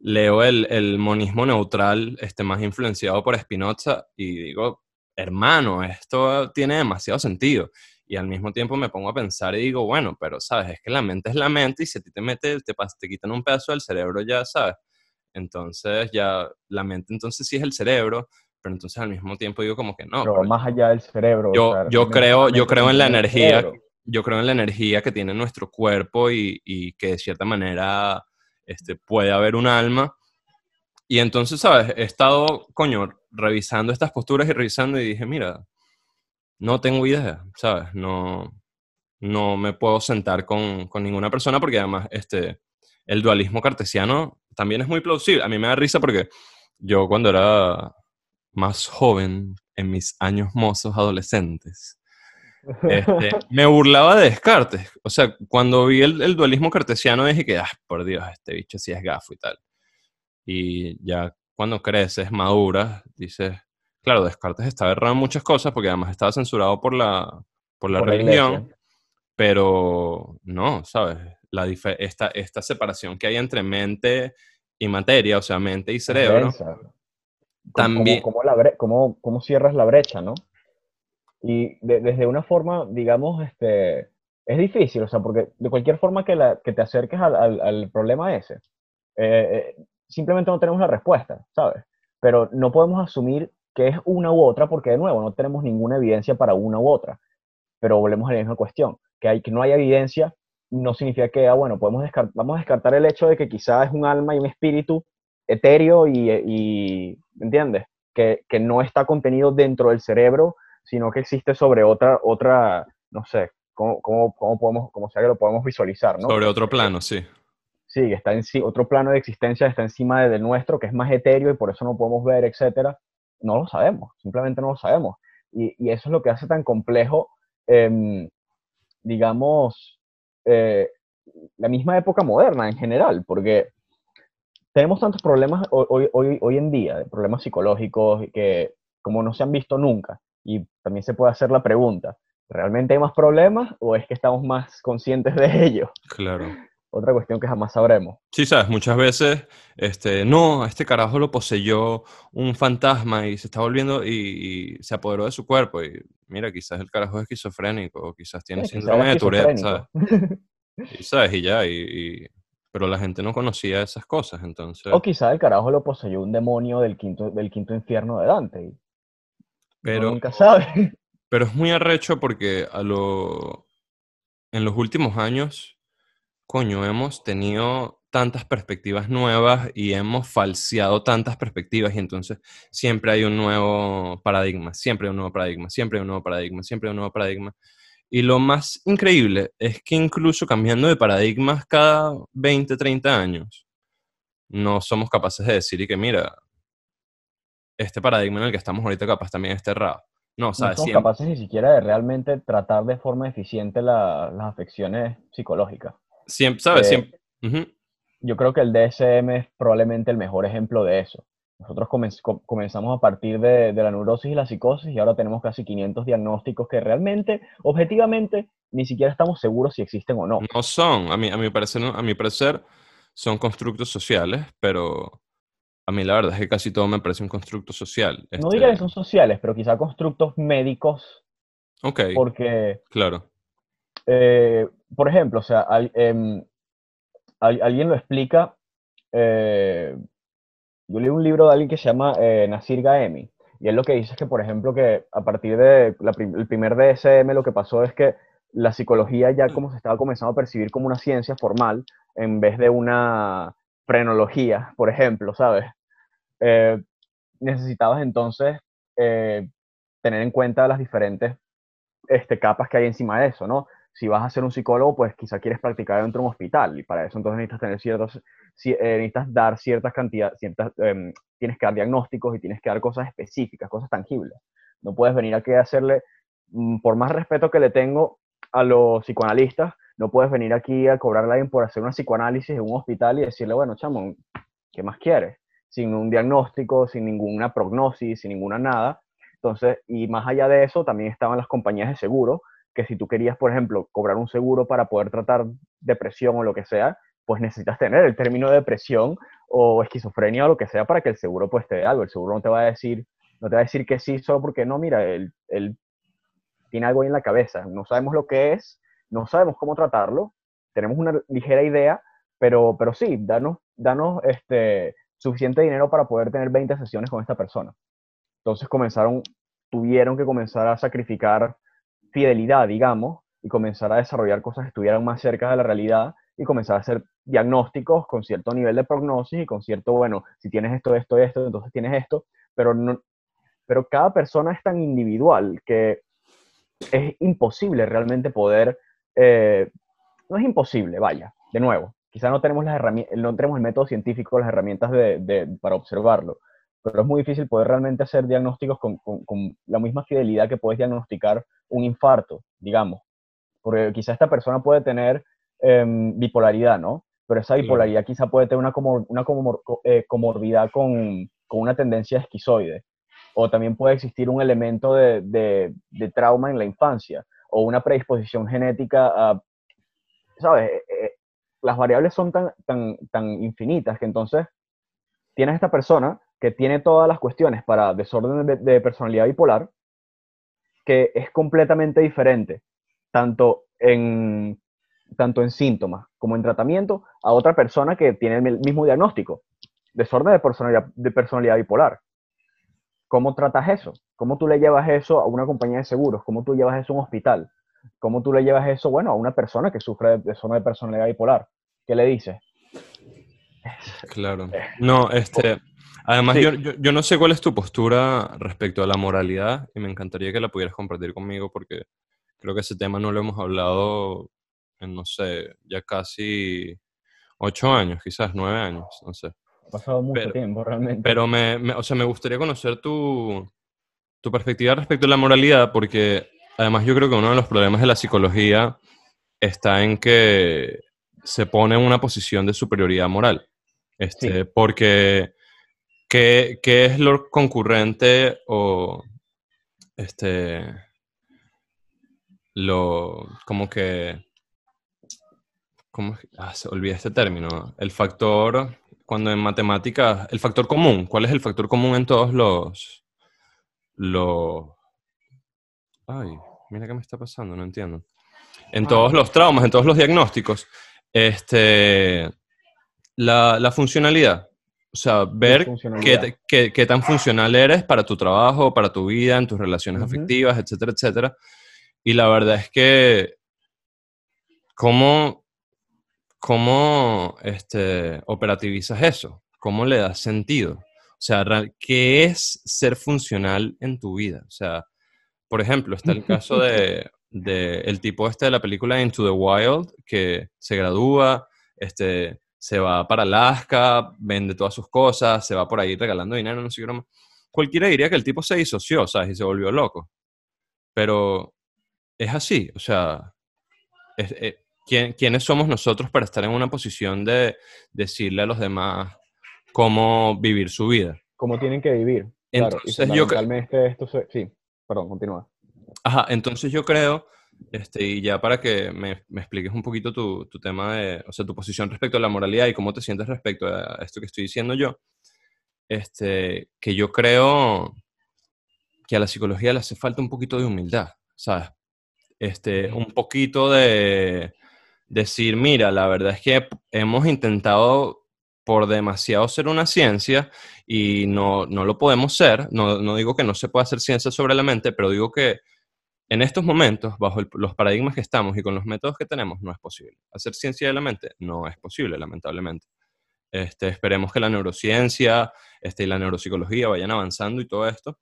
Speaker 1: leo el, el monismo neutral este, más influenciado por Spinoza y digo, hermano, esto tiene demasiado sentido y al mismo tiempo me pongo a pensar y digo, bueno, pero sabes, es que la mente es la mente y si a ti te mete, te, te quitan un pedazo del cerebro ya, ¿sabes? Entonces ya la mente entonces sí es el cerebro, pero entonces al mismo tiempo digo como que no.
Speaker 2: Pero, más allá del cerebro.
Speaker 1: Yo, yo creo, yo creo en la energía, yo creo en la energía que tiene nuestro cuerpo y, y, que de cierta manera este, puede haber un alma. Y entonces, ¿sabes? He estado, coño, revisando estas posturas y revisando y dije, mira, no tengo idea, ¿sabes? No, no me puedo sentar con, con, ninguna persona porque además este, el dualismo cartesiano también es muy plausible. A mí me da risa porque yo cuando era más joven, en mis años mozos adolescentes, este, me burlaba de Descartes. O sea, cuando vi el, el, dualismo cartesiano dije que, ah, por Dios, este bicho sí es gafo y tal. Y ya cuando creces, maduras, dices, claro, Descartes estaba errado en muchas cosas porque además estaba censurado por la, por la religión, pero no, ¿sabes? La esta, esta separación que hay entre mente y materia, o sea, mente y cerebro.
Speaker 2: También... ¿Cómo, cómo, cómo, cierras la brecha, no? Y desde una forma, digamos, este, es difícil, o sea, porque de cualquier forma que, la, que te acerques al, al, problema ese, eh, eh, simplemente no tenemos la respuesta, ¿sabes? Pero no podemos asumir que es una u otra, porque de nuevo no tenemos ninguna evidencia para una u otra. Pero volvemos a la misma cuestión, que, hay, que no haya evidencia no significa que, ah, bueno, podemos vamos a descartar el hecho de que quizás es un alma y un espíritu etéreo y, y ¿entiendes? Que, que, no está contenido dentro del cerebro, sino que existe sobre otra, otra no sé, cómo, cómo, cómo podemos, cómo sea que lo podemos visualizar, ¿no?
Speaker 1: Sobre otro plano, sí.
Speaker 2: Sí, que está en sí, otro plano de existencia está encima del nuestro, que es más etéreo y por eso no podemos ver, etcétera no lo sabemos, simplemente no lo sabemos. Y, y eso es lo que hace tan complejo, eh, digamos, eh, la misma época moderna en general, porque tenemos tantos problemas hoy, hoy, hoy en día, problemas psicológicos que como no se han visto nunca. Y también se puede hacer la pregunta, ¿realmente hay más problemas o es que estamos más conscientes de ellos?
Speaker 1: Claro
Speaker 2: otra cuestión que jamás sabremos.
Speaker 1: Sí, sabes, muchas veces, este, no, este carajo lo poseyó un fantasma y se está volviendo y, se apoderó de su cuerpo. Y mira, quizás el carajo es esquizofrénico, o quizás tiene síndrome de Tourette, ¿sabes? y sabes, y ya, y, pero la gente no conocía esas cosas, entonces...
Speaker 2: O quizás el carajo lo poseyó un demonio del quinto, del quinto infierno de Dante.
Speaker 1: Pero,
Speaker 2: nunca sabe.
Speaker 1: Pero es muy arrecho porque a lo... en los últimos años coño, hemos tenido tantas perspectivas nuevas y hemos falseado tantas perspectivas y entonces siempre hay un nuevo paradigma, siempre hay un nuevo paradigma, siempre hay un nuevo paradigma, siempre hay un nuevo paradigma. Y lo más increíble es que incluso cambiando de paradigmas cada 20, 30 años, no somos capaces de decir y que mira, este paradigma en el que estamos ahorita capaz también está errado. No, o sea,
Speaker 2: no somos capaces ni siquiera de realmente tratar de forma eficiente la, las afecciones psicológicas.
Speaker 1: Siempre, ¿sabes? Eh, Siempre.
Speaker 2: Yo creo que el DSM es probablemente el mejor ejemplo de eso. Nosotros comenzamos a partir de, de, la neurosis y la psicosis y ahora tenemos casi 500 diagnósticos que realmente, objetivamente, ni siquiera estamos seguros si existen o no.
Speaker 1: No son, a mi, a mi parecer, a mi parecer son constructos sociales, pero a mí la verdad es que casi todo me parece un constructo social.
Speaker 2: No diría que este son sociales, pero quizá constructos médicos.
Speaker 1: Ok.
Speaker 2: Porque,
Speaker 1: claro.
Speaker 2: Eh, por ejemplo, o sea, em, alguien lo explica. Eh, yo leí un libro de alguien que se llama eh, Nasir Gaemi, y él lo que dice es que, por ejemplo, que a partir del el primer DSM lo que pasó es que la psicología ya como se estaba comenzando a percibir como una ciencia formal en vez de una frenología, por ejemplo, ¿sabes? Eh, necesitabas entonces eh, tener en cuenta las diferentes este, capas que hay encima de eso, ¿no? Si vas a ser un psicólogo, pues quizá quieres practicar dentro de un hospital y para eso entonces necesitas tener ciertos, eh, necesitas dar ciertas cantidades, ciertas, em, tienes que dar diagnósticos y tienes que dar cosas específicas, cosas tangibles. No puedes venir aquí a hacerle, mm, por más respeto que le tengo a los psicoanalistas, no puedes venir aquí a cobrarle a alguien por hacer una psicoanálisis en un hospital y decirle, bueno, chamo, ¿qué más quieres? sin un diagnóstico, sin ninguna prognosis, sin ninguna nada. Entonces, y más allá de eso, también estaban las compañías de seguro, que si tú querías, por ejemplo, cobrar un seguro para poder tratar depresión o lo que sea, pues necesitas tener el término depresión o esquizofrenia o lo que sea para que el seguro pues te dé algo. El seguro no te va a decir, no te va a decir que sí solo porque no, mira, él, él tiene algo ahí en la cabeza. No sabemos lo que es, no sabemos cómo tratarlo, tenemos una ligera idea, pero, pero sí, danos, danos este, suficiente dinero para poder tener 20 sesiones con esta persona. Entonces comenzaron, tuvieron que comenzar a sacrificar fidelidad, digamos, y comenzar a desarrollar cosas que estuvieran más cerca de la realidad y comenzar a hacer diagnósticos con cierto nivel de prognosis y con cierto, bueno, si tienes esto, esto, esto, entonces tienes esto, pero, no, pero cada persona es tan individual que es imposible realmente poder, eh, no es imposible, vaya, de nuevo, quizá no tenemos, las herramientas, no tenemos el método científico, las herramientas de, para observarlo, pero es muy difícil poder realmente hacer diagnósticos con, con, la misma fidelidad que puedes diagnosticar un infarto, digamos. Porque quizá esta persona puede tener em, bipolaridad, ¿no? Pero esa bipolaridad quizá puede tener una, comor, una eh, comorbidad con, con, una tendencia esquizoide. O también puede existir un elemento de, de, de trauma en la infancia o una predisposición genética ¿sabes? Eh, eh, las variables son tan, tan, tan infinitas que entonces tienes esta persona que tiene todas las cuestiones para desorden de, personalidad bipolar, que es completamente diferente, tanto en, tanto en síntomas como en tratamiento, a otra persona que tiene el mismo diagnóstico, desorden de personalidad bipolar. ¿Cómo tratas eso? ¿Cómo tú le llevas eso a una compañía de seguros? ¿Cómo tú llevas eso a un hospital? ¿Cómo tú le llevas eso, bueno, a una persona que sufre de zona de personalidad bipolar? ¿Qué le dices?
Speaker 1: Claro. No, este, además yo, yo, no sé cuál es tu postura respecto a la moralidad y me encantaría que la pudieras compartir conmigo porque creo que ese tema no lo hemos hablado en, no sé, ya casi ocho años, quizás nueve años, no sé.
Speaker 2: Ha pasado mucho tiempo realmente.
Speaker 1: Pero me, o sea, me gustaría conocer tu, tu perspectiva respecto a la moralidad porque Además, yo creo que uno de los problemas de la psicología está en que se pone en una posición de superioridad moral. Este, Porque, ¿qué, es lo concurrente o este, lo, como que, ¿cómo, ah, se olvida este término? El factor, cuando en matemáticas, el factor común, ¿cuál es el factor común en todos los, los, ay, mira qué me está pasando, no entiendo. En todos los traumas, en todos los diagnósticos, este, la, funcionalidad. O sea, ver qué, qué, tan funcional eres para tu trabajo, para tu vida, en tus relaciones afectivas, etcétera, etcétera. Y la verdad es que, ¿cómo, cómo este, operativizas eso? ¿Cómo le das sentido? O sea, ¿qué es ser funcional en tu vida? O sea, por ejemplo, está el caso de, el tipo este de la película Into the Wild, que se gradúa, este, se va para Alaska, vende todas sus cosas, se va por ahí regalando dinero, no sé qué Cualquiera diría que el tipo se disoció, ¿sabes? Y se volvió loco. Pero es así, o sea, ¿quiénes somos nosotros para estar en una posición de decirle a los demás cómo vivir su vida?
Speaker 2: Cómo tienen que vivir. Entonces, claro, yo... esto, sí. Perdón, continúa.
Speaker 1: Ajá, entonces yo creo Este, y ya para que me, me expliques un poquito tu, tu, tema de, o sea, tu posición respecto a la moralidad y cómo te sientes respecto a esto que estoy diciendo yo, este, que yo creo que a la psicología le hace falta un poquito de humildad, ¿sabes? Este, un poquito de decir, mira, la verdad es que hemos intentado por demasiado ser una ciencia y no, no lo podemos ser. No, no, digo que no se pueda hacer ciencia sobre la mente, pero digo que en estos momentos, bajo los paradigmas que estamos y con los métodos que tenemos, no es posible. Hacer ciencia de la mente no es posible, lamentablemente. Este, esperemos que la neurociencia este, y la neuropsicología vayan avanzando y todo esto.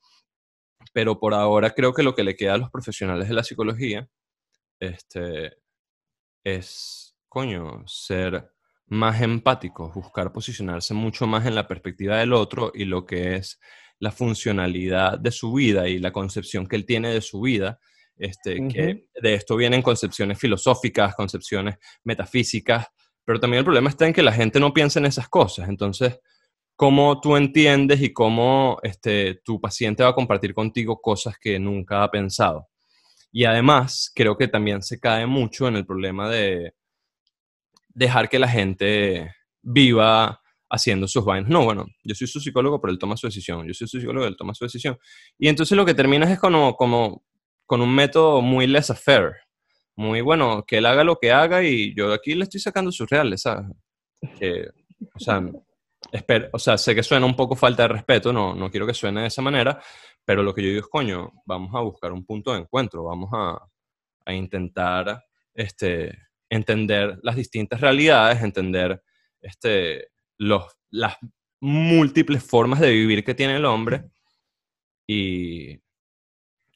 Speaker 1: Pero por ahora creo que lo que le queda a los profesionales de la psicología este, es, coño, ser más empáticos, buscar posicionarse mucho más en la perspectiva del otro y lo que es la funcionalidad de su vida y la concepción que él tiene de su vida. Este, que de esto vienen concepciones filosóficas, concepciones metafísicas, pero también el problema está en que la gente no piensa en esas cosas. Entonces, ¿cómo tú entiendes y cómo este, tu paciente va a compartir contigo cosas que nunca ha pensado? Y además, creo que también se cae mucho en el problema de dejar que la gente viva haciendo sus vainas. No, bueno, yo soy su psicólogo, pero él toma su decisión. Yo soy su psicólogo, él toma su decisión. Y entonces lo que terminas es como, como con un método muy laissez-faire. Muy bueno, que él haga lo que haga y yo aquí le estoy sacando sus reales, ¿sabes? Que, o sea, espero, o sea, sé que suena un poco falta de respeto, no, no quiero que suene de esa manera, pero lo que yo digo es, coño, vamos a buscar un punto de encuentro, vamos a, a intentar este, entender las distintas realidades, entender este, los, las múltiples formas de vivir que tiene el hombre y,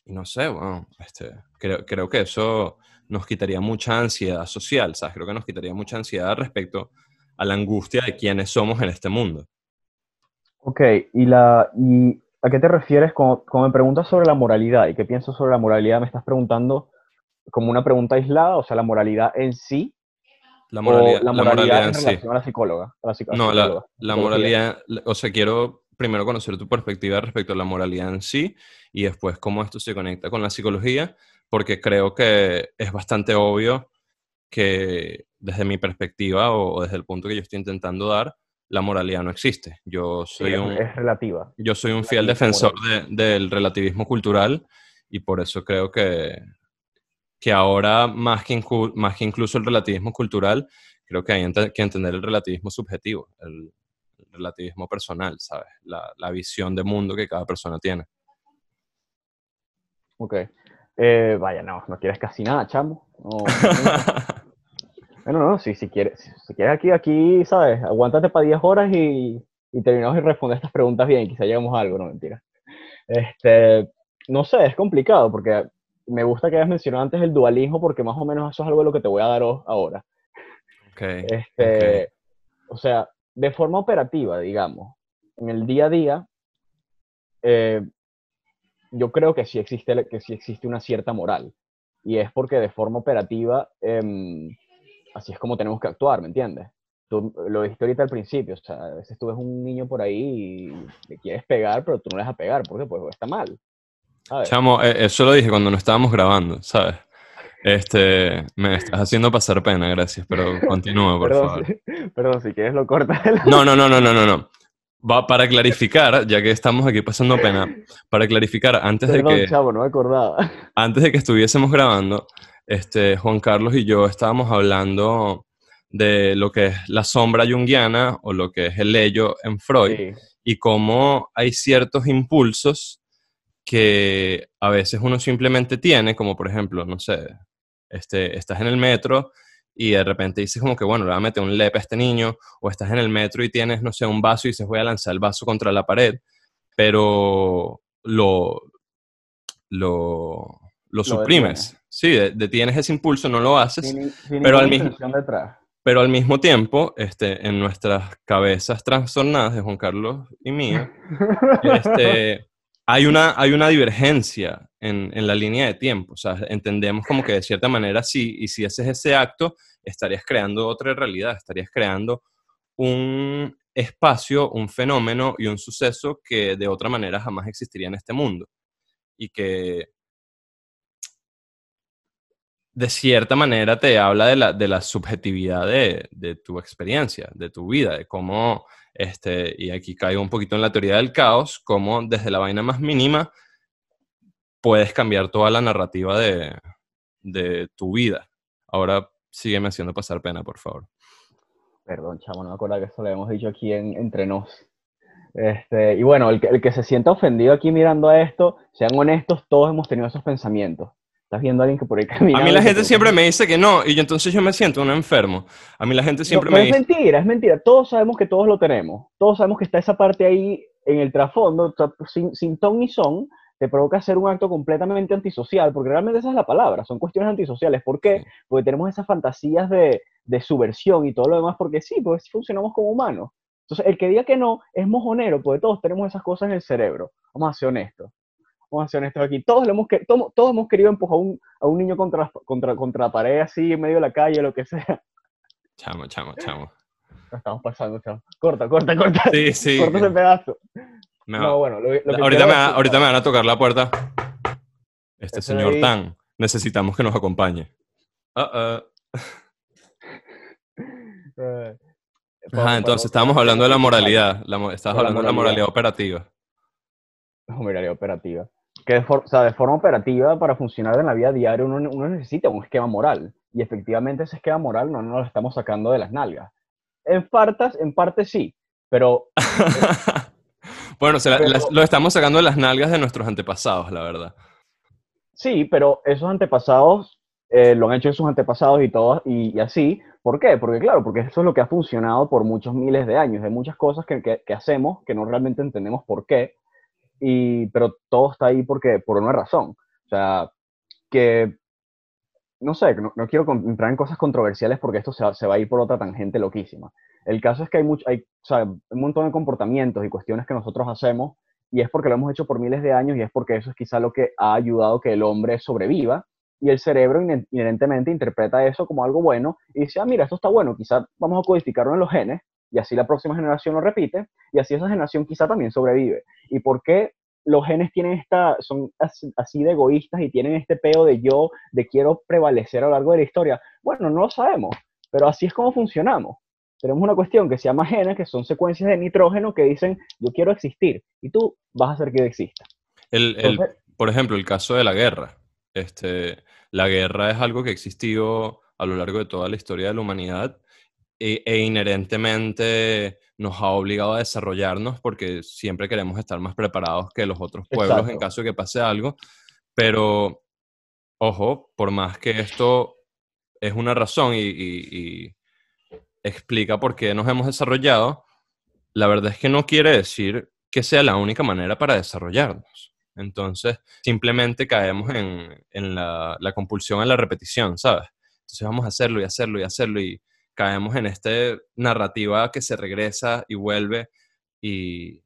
Speaker 1: no sé, bueno, este, creo, creo que eso nos quitaría mucha ansiedad social, ¿sabes? Creo que nos quitaría mucha ansiedad respecto a la angustia de quienes somos en este mundo.
Speaker 2: Ok, y, la, y ¿a qué te refieres cuando, me preguntas sobre la moralidad y qué pienso sobre la moralidad? ¿Me estás preguntando como una pregunta aislada, o sea, la moralidad en sí?
Speaker 1: La moralidad,
Speaker 2: la moralidad, en, relación a la psicóloga.
Speaker 1: no, la, moralidad, o sea, quiero primero conocer tu perspectiva respecto a la moralidad en sí y después cómo esto se conecta con la psicología, porque creo que es bastante obvio que desde mi perspectiva o, desde el punto que yo estoy intentando dar, la moralidad no existe. Yo soy un,
Speaker 2: es relativa.
Speaker 1: Yo soy un fiel defensor del relativismo cultural y por eso creo que, que ahora, más que, más que incluso el relativismo cultural, creo que hay que entender el relativismo subjetivo, el, relativismo personal, ¿sabes? La, la, visión de mundo que cada persona tiene.
Speaker 2: Ok. Eh, vaya, no, no quieres casi nada, chamo. bueno, no, si, si, quieres, si quieres aquí, aquí, ¿sabes? Aguántate para 10 horas y, y terminamos y responder estas preguntas bien, quizá llegamos a algo, no mentira. Este, no sé, es complicado porque me gusta que hayas mencionado antes el dualismo porque más o menos eso es algo de lo que te voy a dar ahora.
Speaker 1: Okay,
Speaker 2: este, O sea, de forma operativa, digamos, en el día a día, eh, yo creo que sí, existe, que sí existe una cierta moral. Y es porque de forma operativa, em, así es como tenemos que actuar, ¿me entiendes? Tú lo dijiste ahorita al principio, o sea, a veces tú ves un niño por ahí y le quieres pegar, pero tú no le dejas pegar, porque pues está mal.
Speaker 1: Chamo, eh, eso lo dije cuando no estábamos grabando, ¿sabes? Este, me estás haciendo pasar pena, gracias, pero continúa, por favor.
Speaker 2: perdón, si quieres lo cortas.
Speaker 1: No, no, no, no, no, no, no. Va, para clarificar, ya que estamos aquí pasando pena, para clarificar, antes de que...
Speaker 2: Chavo, no me acordaba.
Speaker 1: Antes de que estuviésemos grabando, este, Juan Carlos y yo estábamos hablando de lo que es la sombra junguiana o lo que es el ello en Freud y cómo hay ciertos impulsos que a veces uno simplemente tiene, como por ejemplo, no sé, este, estás en el metro y de repente dices como que, bueno, le voy a meter un lepe a este niño, o estás en el metro y tienes, no sé, un vaso y dices, voy a lanzar el vaso contra la pared, pero lo, lo, lo, suprimes. Sí, detienes ese impulso, no lo haces, pero, al mismo, pero al mismo tiempo, este, en nuestras cabezas trastornadas de Juan Carlos y mía, este, hay una, hay una divergencia en, en, la línea de tiempo. O sea, entendemos como que de cierta manera sí, y si haces ese acto, estarías creando otra realidad, estarías creando un espacio, un fenómeno y un suceso que de otra manera jamás existiría en este mundo. Y que de cierta manera te habla de la, de la subjetividad de, de, tu experiencia, de tu vida, de cómo, este, y aquí caigo un poquito en la teoría del caos, cómo desde la vaina más mínima puedes cambiar toda la narrativa de, de tu vida. Ahora sígueme haciendo pasar pena, por favor.
Speaker 2: Perdón, chamo, no me acuerdo que eso lo hemos dicho aquí en, entre nos. Este, y bueno, el que, el que se sienta ofendido aquí mirando a esto, sean honestos, todos hemos tenido esos pensamientos. Estás viendo a alguien que por ahí camina.
Speaker 1: A mí la gente siempre me dice que no, y yo entonces yo me siento un enfermo. A mí la gente siempre
Speaker 2: no,
Speaker 1: me
Speaker 2: no es mentira, es mentira. Todos sabemos que todos lo tenemos. Todos sabemos que está esa parte ahí en el trasfondo, sin, sin ton ni son, te provoca hacer un acto completamente antisocial, porque realmente esa es la palabra, son cuestiones antisociales. ¿Por qué? Porque tenemos esas fantasías de, de subversión y todo lo demás, porque sí, porque funcionamos como humanos. Entonces, el que diga que no es mojonero, porque todos tenemos esas cosas en el cerebro. Vamos a ser honestos. Vamos a ser honestos aquí. Todos, hemos, todos, todos hemos querido empujar a un, a un niño contra, contra, contra la pared así en medio de la calle, lo que sea.
Speaker 1: Chamo, chamo, chamo.
Speaker 2: Lo estamos pasando, chamo. Corta, corta, corta.
Speaker 1: Sí, sí.
Speaker 2: Corta ese pedazo.
Speaker 1: Me
Speaker 2: no, bueno, lo, lo que
Speaker 1: ahorita, me,
Speaker 2: quiero
Speaker 1: ahorita me van a tocar la puerta. Este señor
Speaker 2: ahí.
Speaker 1: Tan, necesitamos que nos acompañe. Ah, ah.
Speaker 2: Eh,
Speaker 1: Ajá, entonces estábamos hablando de la moralidad. La, estabas
Speaker 2: la
Speaker 1: hablando de la
Speaker 2: moralidad.
Speaker 1: moralidad operativa.
Speaker 2: Moralidad operativa. Que de, for- o sea, de forma operativa, para funcionar en la vida diaria, uno, uno necesita un esquema moral. Y efectivamente ese esquema moral no nos lo estamos sacando de las nalgas. En partes, en parte sí, pero
Speaker 1: bueno, se la-
Speaker 2: Pero-
Speaker 1: las- lo estamos sacando de las nalgas de nuestros antepasados, la verdad.
Speaker 2: sí, pero esos antepasados eh, lo han hecho sus antepasados y todos y, y así. ¿Por qué? Porque claro, porque eso es lo que ha funcionado por muchos miles de años. Hay muchas cosas que, que- que hacemos que no realmente entendemos por qué, y, pero todo está ahí porque, por una razón. O sea, que, no sé, no, no quiero entrar en cosas controversiales porque esto se se va a ir por otra tangente loquísima. El caso es que hay, mucho, hay o sea, un montón de comportamientos y cuestiones que nosotros hacemos y es porque lo hemos hecho por miles de años y es porque eso es quizá lo que ha ayudado que el hombre sobreviva y el cerebro inherentemente interpreta eso como algo bueno y dice, ah, mira, esto está bueno, quizá vamos a codificarlo en los genes y así la próxima generación lo repite y así esa generación quizá también sobrevive. ¿Y por qué los genes tienen esta, son así, de egoístas y tienen este peo de yo, de quiero prevalecer a lo largo de la historia? Bueno, no lo sabemos, pero así es como funcionamos. Tenemos una cuestión que se llama genes, que son secuencias de nitrógeno que dicen, yo quiero existir, y tú vas a hacer que yo exista.
Speaker 1: El, el-
Speaker 2: Entonces-
Speaker 1: por ejemplo, el caso de la guerra. Este, la guerra es algo que ha existido a lo largo de toda la historia de la humanidad e, e inherentemente nos ha obligado a desarrollarnos porque siempre queremos estar más preparados que los otros pueblos en
Speaker 2: Exacto.
Speaker 1: caso de que pase algo. Pero, ojo, por más que esto es una razón y, y- y explica por qué nos hemos desarrollado, la verdad es que no quiere decir que sea la única manera para desarrollarnos. Entonces, simplemente caemos en, en la, la compulsión a la repetición, ¿sabes? Entonces vamos a hacerlo y hacerlo y hacerlo y caemos en esta narrativa que se regresa y vuelve y...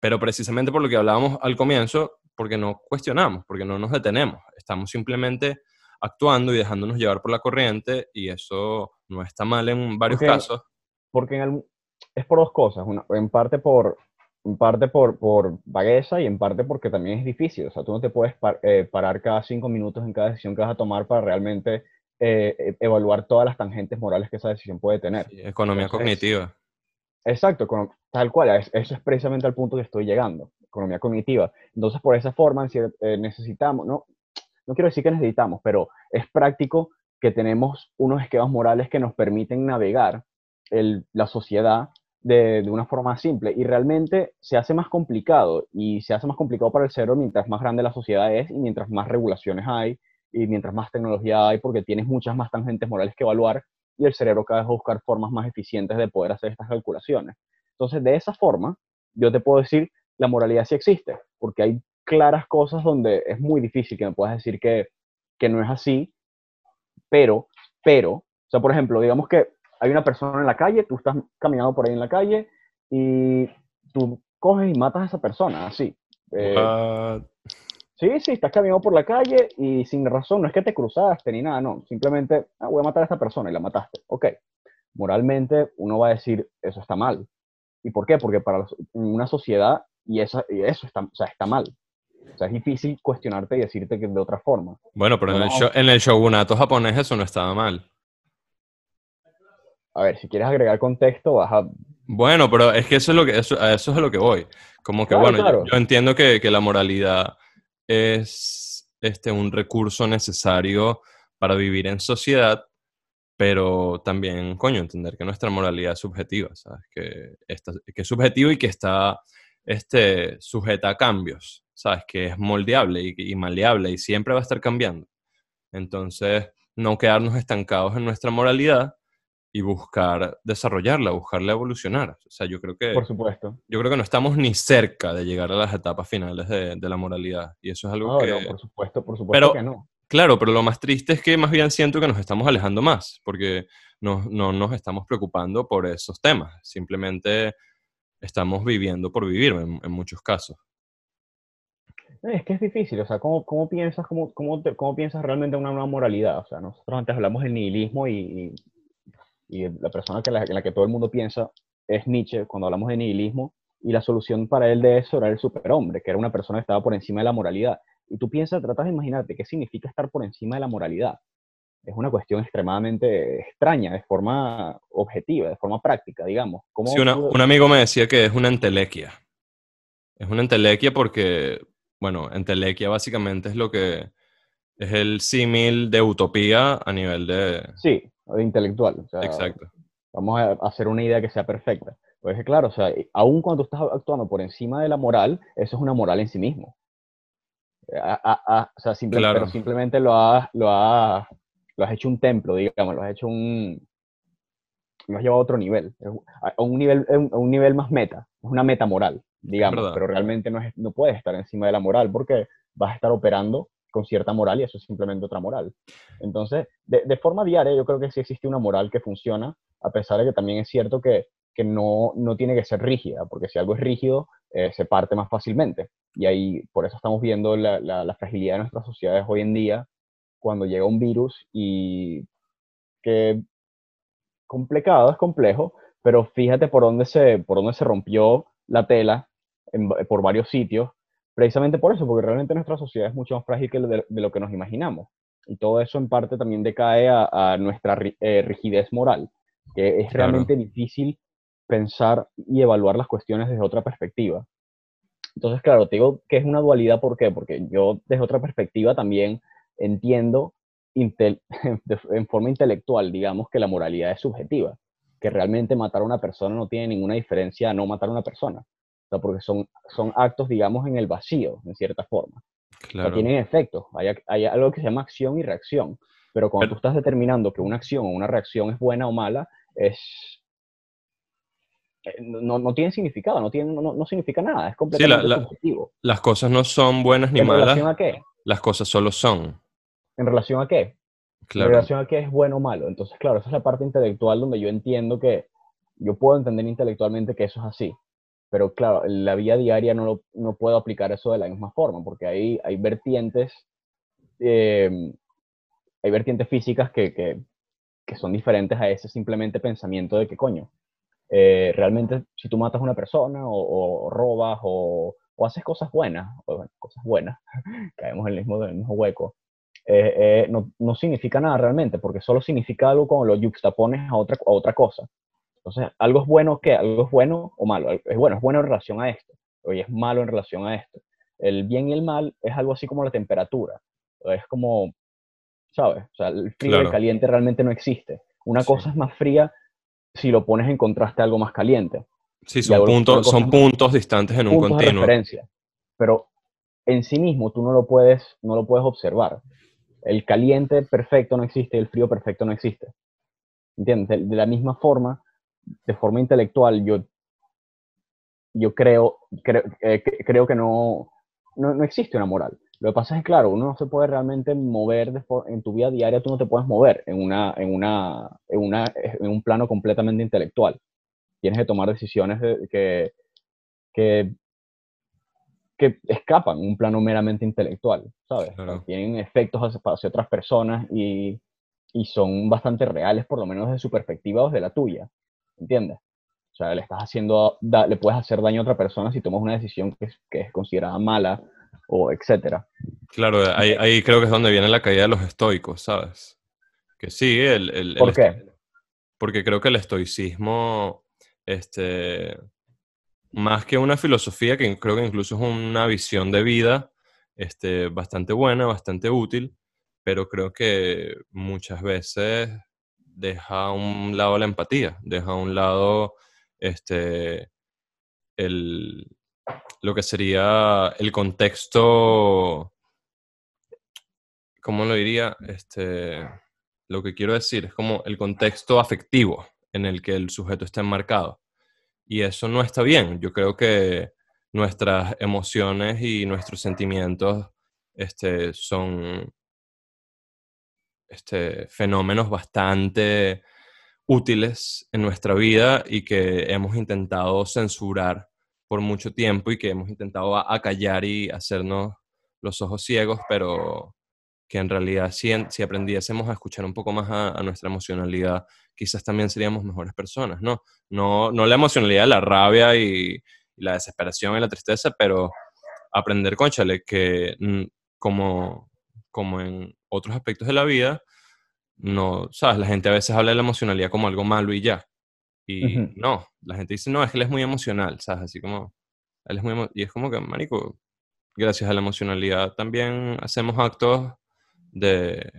Speaker 1: Pero precisamente por lo que hablábamos al comienzo, porque no cuestionamos, porque no nos detenemos, estamos simplemente actuando y dejándonos llevar por la corriente y eso no está mal en varios
Speaker 2: Porque-
Speaker 1: casos.
Speaker 2: porque en el- es por dos cosas, una- en parte por en parte por, por vagueza y en parte porque también es difícil, o sea, tú no te puedes par- eh, parar cada cinco minutos en cada decisión que vas a tomar para realmente eh, e- evaluar todas las tangentes morales que esa decisión puede tener.
Speaker 1: Sí, Economía
Speaker 2: Entonces,
Speaker 1: cognitiva.
Speaker 2: Exacto, econo- tal cual, es- eso es precisamente al punto que estoy llegando, economía cognitiva. Entonces, por esa forma, eh, necesitamos, no, no quiero decir que necesitamos, pero es práctico que tenemos unos esquemas morales que nos permiten navegar el- la sociedad de, de una forma simple y realmente se hace más complicado y se hace más complicado para el cerebro mientras más grande la sociedad es y mientras más regulaciones hay y mientras más tecnología hay porque tienes muchas más tangentes morales que evaluar y el cerebro cada vez va a buscar formas más eficientes de poder hacer estas calculaciones. Entonces, de esa forma, yo te puedo decir, la moralidad sí existe, porque hay claras cosas donde es muy difícil que me puedas decir que, que no es así, pero, pero, o sea, por ejemplo, digamos que hay una persona en la calle, tú estás caminando por ahí en la calle y tú coges y matas a esa persona, así. Eh? Sí, sí, estás caminando por la calle y sin razón, no es que te cruzaste ni nada, no, simplemente ah, voy a matar a esta persona y la mataste. Ok, moralmente uno va a decir, eso está mal. ¿Y por qué? Porque para una sociedad, y eso, y eso está, o sea, está mal. O sea, es difícil cuestionarte y decirte que de otra forma.
Speaker 1: Bueno, pero en, el show- en el shogunato japonés eso no estaba mal.
Speaker 2: A ver, si quieres agregar contexto, vas a...
Speaker 1: Bueno, pero es que eso es lo que eso, a eso es a lo que voy. Como que
Speaker 2: Claro,
Speaker 1: bueno, yo-. Yo, entiendo que, que la moralidad es este un recurso necesario para vivir en sociedad, pero también, coño, entender que nuestra moralidad es subjetiva, ¿sabes? Que, está- que es subjetivo y que está este, sujeta a cambios, ¿sabes? Que es moldeable y, y maleable y siempre va a estar cambiando. Entonces, no quedarnos estancados en nuestra moralidad y buscar desarrollarla, buscarla evolucionar. O sea, yo creo que,
Speaker 2: Por supuesto.
Speaker 1: yo creo que no estamos ni cerca de llegar a las etapas finales de, de la moralidad. Y eso es algo
Speaker 2: No,
Speaker 1: que...
Speaker 2: no, por supuesto, por supuesto
Speaker 1: Pero-
Speaker 2: que no.
Speaker 1: Claro, pero lo más triste es que más bien siento que nos estamos alejando más, porque no, no nos estamos preocupando por esos temas. Simplemente estamos viviendo por vivir en, en muchos casos.
Speaker 2: No, Es que es difícil, o sea, ¿cómo, cómo piensas, cómo, cómo, te- cómo piensas realmente una nueva moralidad? O sea, nosotros antes hablamos del nihilismo y, y, y la persona que la, en la que todo el mundo piensa es Nietzsche cuando hablamos de nihilismo, y la solución para él de eso era el superhombre, que era una persona que estaba por encima de la moralidad. Y tú piensas, tratas de imaginarte qué significa estar por encima de la moralidad. Es una cuestión extremadamente extraña, de forma objetiva, de forma práctica, digamos. ¿Cómo
Speaker 1: Sí, una-
Speaker 2: tú-
Speaker 1: un amigo me decía que es una entelequia. Es una entelequia porque, bueno, entelequia básicamente es lo que es el símil de utopía a nivel de...
Speaker 2: Sí, intelectual. o sea,
Speaker 1: Exacto.
Speaker 2: vamos a hacer una idea que sea perfecta. Pues claro, o sea, aun cuando estás actuando por encima de la moral, eso es una moral en sí mismo. A- a- a- o sea, simple-
Speaker 1: Claro.
Speaker 2: pero simplemente lo has, lo, has, lo has hecho un templo, digamos, lo has hecho un... Lo has llevado a otro nivel, a un nivel, a un nivel más meta, es una meta moral, digamos, pero realmente no, es, no puedes estar encima de la moral porque vas a estar operando con cierta moral y eso es simplemente otra moral. Entonces, de, forma diaria, yo creo que sí existe una moral que funciona, a pesar de que también es cierto que, que no, no tiene que ser rígida, porque si algo es rígido, eh, se parte más fácilmente. Y ahí, por eso estamos viendo la, la- fragilidad de nuestras sociedades hoy en día, cuando llega un virus y que complicado, es complejo, pero fíjate por dónde se, por dónde se rompió la tela por varios sitios, precisamente por eso, porque realmente nuestra sociedad es mucho más frágil que lo de, de lo que nos imaginamos. Y todo eso en parte también decae a, a nuestra eh, rigidez moral, que es
Speaker 1: Claro.
Speaker 2: realmente difícil pensar y evaluar las cuestiones desde otra perspectiva. Entonces, claro, te digo que es una dualidad, ¿por qué? Porque yo desde otra perspectiva también entiendo en forma intelectual, digamos, que la moralidad es subjetiva, que realmente matar a una persona no tiene ninguna diferencia a no matar a una persona. O sea, porque son, son actos, digamos, en el vacío, en cierta forma. O sea,
Speaker 1: Claro.
Speaker 2: tienen efectos. Hay, hay algo que se llama acción y reacción. Pero cuando
Speaker 1: Pero-
Speaker 2: tú estás determinando que una acción o una reacción es buena o mala, es... eh, No, no tiene significado, no, tiene, no, no significa nada, es completamente
Speaker 1: la-
Speaker 2: subjetivo.
Speaker 1: Las cosas no son buenas ni
Speaker 2: ¿En
Speaker 1: malas,
Speaker 2: relación a qué?
Speaker 1: las cosas solo son.
Speaker 2: ¿En relación a qué? En
Speaker 1: Claro.
Speaker 2: relación a qué es bueno o malo. Entonces, claro, esa es la parte intelectual donde yo entiendo que yo puedo entender intelectualmente que eso es así. Pero claro, en la vida diaria no, lo- no puedo aplicar eso de la misma forma, porque hay, hay vertientes, eh, hay vertientes físicas que, que, que son diferentes a ese simplemente pensamiento de que coño, eh, realmente si tú matas a una persona o, o robas o, o haces cosas buenas, o, bueno, cosas buenas, caemos en el mismo, en el mismo hueco, eh, eh, no, no significa nada realmente, porque solo significa algo cuando lo yuxtapones a otra, a otra cosa. Entonces, algo es bueno, ¿qué? Algo es bueno o malo. Es bueno, es bueno en relación a esto, o es malo en relación a esto. El bien y el mal es algo así como la temperatura. Es como, ¿sabes? O sea, el frío y el
Speaker 1: Claro.
Speaker 2: caliente realmente no existe. Una
Speaker 1: Sí.
Speaker 2: cosa es más fría si lo pones en contraste a algo más caliente.
Speaker 1: Sí,
Speaker 2: Y
Speaker 1: son puntos, son puntos distantes en un
Speaker 2: puntos de
Speaker 1: continuo.
Speaker 2: referencia. Pero en sí mismo tú no lo puedes, no lo puedes observar. El caliente perfecto no existe, el frío perfecto no existe. ¿Entiendes? De, de la misma forma, de forma intelectual, yo, yo creo, creo, eh, que- creo que no, no, no existe una moral. Lo que pasa es que, claro, uno no se puede realmente mover de en tu vida diaria, tú no te puedes mover en, una, en, una, en, una, en un plano completamente intelectual. Tienes que tomar decisiones de- que, que, que escapan un plano meramente intelectual, ¿sabes?
Speaker 1: Claro.
Speaker 2: Tienen efectos hacia, hacia otras personas y, y son bastante reales, por lo menos desde su perspectiva o desde la tuya, ¿entiendes? O sea, le estás haciendo, da- le puedes hacer daño a otra persona si tomas una decisión que es, que es considerada mala o etcétera.
Speaker 1: Claro, ahí, creo que es donde viene la caída de los estoicos, ¿sabes? Que sí, el... el
Speaker 2: ¿Por qué?
Speaker 1: Porque creo que el estoicismo, este, más que una filosofía, que creo que incluso es una visión de vida este, bastante buena, bastante útil, pero creo que muchas veces deja a un lado la empatía, deja a un lado este, el, lo que sería el contexto, ¿cómo lo diría? Este, lo que quiero decir es como el contexto afectivo en el que el sujeto está enmarcado. Y eso no está bien. Yo creo que nuestras emociones y nuestros sentimientos este, son este, fenómenos bastante útiles en nuestra vida y que hemos intentado censurar por mucho tiempo y que hemos intentado acallar y hacernos los ojos ciegos, pero que en realidad si, aprendiésemos a escuchar un poco más a, nuestra emocionalidad, quizás también seríamos mejores personas, ¿no? No, no la emocionalidad, la rabia y, la desesperación y la tristeza, pero aprender, conchale, que mm, como, como en otros aspectos de la vida, no, ¿sabes? La gente a veces habla de la emocionalidad como algo malo y ya. Y no, la gente dice, no, es que él es muy emocional, ¿sabes? Así como, él es muy... Y es como que, marico, gracias a la emocionalidad también hacemos actos de,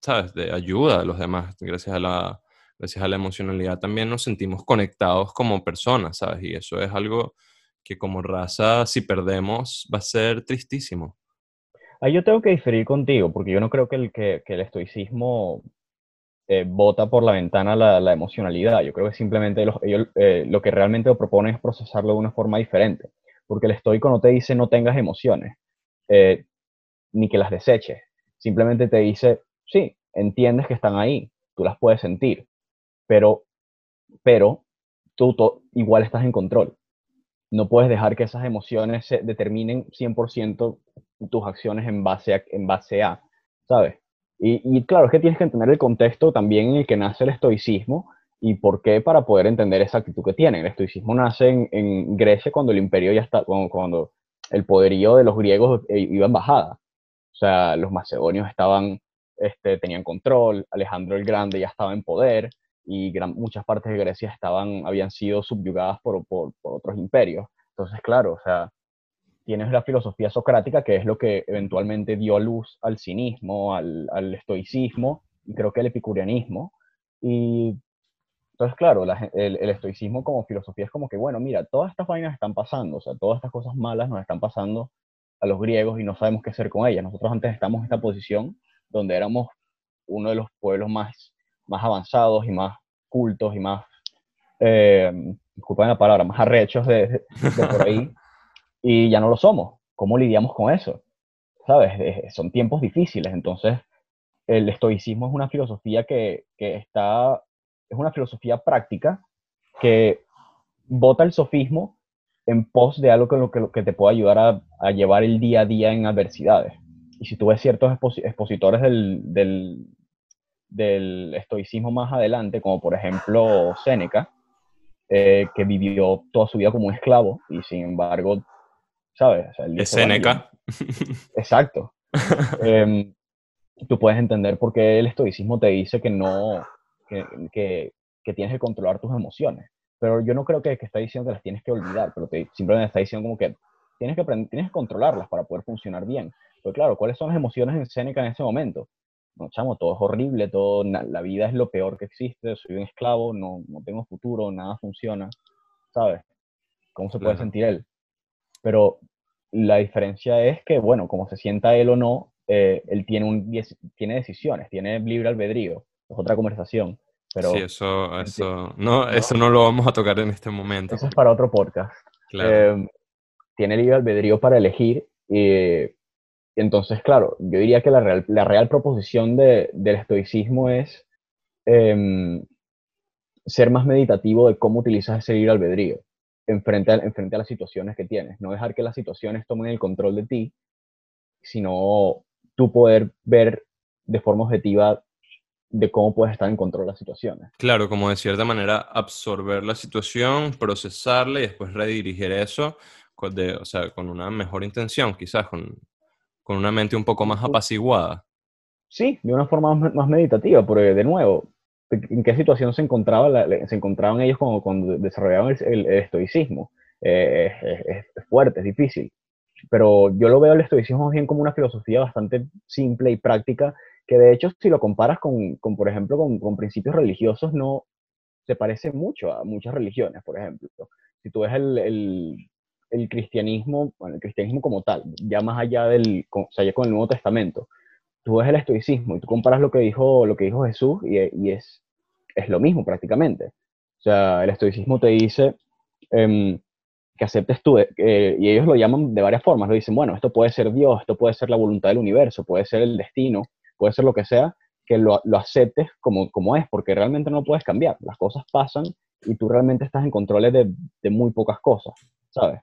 Speaker 1: ¿sabes? De ayuda a los demás. Gracias a la, gracias a la emocionalidad también nos sentimos conectados como personas, ¿sabes? Y eso es algo que como raza, si perdemos, va a ser tristísimo.
Speaker 2: Ahí yo tengo que diferir contigo, porque yo no creo que el, que, el estoicismo eh, bota por la ventana la, emocionalidad. Yo creo que simplemente eh, lo que realmente lo propone es procesarlo de una forma diferente. Porque el estoico no te dice no tengas emociones. Eh, ni que las deseches. Simplemente te dice, sí, entiendes que están ahí, tú las puedes sentir, pero, pero tú igual estás en control. No puedes dejar que esas emociones se determinen 100% tus acciones en base a, en base a ¿sabes? Y, claro, es que tienes que entender el contexto también en el que nace el estoicismo y por qué para poder entender esa actitud que tienen. El estoicismo nace en, Grecia cuando el imperio ya está, cuando, cuando, el poderío de los griegos iba en bajada. O sea, los macedonios estaban, este, tenían control, Alejandro el Grande ya estaba en poder y gran, muchas partes de Grecia estaban, habían sido subyugadas por, por, otros imperios. Entonces, claro, o sea, tienes la filosofía socrática, que es lo que eventualmente dio luz al cinismo, al, al estoicismo y creo que al epicureanismo. Y entonces, claro, el, el, estoicismo como filosofía es como que, bueno, mira, todas estas vainas están pasando, o sea, todas estas cosas malas nos están pasando a los griegos y no sabemos qué hacer con ellas. Nosotros antes estamos en esta posición donde éramos uno de los pueblos más, más avanzados y más cultos y más, eh, disculpen la palabra, más arrechos de, por ahí, y ya no lo somos. ¿Cómo lidiamos con eso? ¿Sabes? son tiempos difíciles, entonces el estoicismo es una filosofía que, que está, es una filosofía práctica que bota el sofismo en pos de algo que, que, te pueda ayudar a, llevar el día a día en adversidades. Y si tú ves ciertos expositores del, del, del, estoicismo más adelante, como por ejemplo Séneca, eh, que vivió toda su vida como un esclavo y sin embargo, ¿sabes?
Speaker 1: es Séneca.
Speaker 2: Exacto. Em, tú puedes entender por qué el estoicismo te dice que no, que, que, que tienes que controlar tus emociones pero yo no creo que, que está diciendo que las tienes que olvidar, pero te, simplemente está diciendo como que tienes que, aprender, tienes que controlarlas para poder funcionar bien. Pero claro, ¿cuáles son las emociones en Seneca en ese momento? No, chamo, todo es horrible, todo, la vida es lo peor que existe, soy un esclavo, no, no tengo futuro, nada funciona, ¿sabes? ¿Cómo se puede sentir él? Pero la diferencia es que, bueno, como se sienta él o no, eh, él tiene, un, tiene decisiones, tiene libre albedrío, es otra conversación sí,
Speaker 1: eso, eso, no, eso no lo vamos a tocar en este momento.
Speaker 2: Eso es para otro podcast. Em, tiene libre albedrío para elegir y, entonces, claro, yo diría que la real, la real proposición de, del estoicismo es em, ser más meditativo de cómo utilizas ese libre albedrío en frente, a, a las situaciones que tienes. No dejar que las situaciones tomen el control de ti, sino tú poder ver de forma objetiva de cómo puedes estar en control de las situaciones.
Speaker 1: Claro, como de cierta manera absorber la situación, procesarla y después redirigir eso de, o sea, con una mejor intención, quizás, con, con una mente un poco más apaciguada.
Speaker 2: Sí, de una forma más, meditativa, porque de nuevo, ¿en qué situación se, encontraba se encontraban ellos cuando, cuando desarrollaban el, estoicismo? Eh, es, fuerte, es difícil. Pero yo lo veo el estoicismo bien como una filosofía bastante simple y práctica, que de hecho si lo comparas con, con por ejemplo, con, con, principios religiosos, no se parece mucho a muchas religiones, por ejemplo. Si tú ves el, el, el cristianismo, bueno, el cristianismo como tal, ya más allá del, o sea, ya con el Nuevo Testamento, tú ves el estoicismo y tú comparas lo que dijo, lo que dijo Jesús y, es, es lo mismo prácticamente. O sea, el estoicismo te dice em, que aceptes tú, eh, y ellos lo llaman de varias formas, lo dicen, bueno, esto puede ser Dios, esto puede ser la voluntad del universo, puede ser el destino, puede ser lo que sea, que lo, lo aceptes como, como es, porque realmente no puedes cambiar, las cosas pasan y tú realmente estás en control de, de muy pocas cosas, ¿sabes?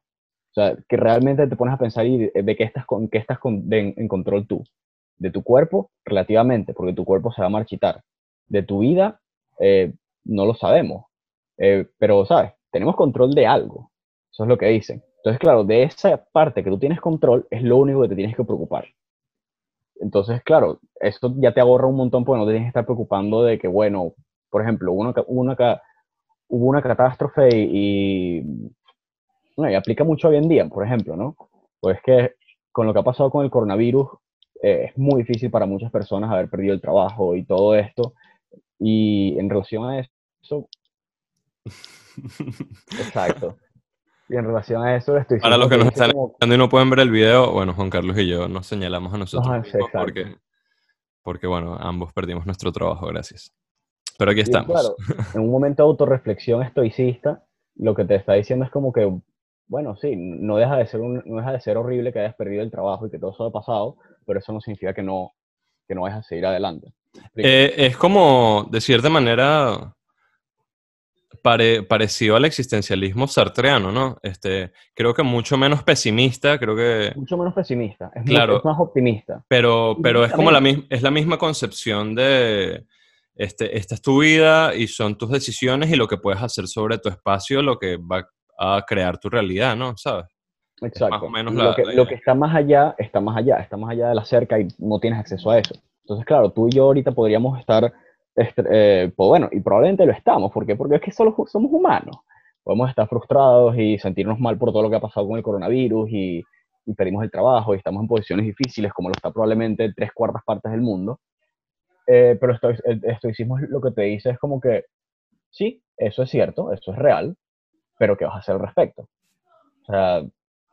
Speaker 2: O sea, que realmente te pones a pensar y de, qué estás, con, qué estás en control tú. De tu cuerpo, relativamente, porque tu cuerpo se va a marchitar. De tu vida, eh, no lo sabemos. Eh, pero, ¿sabes? Tenemos control de algo. Eso es lo que dicen. Entonces, claro, de esa parte que tú tienes control es lo único que te tienes que preocupar. Entonces, claro, eso ya te ahorra un montón porque no te tienes que estar preocupando de que, bueno, por ejemplo, uno, una, hubo una catástrofe y, y aplica mucho hoy en día, por ejemplo, ¿no? Pues que con lo que ha pasado con el coronavirus, eh, es muy difícil para muchas personas haber perdido el trabajo y todo esto. Y en relación a eso... Exacto. Y en relación a eso, estoy
Speaker 1: Para los que nos están escuchando y no pueden ver el video, bueno, Juan Carlos y yo nos señalamos a nosotros porque, porque, bueno, ambos perdimos nuestro trabajo, gracias. Pero aquí estamos. claro,
Speaker 2: en un momento de autorreflexión estoicista, lo que te está diciendo es como que bueno, sí, no deja, de ser no deja de ser horrible que hayas perdido el trabajo y que todo eso haya pasado, pero eso no significa que no, que no vayas a seguir adelante.
Speaker 1: Eh, es como, de cierta manera, parecido al existencialismo sartreano, ¿no? Este, creo que mucho menos pesimista, creo que...
Speaker 2: Mucho menos pesimista, es, más optimista.
Speaker 1: Pero, pero es como la, es la misma concepción de... Este, esta es tu vida y son tus decisiones y lo que puedes hacer sobre tu espacio, lo que va a crear tu realidad, ¿no? ¿Sabes?
Speaker 2: Exacto. menos lo, que, lo, que, está más allá, está más allá, está más allá de la cerca y no tienes acceso a eso. Entonces, claro, tú y yo ahorita podríamos estar, este, eh, pues bueno, y probablemente lo estamos. ¿Por qué? Porque es que solo somos humanos. Podemos estar frustrados y sentirnos mal por todo lo que ha pasado con el coronavirus y, y perdimos el trabajo y estamos en posiciones difíciles como lo está probablemente tres cuartas partes del mundo. Eh, pero esto, el estoicismo lo que te dice es como que, sí, eso es cierto, eso es real, pero ¿qué vas a hacer al respecto? O sea,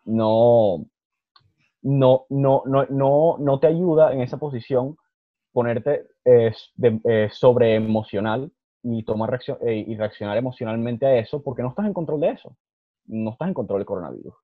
Speaker 2: no, no, no, no, no, no te ayuda en esa posición ponerte eh, eh, sobre emocional y tomar reacción, eh, y reaccionar emocionalmente a eso porque no estás en control de eso. No estás en control del coronavirus.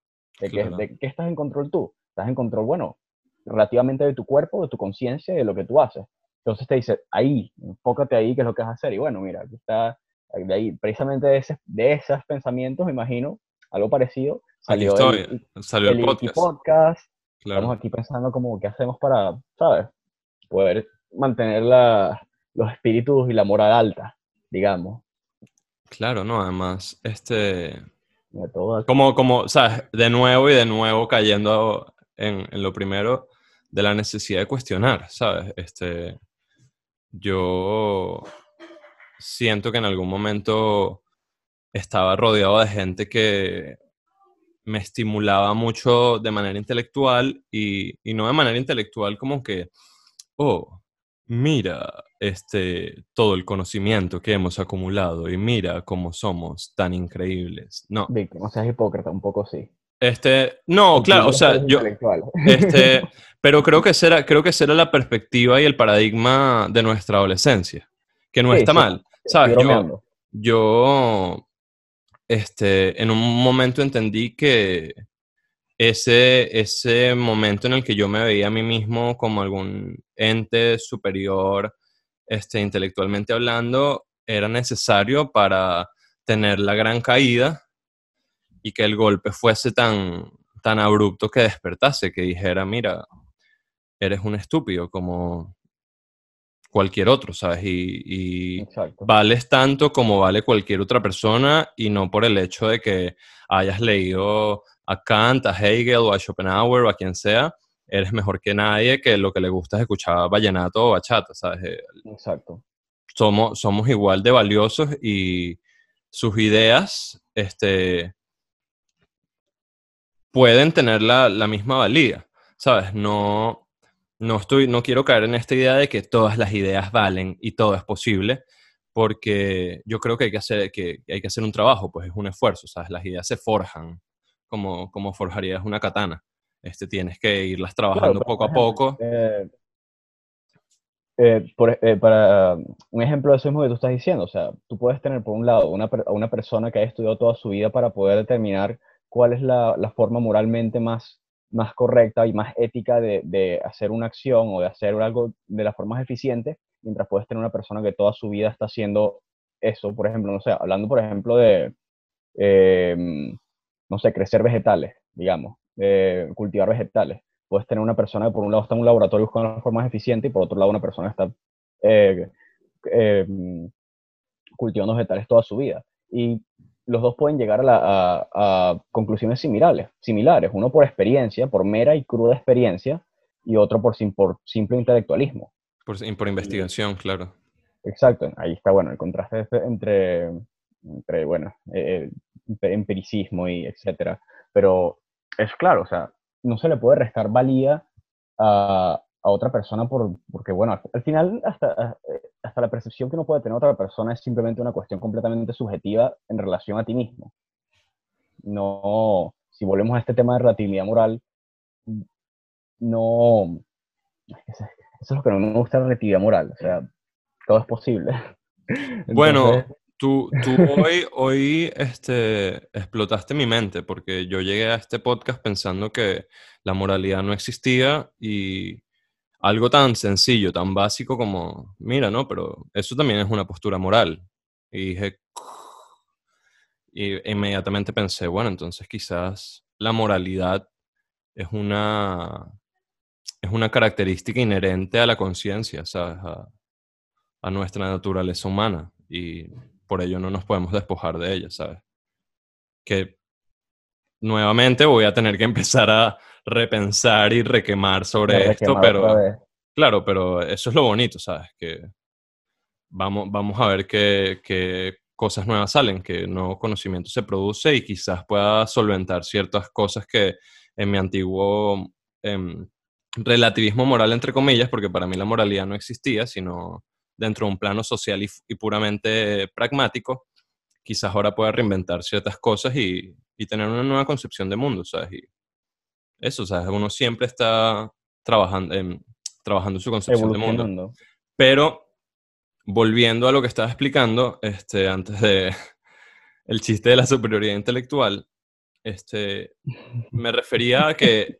Speaker 2: ¿De, qué, estás en control tú? Estás en control, bueno, relativamente de tu cuerpo, de tu conciencia y de lo que tú haces. Entonces te dice, ahí, enfócate ahí, qué es lo que vas a hacer. Y bueno, mira, aquí está de ahí, precisamente de, ese, de esos pensamientos, me imagino, algo parecido,
Speaker 1: salió, el,
Speaker 2: salió el, podcast. Estamos aquí pensando como qué hacemos para, ¿sabes? Poder mantener la, los espíritus y la moral alta, digamos.
Speaker 1: Claro, no, además, este... Como, como, ¿sabes? De nuevo y de nuevo cayendo en, en lo primero de la necesidad de cuestionar, ¿sabes? Este, yo siento que en algún momento estaba rodeado de gente que me estimulaba mucho de manera intelectual y, no de manera intelectual como que, oh, mira este, todo el conocimiento que hemos acumulado y mira cómo somos tan increíbles. No.
Speaker 2: no seas hipócrita, un poco sí.
Speaker 1: Este, no, claro, o sea, yo, este, pero creo que, esa creo que esa era la perspectiva y el paradigma de nuestra adolescencia, que no está mal. ¿Sabes? Yo, yo, este, en un momento entendí que ese, ese momento en el que yo me veía a mí mismo como algún ente superior, este, intelectualmente hablando, era necesario para tener la gran caída y que el golpe fuese tan, tan abrupto que despertase, que dijera, mira, eres un estúpido, como cualquier otro, ¿sabes? Y, vales tanto como vale cualquier otra persona y no por el hecho de que hayas leído a Kant, a Hegel o a Schopenhauer o a quien sea, eres mejor que nadie que lo que le gusta es escuchar vallenato o bachata, ¿sabes? Eh,
Speaker 2: Exacto.
Speaker 1: Somos, somos igual de valiosos y sus ideas este, pueden tener la, la misma valía, ¿sabes? No, no, estoy, no quiero caer en esta idea de que todas las ideas valen y todo es posible, porque yo creo que hay que hacer, que hay que hacer un trabajo, pues es un esfuerzo, ¿sabes? Las ideas se forjan como, como forjarías una katana. Este, tienes que irlas trabajando poco a poco.
Speaker 2: Eh, eh, eh, para un ejemplo de eso mismo que tú estás diciendo, o sea, tú puedes tener por un lado una, una persona que ha estudiado toda su vida para poder determinar cuál es la, la forma moralmente más más correcta y más ética de, hacer una acción o de hacer algo de la forma más eficiente, mientras puedes tener una persona que toda su vida está haciendo eso, por ejemplo, no sé, hablando por ejemplo de, em, no sé, crecer vegetales, digamos, cultivar vegetales. Puedes tener una persona que por un lado está en un laboratorio buscando la forma más eficiente y por otro lado una persona está eh, em, cultivando vegetales toda su vida. Y los dos pueden llegar a, conclusiones similares, similares, uno por experiencia, por mera y cruda experiencia, y otro por, por simple intelectualismo.
Speaker 1: Por, por investigación, claro.
Speaker 2: Exacto, ahí está, bueno, el contraste entre, entre bueno, eh, empiricismo y etcétera, pero es claro, o sea, no se le puede restar valía a, a otra persona por, porque, bueno, al final hasta, eh, hasta la percepción que uno puede tener otra persona es simplemente una cuestión completamente subjetiva en relación a ti mismo. No, si volvemos a este tema de relatividad moral, no, eso es lo que no me gusta la relatividad moral, o sea, todo es posible.
Speaker 1: bueno, tú, tú hoy, hoy este, explotaste mi mente porque yo llegué a este podcast pensando que la moralidad no existía y algo tan sencillo, tan básico como, mira, ¿no? Pero eso también es una postura moral. Y dije, y inmediatamente pensé, bueno, entonces quizás la moralidad es una, es una característica inherente a la conciencia, ¿sabes? A, a nuestra naturaleza humana. Y por ello no nos podemos despojar de ella, ¿sabes? Que nuevamente voy a tener que empezar a repensar y requemar sobre esto, pero claro, pero eso es lo bonito, ¿sabes? Que vamos, vamos a ver qué, qué cosas nuevas salen, que nuevo conocimiento se produce y quizás pueda solventar ciertas cosas que en mi antiguo em, relativismo moral, entre comillas, porque para mí la moralidad no existía, sino dentro de un plano social y, puramente pragmático, quizás ahora pueda reinventar ciertas cosas y, y tener una nueva concepción de mundo, ¿sabes? Y eso, ¿sabes? Uno siempre está trabajando en, trabajando su concepción de mundo. Pero, volviendo a lo que estaba explicando, este, antes de el chiste de la superioridad intelectual, este, me refería a que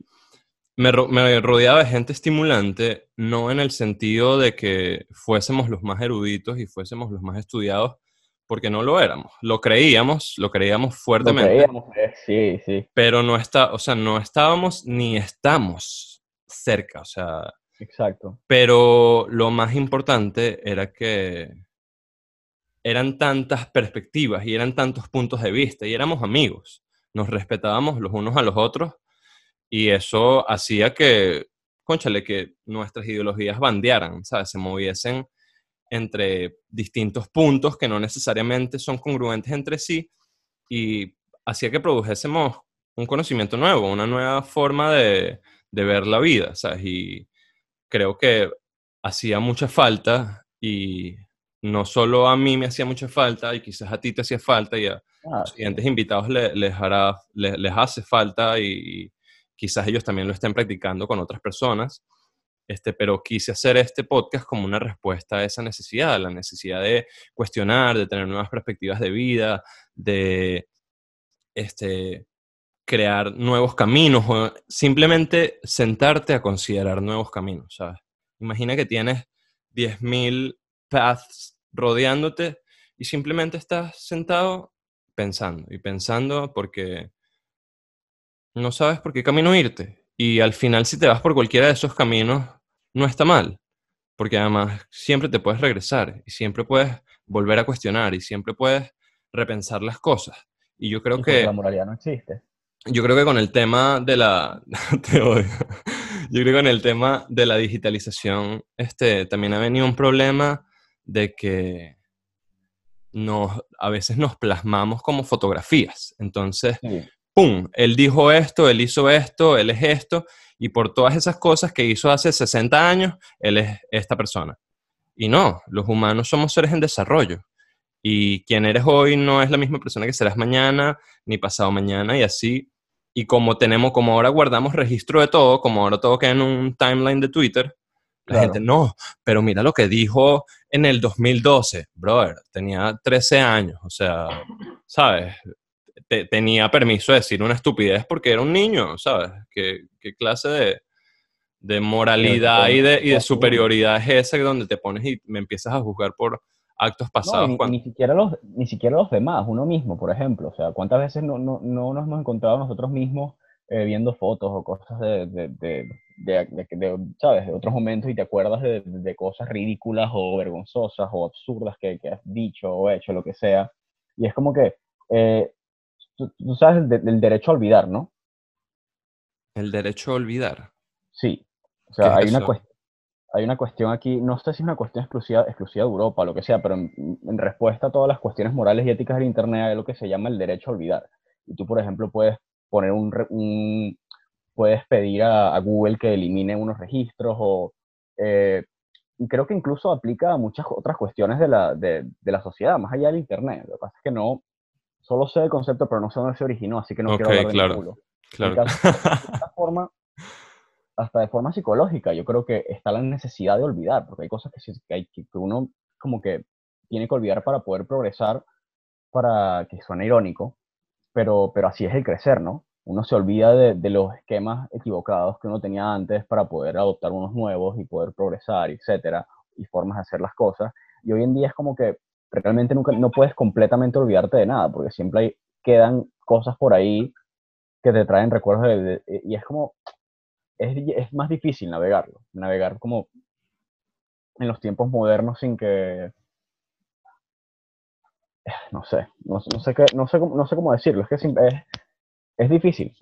Speaker 1: me, me, rodeaba de gente estimulante, no en el sentido de que fuésemos los más eruditos y fuésemos los más estudiados, porque no lo éramos. Lo creíamos, lo creíamos fuertemente.
Speaker 2: Lo creíamos, eh, sí, sí.
Speaker 1: Pero no está, o sea, no estábamos ni estamos cerca, o sea.
Speaker 2: Exacto.
Speaker 1: Pero lo más importante era que eran tantas perspectivas y eran tantos puntos de vista y éramos amigos. Nos respetábamos los unos a los otros y eso hacía que, conchale, que nuestras ideologías bandearan, ¿sabes? Se moviesen entre distintos puntos que no necesariamente son congruentes entre sí y hacía que produjésemos un conocimiento nuevo, una nueva forma de, ver la vida, ¿sabes? Y creo que hacía mucha falta y no solo a mí me hacía mucha falta y quizás a ti te hacía falta y a ah, los siguientes invitados les, hará, les, hace falta y quizás ellos también lo estén practicando con otras personas este, pero quise hacer este podcast como una respuesta a esa necesidad, la necesidad de cuestionar, de tener nuevas perspectivas de vida, de este, crear nuevos caminos o simplemente sentarte a considerar nuevos caminos. Imagina que tienes 10.000 paths rodeándote y simplemente estás sentado pensando y pensando porque no sabes por qué camino irte y al final, si te vas por cualquiera de esos caminos, no está mal, porque además siempre te puedes regresar y siempre puedes volver a cuestionar y siempre puedes repensar las cosas. Y yo creo que...
Speaker 2: La moralidad no existe.
Speaker 1: Yo creo que con el tema de la... te odio. Yo creo que con el tema de la digitalización este, también ha venido un problema de que nos, a veces nos plasmamos como fotografías. Entonces, ¡pum! Él dijo esto, él hizo esto, él es esto, y por todas esas cosas que hizo hace 60 años, él es esta persona. Y no, los humanos somos seres en desarrollo. Y quien eres hoy no es la misma persona que serás mañana, ni pasado mañana, y así. Y como tenemos, como ahora guardamos registro de todo, como ahora todo queda en un timeline de Twitter, la gente, no, pero mira lo que dijo en el 2012, brother, tenía 13 años, o sea, ¿sabes? Tenía permiso de decir una estupidez porque era un niño, ¿sabes? ¿Qué, clase de, moralidad y de, y de, superioridad es esa donde te pones y me empiezas a juzgar por actos pasados?
Speaker 2: ni, siquiera los, ni siquiera los demás, uno mismo, por ejemplo. O sea, ¿cuántas veces no, no, no nos hemos encontrado nosotros mismos eh, viendo fotos o cosas de, de, de, ¿sabes? de otros momentos y te acuerdas de, cosas ridículas o vergonzosas o absurdas que, que, has dicho o hecho, lo que sea. Y es como que, eh, tú, sabes el, derecho a olvidar, ¿no?
Speaker 1: El derecho a olvidar.
Speaker 2: Sí. O sea, hay una, hay una cuestión aquí, no sé si es una cuestión exclusiva, exclusiva de Europa o lo que sea, pero en, en, respuesta a todas las cuestiones morales y éticas del Internet hay lo que se llama el derecho a olvidar. Y tú, por ejemplo, puedes poner un, puedes pedir a, Google que elimine unos registros o eh, creo que incluso aplica a muchas otras cuestiones de la, de, la, sociedad, más allá del Internet. Lo que pasa es que no, solo sé el concepto, pero no sé dónde se originó, así que no quiero hablar de
Speaker 1: claro, Claro.
Speaker 2: forma, hasta de forma psicológica, yo creo que está la necesidad de olvidar, porque hay cosas que, hay, que uno como que tiene que olvidar para poder progresar, para que suene irónico, pero, pero así es el crecer, ¿no? Uno se olvida de, los esquemas equivocados que uno tenía antes para poder adoptar unos nuevos y poder progresar, etcétera, y formas de hacer las cosas. Y hoy en día es como que realmente nunca, no puedes completamente olvidarte de nada, porque siempre hay, quedan cosas por ahí que te traen recuerdos de, y es como, es, es, más difícil navegarlo, navegar como en los tiempos modernos sin que, no sé, no, sé, qué, no, sé, no sé cómo decirlo, es que es, es difícil.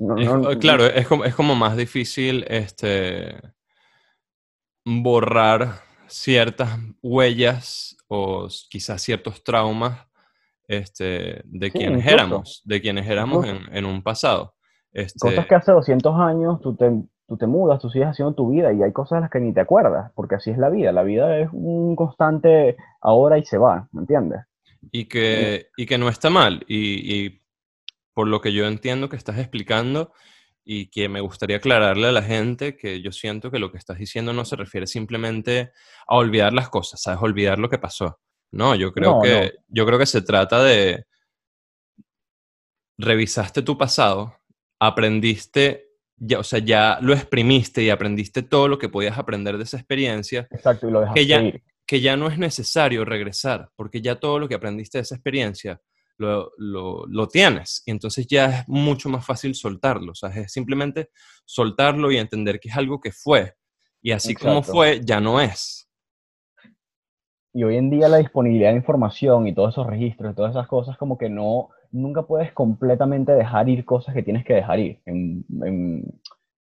Speaker 1: claro, es como, es como más difícil este, borrar ciertas huellas o quizás ciertos traumas este, de quienes éramos, de quienes éramos en, un pasado.
Speaker 2: Este, cosas que hace 200 años tú te, tú te mudas, tú sigues haciendo tu vida y hay cosas de las que ni te acuerdas, porque así es la vida. La vida es un constante ahora y se va, ¿me entiendes?
Speaker 1: Y que, y que no está mal. Y, por lo que yo entiendo que estás explicando y que me gustaría aclararle a la gente que yo siento que lo que estás diciendo no se refiere simplemente a olvidar las cosas, ¿sabes? Olvidar lo que pasó. No, yo creo, que, Yo creo que se trata de... Revisaste tu pasado, aprendiste ya, o sea, ya lo exprimiste y aprendiste todo lo que podías aprender de esa experiencia.
Speaker 2: Exacto, y lo dejaste
Speaker 1: que que ya no es necesario regresar, porque ya todo lo que aprendiste de esa experiencia lo, lo, tienes. Y entonces ya es mucho más fácil soltarlo. O sea, es simplemente soltarlo y entender que es algo que fue. Y así como fue, ya no es.
Speaker 2: Y hoy en día la disponibilidad de información y todos esos registros y todas esas cosas, como que no, nunca puedes completamente dejar ir cosas que tienes que dejar ir. En,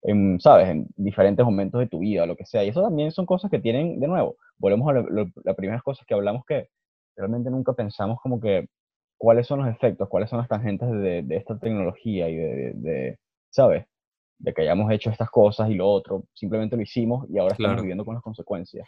Speaker 2: en, ¿sabes? En diferentes momentos de tu vida, lo que sea. Y eso también son cosas que tienen, de nuevo, volvemos a las primeras cosas que hablamos que realmente nunca pensamos como que cuáles son los efectos, cuáles son las tangentes de, de esta tecnología y de, de, ¿sabes? De que hayamos hecho estas cosas y lo otro, simplemente lo hicimos y ahora estamos viviendo con las consecuencias.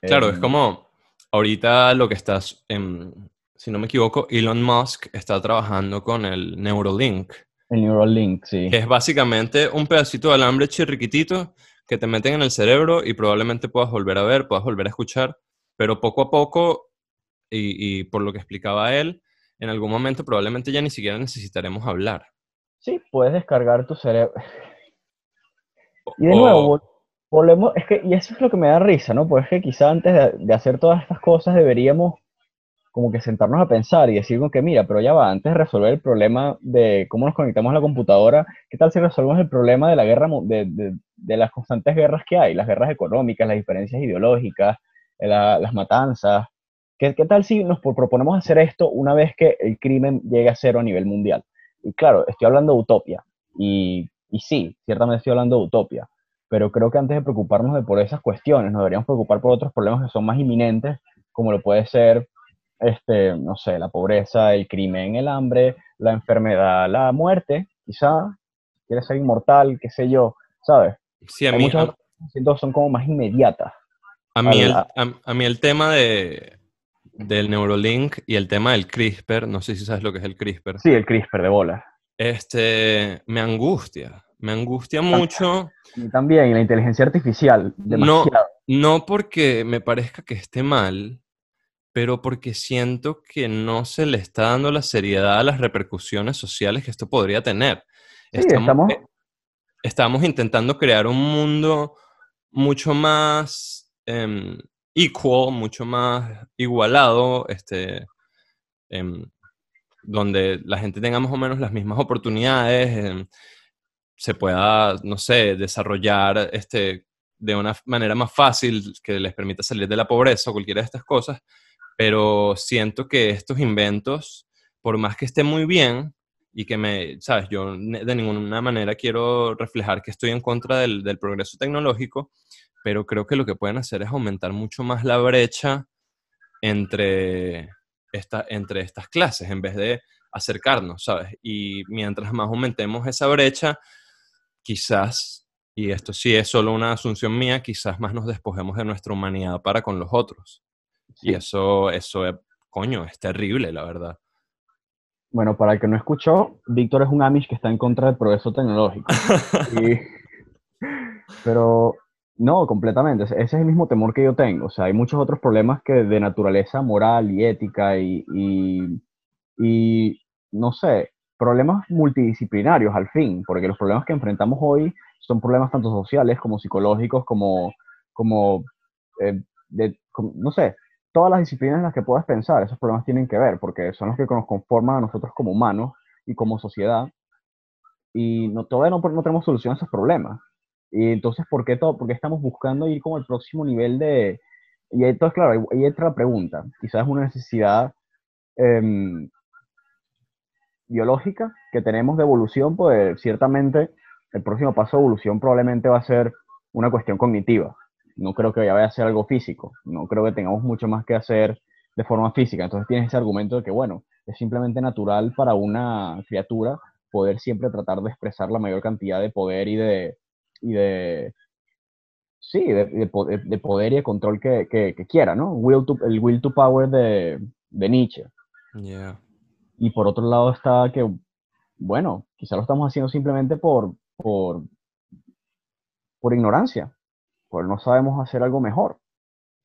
Speaker 1: Claro, es em, como ahorita lo que estás, si no me equivoco, Elon Musk está trabajando con el Neuralink.
Speaker 2: El Neuralink, sí.
Speaker 1: Que es básicamente un pedacito de alambre chirriquitito que te meten en el cerebro y probablemente puedas volver a ver, puedas volver a escuchar, pero poco a poco, y, por lo que explicaba él, en algún momento probablemente ya ni siquiera necesitaremos hablar.
Speaker 2: Sí, puedes descargar tu cerebro. Y de nuevo, volvemos, es que, y eso es lo que me da risa, ¿no? Porque es que quizá antes de, de hacer todas estas cosas deberíamos como que sentarnos a pensar y decir como que mira, pero ya va, antes de resolver el problema de cómo nos conectamos a la computadora, ¿qué tal si resolvemos el problema de la guerra, de, de, de las constantes guerras que hay, las guerras económicas, las diferencias ideológicas, las matanzas? ¿Qué, ¿Qué tal si nos proponemos hacer esto una vez que el crimen llegue a cero a nivel mundial? Y claro, estoy hablando de utopia, y, y sí, ciertamente estoy hablando de utopia, pero creo que antes de preocuparnos de por esas cuestiones, nos deberíamos preocupar por otros problemas que son más inminentes, como lo puede ser este, no sé, la pobreza, el crimen, el hambre, la enfermedad, la muerte, quizá, quieres ser inmortal, qué sé yo, ¿sabes?
Speaker 1: Sí, a mí,
Speaker 2: muchas son como más inmediatas.
Speaker 1: A mí, el, a, mí el tema de, del Neurolink y el tema del CRISPR, no sé si sabes lo que es el CRISPR.
Speaker 2: Sí, el CRISPR de bola.
Speaker 1: Este, me angustia, me angustia mucho.
Speaker 2: Y también la inteligencia artificial,
Speaker 1: demasiado. No, no porque me parezca que esté mal, pero porque siento que no se le está dando la seriedad a las repercusiones sociales que esto podría tener.
Speaker 2: estamos,
Speaker 1: eh, estamos, intentando crear un mundo mucho más em, equal, mucho más igualado, este, em, donde la gente tenga más o menos las mismas oportunidades, em, se pueda, no sé, desarrollar este, de una manera más fácil que les permita salir de la pobreza o cualquiera de estas cosas. Pero siento que estos inventos, por más que estén muy bien y que me, sabes, yo de ninguna manera quiero reflejar que estoy en contra del, progreso tecnológico, pero creo que lo que pueden hacer es aumentar mucho más la brecha entre, esta, entre estas clases en vez de acercarnos, ¿sabes? Y mientras más aumentemos esa brecha, quizás, y esto sí es solo una asunción mía, quizás más nos despojemos de nuestra humanidad para con los otros. Y eso, eso es, coño, es terrible, la verdad.
Speaker 2: Bueno, para el que no escuchó, Víctor es un Amish que está en contra del progreso tecnológico. Pero no, completamente. Ese es el mismo temor que yo tengo. O sea, hay muchos otros problemas que de naturaleza moral y ética y, y, y no sé, problemas multidisciplinarios al fin, porque los problemas que enfrentamos hoy son problemas tanto sociales como psicológicos, como, como, eh, de, como no sé, todas las disciplinas en las que puedas pensar, esos problemas tienen que ver, porque son los que nos conforman a nosotros como humanos y como sociedad. Y no, todavía no, no tenemos solución a esos problemas. Y entonces, ¿por qué, todo, por estamos buscando ir como al próximo nivel de... Y entonces, claro, ahí entra la pregunta. Quizás una necesidad em, biológica que tenemos de evolución, pues ciertamente el próximo paso de evolución probablemente va a ser una cuestión cognitiva no creo que vaya a ser algo físico, no creo que tengamos mucho más que hacer de forma física. Entonces tienes ese argumento de que, bueno, es simplemente natural para una criatura poder siempre tratar de expresar la mayor cantidad de poder y de, y de sí, de, poder y de control que, que, quiera, ¿no? Will el will to power de, de Nietzsche. Y por otro lado está que, bueno, quizá lo estamos haciendo simplemente por, por, por ignorancia pues no sabemos hacer algo mejor,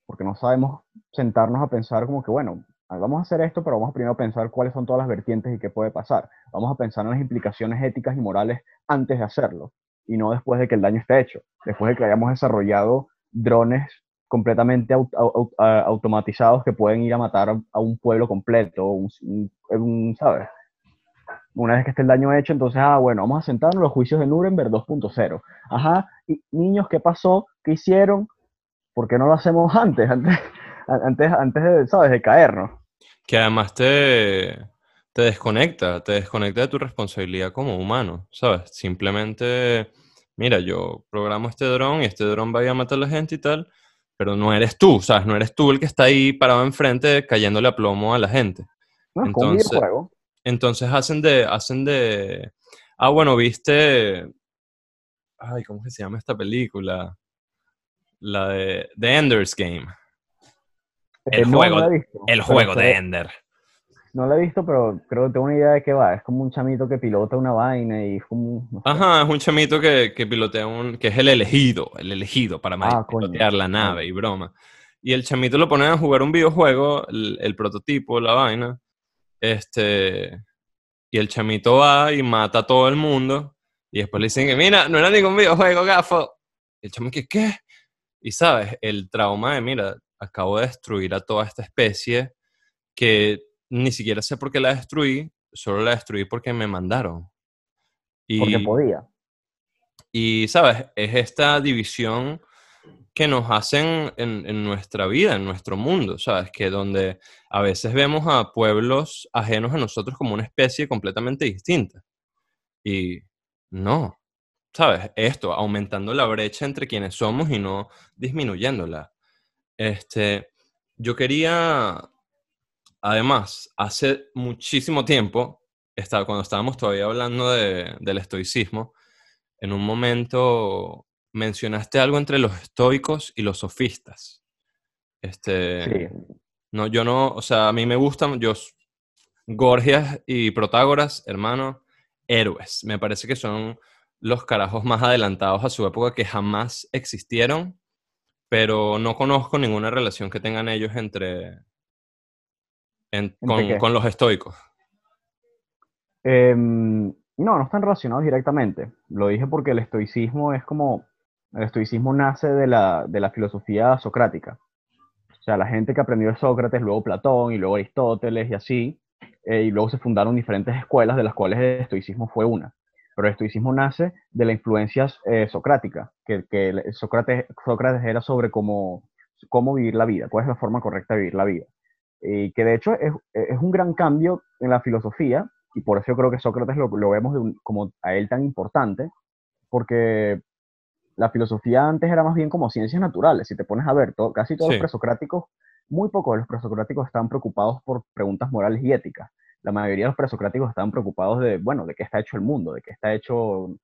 Speaker 2: porque no sabemos sentarnos a pensar como que, bueno, vamos a hacer esto, pero vamos a primero pensar cuáles son todas las vertientes y qué puede pasar. Vamos a pensar en las implicaciones éticas y morales antes de hacerlo, y no después de que el daño esté hecho, después de que hayamos desarrollado drones completamente automatizados que pueden ir a matar a un pueblo completo, un, ¿sabes? Una vez que esté el daño hecho, entonces, ah, bueno, vamos a sentarnos los juicios de Nuremberg 2.0. Ajá, y niños, ¿qué pasó? ¿Qué hicieron? ¿Por qué no lo hacemos antes? Antes, antes, antes de, ¿sabes? De caernos.
Speaker 1: Que además te, te desconecta, te desconecta de tu responsabilidad como humano, ¿sabes? Simplemente, mira, yo programo este dron y este dron va a ir a matar a la gente y tal, pero no eres tú, ¿sabes? No eres tú el que está ahí parado enfrente cayéndole a plomo a la gente.
Speaker 2: No, entonces,
Speaker 1: entonces hacen de, hacen de, ah, bueno, viste, ay, ¿cómo se llama esta película? La de The Ender's Game.
Speaker 2: El eh, juego,
Speaker 1: el juego de Ender.
Speaker 2: No lo he visto, pero creo que tengo una idea de qué va. Es como un chamito que pilota una vaina y es como...
Speaker 1: Ajá, es un chamito que, que, pilotea un... que es el elegido, el elegido para ah, pilotear la nave y broma. Y el chamito lo pone a jugar un videojuego, el prototipo, la vaina, este, y el chamito va y mata a todo el mundo. Y después le dicen que, mira, no era ningún videojuego, gafo. Y el chamito que, ¿qué? Y sabes, el trauma de, mira, acabo de destruir a toda esta especie que ni siquiera sé por qué la destruí, solo la destruí porque me mandaron.
Speaker 2: Y, porque podía.
Speaker 1: Y, ¿sabes? Es esta división que nos hacen en, en, nuestra vida, en nuestro mundo, ¿sabes? Que donde a veces vemos a pueblos ajenos a nosotros como una especie completamente distinta. Y no, ¿sabes? Esto, aumentando la brecha entre quienes somos y no disminuyéndola. Este, yo quería, además, hace muchísimo tiempo, estaba, cuando estábamos todavía hablando de, del estoicismo, en un momento mencionaste algo entre los estoicos y los sofistas. Este, No, yo no, o sea, a mí me gustan, yo, Gorgias y Protágoras, hermano, héroes. Me parece que son los carajos más adelantados a su época que jamás existieron, pero no conozco ninguna relación que tengan ellos entre, con, los estoicos.
Speaker 2: Em, no, no están relacionados directamente. Lo dije porque el estoicismo es como, el estoicismo nace de la, de la filosofía socrática. O sea, la gente que aprendió de Sócrates, luego Platón y luego Aristóteles y así, eh, y luego se fundaron diferentes escuelas de las cuales el estoicismo fue una. Pero el estoicismo nace de la influencia eh, socrática, que, Sócrates, Sócrates era sobre cómo, cómo vivir la vida, cuál es la forma correcta de vivir la vida. Y que de hecho es, es un gran cambio en la filosofía, y por eso yo creo que Sócrates lo, lo vemos como a él tan importante, porque la filosofía antes era más bien como ciencias naturales. Si te pones a ver, todo, casi todos los presocráticos, muy pocos de los presocráticos estaban preocupados por preguntas morales y éticas la mayoría de los presocráticos estaban preocupados de, bueno, de qué está hecho el mundo, de qué está hecho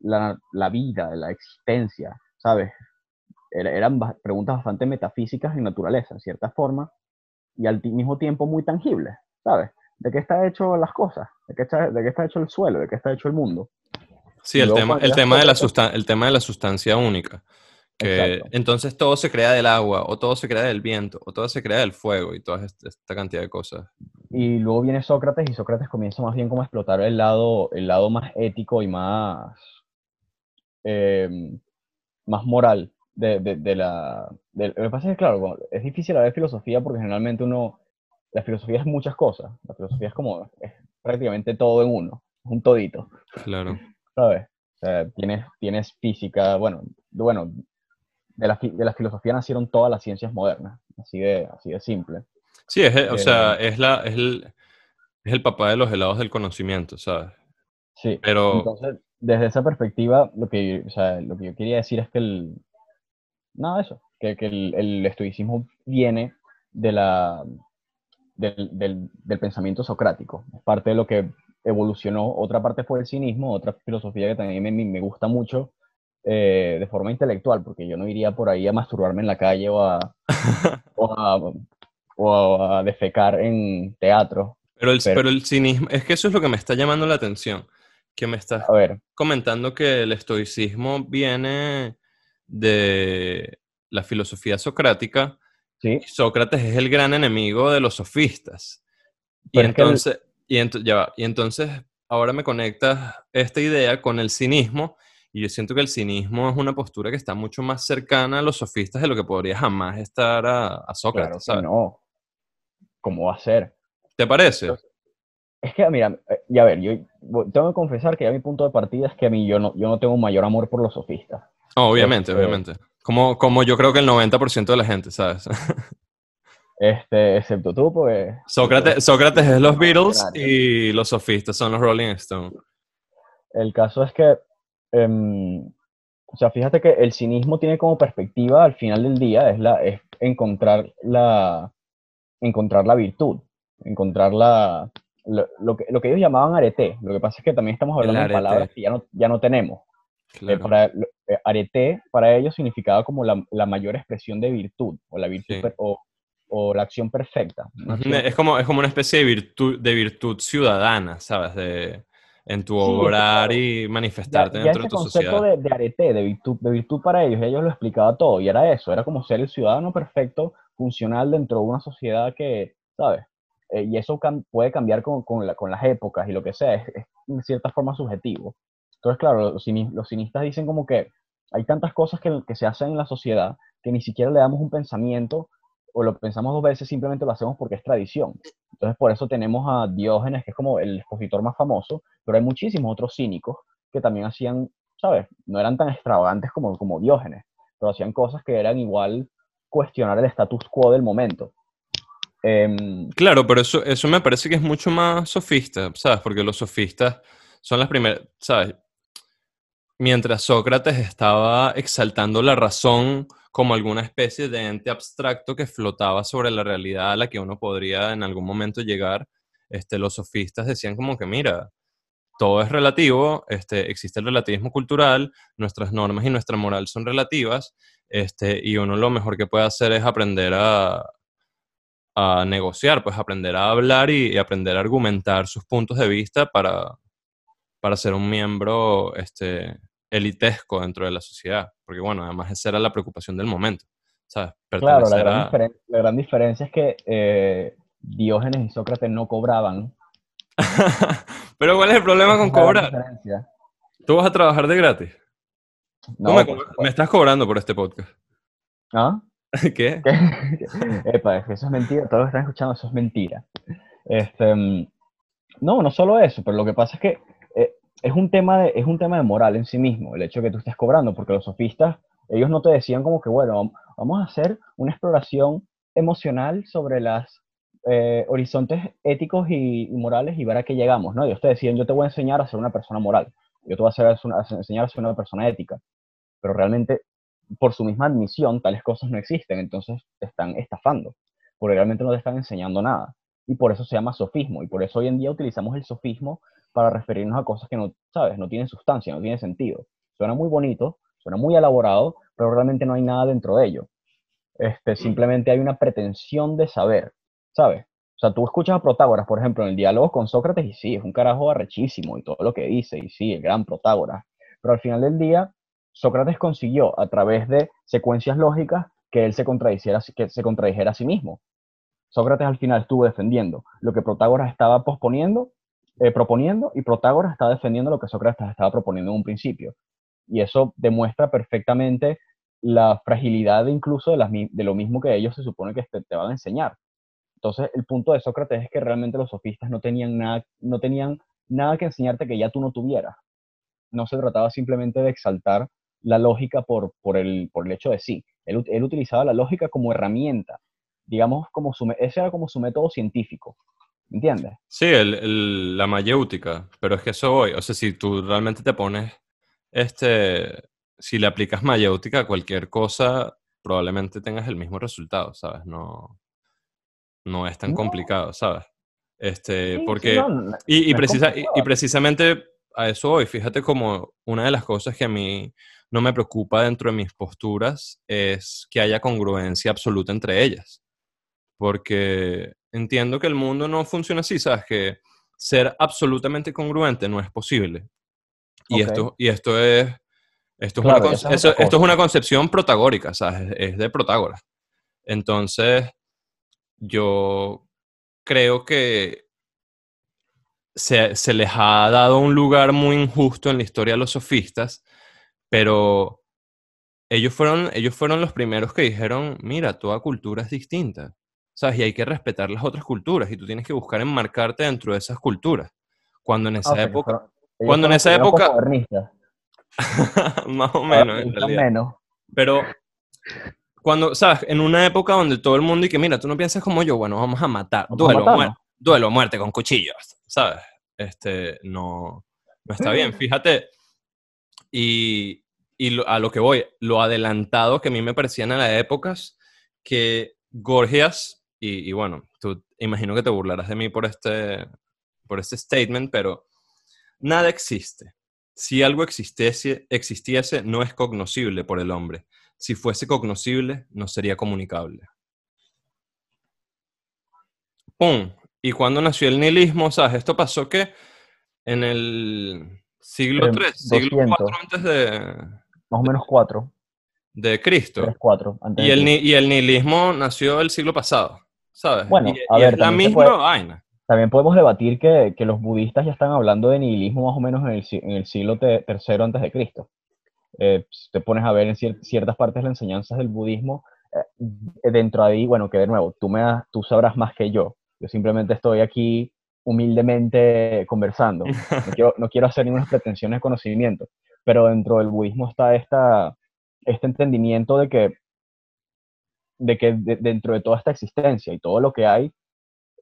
Speaker 2: la, la vida, la existencia, ¿sabes? eran preguntas bastante metafísicas en naturaleza, en cierta forma, y al mismo tiempo muy tangibles, ¿sabes? ¿De qué está hecho las cosas? ¿De qué está, de qué está hecho el suelo? ¿De qué está hecho el mundo?
Speaker 1: Sí, el tema, el, tema de la el tema de la sustancia única. Que entonces todo se crea del agua, o todo se crea del viento, o todo se crea del fuego, y toda esta cantidad de cosas.
Speaker 2: Y luego viene Sócrates y Sócrates comienza más bien como a explotar el lado, el lado más ético y más, em, más moral de, de, la... lo que pasa es que, claro, es difícil hablar de filosofía porque generalmente uno... La filosofía es muchas cosas. La filosofía es como... Es prácticamente todo en uno. Es un todito.
Speaker 1: Claro.
Speaker 2: ¿Sabes? tienes, tienes física, bueno, bueno de, la, de la filosofía nacieron todas las ciencias modernas. Así de, así de simple.
Speaker 1: Sí, es, o sea, eh, es, la, es, el, es el papá de los helados del conocimiento, ¿sabes?
Speaker 2: Sí, pero... Entonces, desde esa perspectiva, lo que, o sea, lo que yo quería decir es que el... Nada, eso, que, que el, el, estoicismo viene de la, del, del, del, pensamiento socrático. Es parte de lo que evolucionó. Otra parte fue el cinismo, otra filosofía que también me, me gusta mucho eh, de forma intelectual, porque yo no iría por ahí a masturbarme en la calle o a, o a, o a defecar en teatro.
Speaker 1: Pero el, pero, el cinismo, es que eso es lo que me está llamando la atención, que me estás comentando que el estoicismo viene de la filosofía socrática.
Speaker 2: ¿Sí?
Speaker 1: Sócrates es el gran enemigo de los sofistas. y entonces, y, ya y entonces ahora me conectas esta idea con el cinismo y yo siento que el cinismo es una postura que está mucho más cercana a los sofistas de lo que podría jamás estar a, Sócrates.
Speaker 2: Claro no, cómo va a ser.
Speaker 1: ¿Te parece?
Speaker 2: Es que, mira, eh, ya ver, yo tengo que confesar que ya mi punto de partida es que a mí yo no, yo no tengo mayor amor por los sofistas.
Speaker 1: Obviamente, este, obviamente. Como, como yo creo que el 90% de la gente, ¿sabes?
Speaker 2: Este, excepto tú, pues...
Speaker 1: Sócrates, Sócrates es los Beatles y los sofistas son los Rolling Stones.
Speaker 2: El caso es que, em, o sea, fíjate que el cinismo tiene como perspectiva al final del día es, la, es encontrar la, encontrar la virtud, encontrar la, lo, que, lo que ellos llamaban arete. Lo que pasa es que también estamos hablando de palabras que ya no, ya no tenemos. Eh, para, eh, arete para ellos significaba como la, la, mayor expresión de virtud o la virtud o, o, la acción perfecta.
Speaker 1: Es, como, es como una especie de virtud, de virtud ciudadana, ¿sabes? De, en tu obrar y manifestarte dentro de tu sociedad.
Speaker 2: concepto de, arete, de virtud, de virtud para ellos, ellos lo explicaba todo y era eso, era como ser el ciudadano perfecto funcional dentro de una sociedad que, ¿sabes? Eh, y eso puede cambiar con, con, las épocas y lo que sea, es, en cierta forma subjetivo. Entonces, claro, los, los cinistas dicen como que hay tantas cosas que, que, se hacen en la sociedad que ni siquiera le damos un pensamiento o lo pensamos dos veces, simplemente lo hacemos porque es tradición. Entonces, por eso tenemos a Diógenes, que es como el expositor más famoso, pero hay muchísimos otros cínicos que también hacían, ¿sabes? No eran tan extravagantes como, como Diógenes, pero hacían cosas que eran igual cuestionar el status quo del momento.
Speaker 1: Em, claro, pero eso, eso me parece que es mucho más sofista, ¿sabes? Porque los sofistas son las primeras, ¿sabes? Mientras Sócrates estaba exaltando la razón como alguna especie de ente abstracto que flotaba sobre la realidad a la que uno podría en algún momento llegar, este, los sofistas decían como que, mira, todo es relativo, este, existe el relativismo cultural, nuestras normas y nuestra moral son relativas, este, y uno lo mejor que puede hacer es aprender a, a negociar, pues aprender a hablar y, aprender a argumentar sus puntos de vista para, para ser un miembro este, elitesco dentro de la sociedad. Porque bueno, además esa era la preocupación del momento. ¿sabes?
Speaker 2: Claro, la gran, diferencia es que eh, Diógenes y Sócrates no cobraban.
Speaker 1: Pero ¿cuál es el problema con cobrar? ¿Tú vas a trabajar de gratis? No, me, me, estás cobrando por este podcast.
Speaker 2: ¿Ah?
Speaker 1: ¿Qué?
Speaker 2: Epa, eso es mentira, todos están escuchando, eso es mentira. Este, mm, no, no solo eso, pero lo que pasa es que es, un tema de, es un tema de moral en sí mismo, el hecho de que tú estés cobrando, porque los sofistas, ellos no te decían como que, bueno, vamos a hacer una exploración emocional sobre los eh, horizontes éticos y, morales y ver a qué llegamos, ¿no? Ellos te decían, yo te voy a enseñar a ser una persona moral, yo te voy a, a enseñar a ser una persona ética, pero realmente por su misma admisión, tales cosas no existen, entonces te están estafando, porque realmente no te están enseñando nada. Y por eso se llama sofismo, y por eso hoy en día utilizamos el sofismo para referirnos a cosas que no, sabes, no tienen sustancia, no tienen sentido. Suena muy bonito, suena muy elaborado, pero realmente no hay nada dentro de ello. Este, simplemente hay una pretensión de saber, ¿sabes? O sea, tú escuchas a Protágoras, por ejemplo, en el diálogo con Sócrates, y sí, es un carajo arrechísimo y todo lo que dice, y sí, el gran Protágoras. Pero al final del día, Sócrates consiguió a través de secuencias lógicas que él se contradijera, que se contradijera a sí mismo. Sócrates al final estuvo defendiendo lo que Protágoras estaba posponiendo, eh, proponiendo, y Protágoras estaba defendiendo lo que Sócrates estaba proponiendo en un principio. Y eso demuestra perfectamente la fragilidad incluso de, de lo mismo que ellos se supone que te, te, van a enseñar. Entonces, el punto de Sócrates es que realmente los sofistas no tenían nada, no tenían nada que enseñarte que ya tú no tuvieras. No se trataba simplemente de exaltar la lógica por, el, hecho de sí. Él, utilizaba la lógica como herramienta, digamos, como su, ese era como su método científico. ¿Entiendes?
Speaker 1: Sí, el, la mayéutica, pero es que eso hoy, o sea, si tú realmente te pones, este, si le aplicas mayéutica a cualquier cosa, probablemente tengas el mismo resultado, ¿sabes? No, no es tan complicado, ¿sabes? Este, porque, y, y, precisa, y, precisamente a eso hoy, fíjate como una de las cosas que a mí no me preocupa dentro de mis posturas es que haya congruencia absoluta entre ellas. Porque entiendo que el mundo no funciona así, ¿sabes? Que ser absolutamente congruente no es posible. Y, esto, y esto es... Esto es, una, esto es una concepción protagórica, ¿sabes? Es de Protágoras. Entonces, yo creo que se, se, les ha dado un lugar muy injusto en la historia de los sofistas pero ellos fueron, ellos fueron los primeros que dijeron, mira, toda cultura es distinta, ¿sabes? Y hay que respetar las otras culturas y tú tienes que buscar enmarcarte dentro de esas culturas. Cuando en esa ah, época... cuando en esa época... más o menos, en realidad. Menos. Pero cuando, ¿sabes? En una época donde todo el mundo y que, mira, tú no piensas como yo, bueno, vamos a matar. Duelo, duelo, muerte con cuchillos, ¿sabes? Este, no, no está bien. Fíjate, y, a lo que voy, lo adelantado que a mí me parecían a las épocas que Gorgias, y, bueno, tú imagino que te burlarás de mí por este, por este statement, pero nada existe. Si algo existiese, existiese, no es cognoscible por el hombre. Si fuese cognoscible, no sería comunicable. ¡Pum! ¿Y cuando nació el nihilismo? ¿Sabes? Esto pasó que en el Siglo III, eh, siglo IV antes de...
Speaker 2: Más o menos 4.
Speaker 1: De Cristo.
Speaker 2: 3, 4,
Speaker 1: antes y, el, y el nihilismo nació el siglo pasado, ¿sabes? Bueno, a ver, es la misma vaina.
Speaker 2: También podemos debatir que, que, los budistas ya están hablando de nihilismo más o menos en el, en el siglo III antes de Cristo. Eh, si te pones a ver en ciertas partes las enseñanzas del budismo, eh, dentro de ahí, bueno, que de nuevo, tú, me tú sabrás más que yo. Yo simplemente estoy aquí humildemente conversando. No quiero, no quiero hacer ninguna pretensiones de conocimiento, pero dentro del budismo está esta, este entendimiento de que, de que dentro de toda esta existencia y todo lo que hay,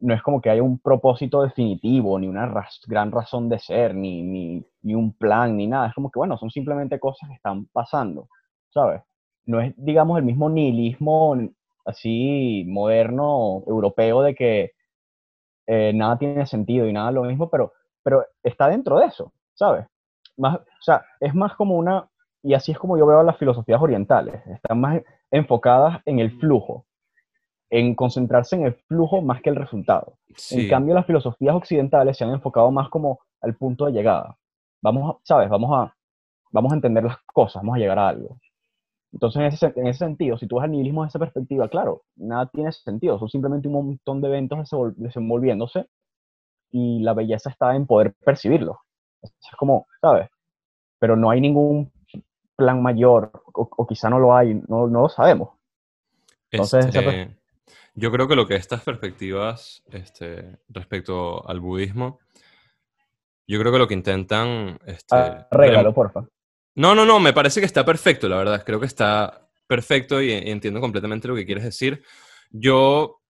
Speaker 2: no es como que haya un propósito definitivo, ni una gran razón de ser, ni, ni, ni, un plan, ni nada. Es como que, bueno, son simplemente cosas que están pasando, ¿sabes? No es, digamos, el mismo nihilismo así moderno, europeo, de que eh, nada tiene sentido y nada lo mismo, pero, pero está dentro de eso, ¿sabes? Más, o sea, es más como una, y así es como yo veo las filosofías orientales, están más enfocadas en el flujo, en concentrarse en el flujo más que el resultado. En cambio, las filosofías occidentales se han enfocado más como al punto de llegada. Vamos, ¿sabes? Vamos a, vamos a entender las cosas, vamos a llegar a algo. Entonces, en ese, en ese sentido, si tú ves el nihilismo desde esa perspectiva, claro, nada tiene sentido, son simplemente un montón de eventos desenvolviéndose y la belleza está en poder percibirlo. Es como, ¿sabes? Pero no hay ningún plan mayor, o, quizá no lo hay, no, no lo sabemos.
Speaker 1: Entonces, este, yo creo que lo que estas perspectivas este, respecto al budismo, yo creo que lo que intentan... Este,
Speaker 2: ah, porfa.
Speaker 1: No, no, no, me parece que está perfecto, la verdad. Creo que está perfecto y, entiendo completamente lo que quieres decir. Yo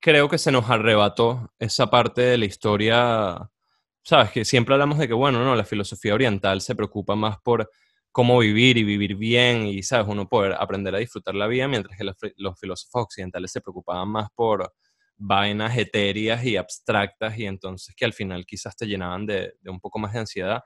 Speaker 1: creo que se nos arrebató esa parte de la historia, sabes, que siempre hablamos de que, bueno, no, la filosofía oriental se preocupa más por cómo vivir y vivir bien y, sabes, uno poder aprender a disfrutar la vida, mientras que los, filósofos occidentales se preocupaban más por vainas etéreas y abstractas y entonces que al final quizás te llenaban de un poco más de ansiedad.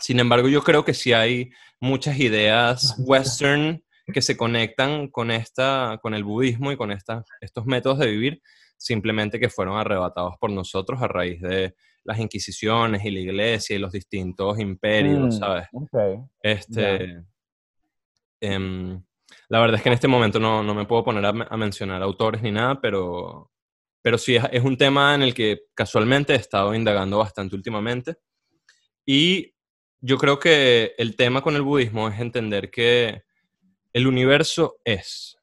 Speaker 1: Sin embargo, yo creo que sí hay muchas ideas western que se conectan con, esta, con el budismo y con esta, estos métodos de vivir, simplemente que fueron arrebatados por nosotros a raíz de las inquisiciones y la iglesia y los distintos imperios, mm, ¿sabes? Este, em, la verdad es que en este momento no, me puedo poner a, mencionar autores ni nada, pero, pero sí es, es, un tema en el que casualmente he estado indagando bastante últimamente. Y yo creo que el tema con el budismo es entender que el universo es,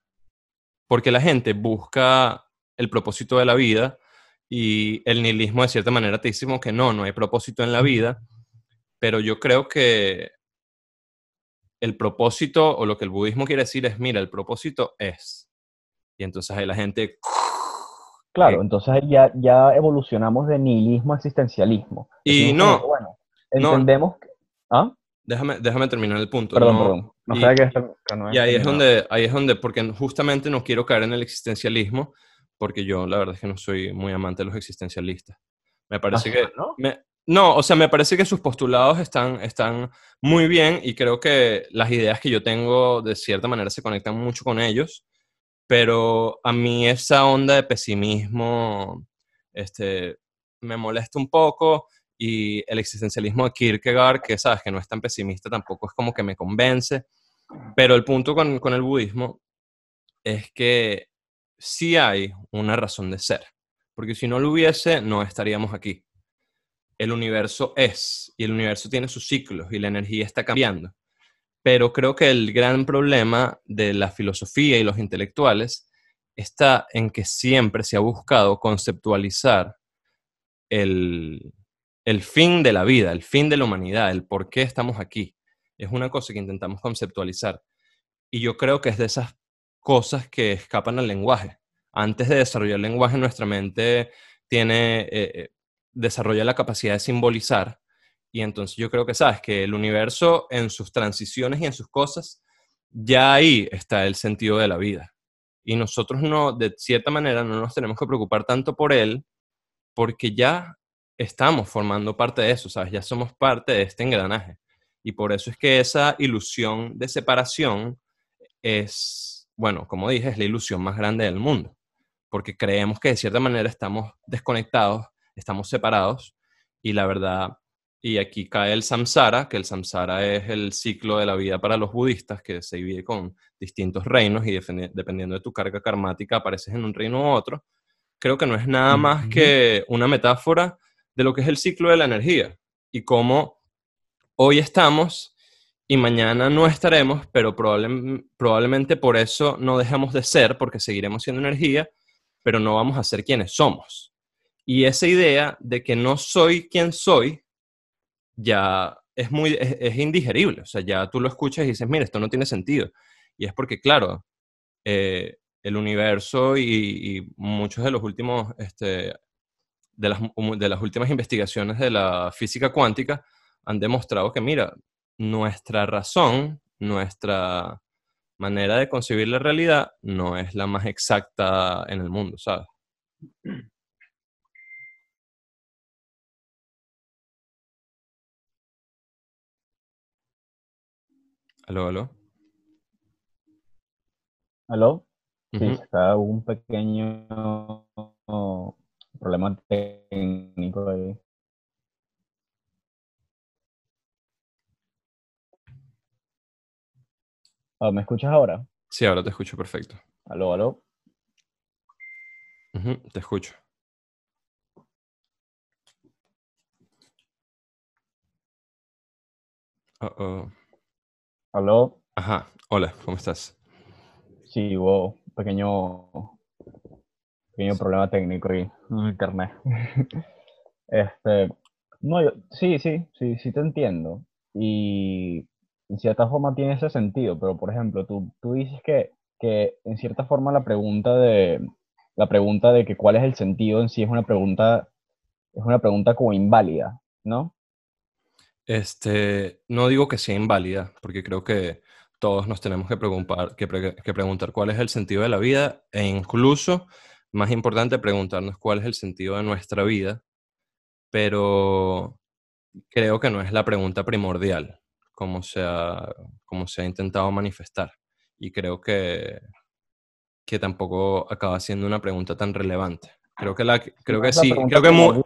Speaker 1: porque la gente busca el propósito de la vida y el nihilismo de cierta manera te dice que no, no hay propósito en la vida, pero yo creo que el propósito o lo que el budismo quiere decir es, mira, el propósito es. Y entonces ahí la gente...
Speaker 2: Claro, entonces ya, ya evolucionamos de nihilismo a existencialismo.
Speaker 1: Y no,
Speaker 2: bueno, entendemos que ¿Ah?
Speaker 1: Déjame, déjame terminar el punto.
Speaker 2: Perdón, perdón. No y, que
Speaker 1: y ahí es, donde, ahí es donde, porque justamente no quiero caer en el existencialismo, porque yo la verdad es que no soy muy amante de los existencialistas. Me parece que... ¿no? no, o sea, me parece que sus postulados están, están muy bien y creo que las ideas que yo tengo de cierta manera se conectan mucho con ellos, pero a mí esa onda de pesimismo este, me molesta un poco y el existencialismo de Kierkegaard, que sabes que no es tan pesimista, tampoco es como que me convence. Pero el punto con, con el budismo es que sí hay una razón de ser, porque si no lo hubiese, no estaríamos aquí. El universo es, y el universo tiene sus ciclos, y la energía está cambiando. Pero creo que el gran problema de la filosofía y los intelectuales está en que siempre se ha buscado conceptualizar el, el fin de la vida, el fin de la humanidad, el por qué estamos aquí. Es una cosa que intentamos conceptualizar. Y yo creo que es de esas cosas que escapan al lenguaje. Antes de desarrollar el lenguaje, nuestra mente tiene, eh, eh, desarrolla la capacidad de simbolizar. Y entonces yo creo que sabes que el universo en sus transiciones y en sus cosas, ya ahí está el sentido de la vida. Y nosotros no, de cierta manera, no nos tenemos que preocupar tanto por él, porque ya estamos formando parte de eso, ¿sabes? Ya somos parte de este engranaje. Y por eso es que esa ilusión de separación es, bueno, como dije, es la ilusión más grande del mundo. Porque creemos que de cierta manera estamos desconectados, estamos separados. Y la verdad, y aquí cae el samsara, que el samsara es el ciclo de la vida para los budistas, que se divide con distintos reinos y dependiendo de tu carga karmática apareces en un reino u otro. Creo que no es nada más que una metáfora de lo que es el ciclo de la energía y cómo hoy estamos y mañana no estaremos, pero probablemente por eso no dejamos de ser, porque seguiremos siendo energía, pero no vamos a ser quienes somos. Y esa idea de que no soy quien soy, ya es muy, es, indigerible. O sea, ya tú lo escuchas y dices, mira, esto no tiene sentido. Y es porque, claro, eh, el universo y, muchos de los últimos, este, de, las, de las últimas investigaciones de la física cuántica han demostrado que, mira, nuestra razón, nuestra manera de concebir la realidad no es la más exacta en el mundo, ¿sabes? Aló, aló.
Speaker 2: ¿Aló? Sí, está un pequeño problema técnico ahí. Ah, ¿Me escuchas ahora?
Speaker 1: Sí, ahora te escucho perfecto.
Speaker 2: Aló, aló.
Speaker 1: te escucho. Uh -oh.
Speaker 2: Aló.
Speaker 1: Ajá, hola, ¿cómo estás?
Speaker 2: Sí, un pequeño, pequeño problema técnico ahí en internet. este, no, yo, sí, sí, sí, sí te entiendo. Y en cierta forma tiene ese sentido, pero por ejemplo, tú, tú dices que, que en cierta forma la pregunta de la pregunta de que cuál es el sentido en sí es una pregunta es una pregunta como inválida, ¿no?
Speaker 1: Este, no digo que sea inválida, porque creo que todos nos tenemos que que, que preguntar cuál es el sentido de la vida e incluso, más importante, preguntarnos cuál es el sentido de nuestra vida, pero creo que no es la pregunta primordial como se ha, como se ha intentado manifestar. Y creo que, que tampoco acaba siendo una pregunta tan relevante. Creo que, la, creo que sí, creo que, muy,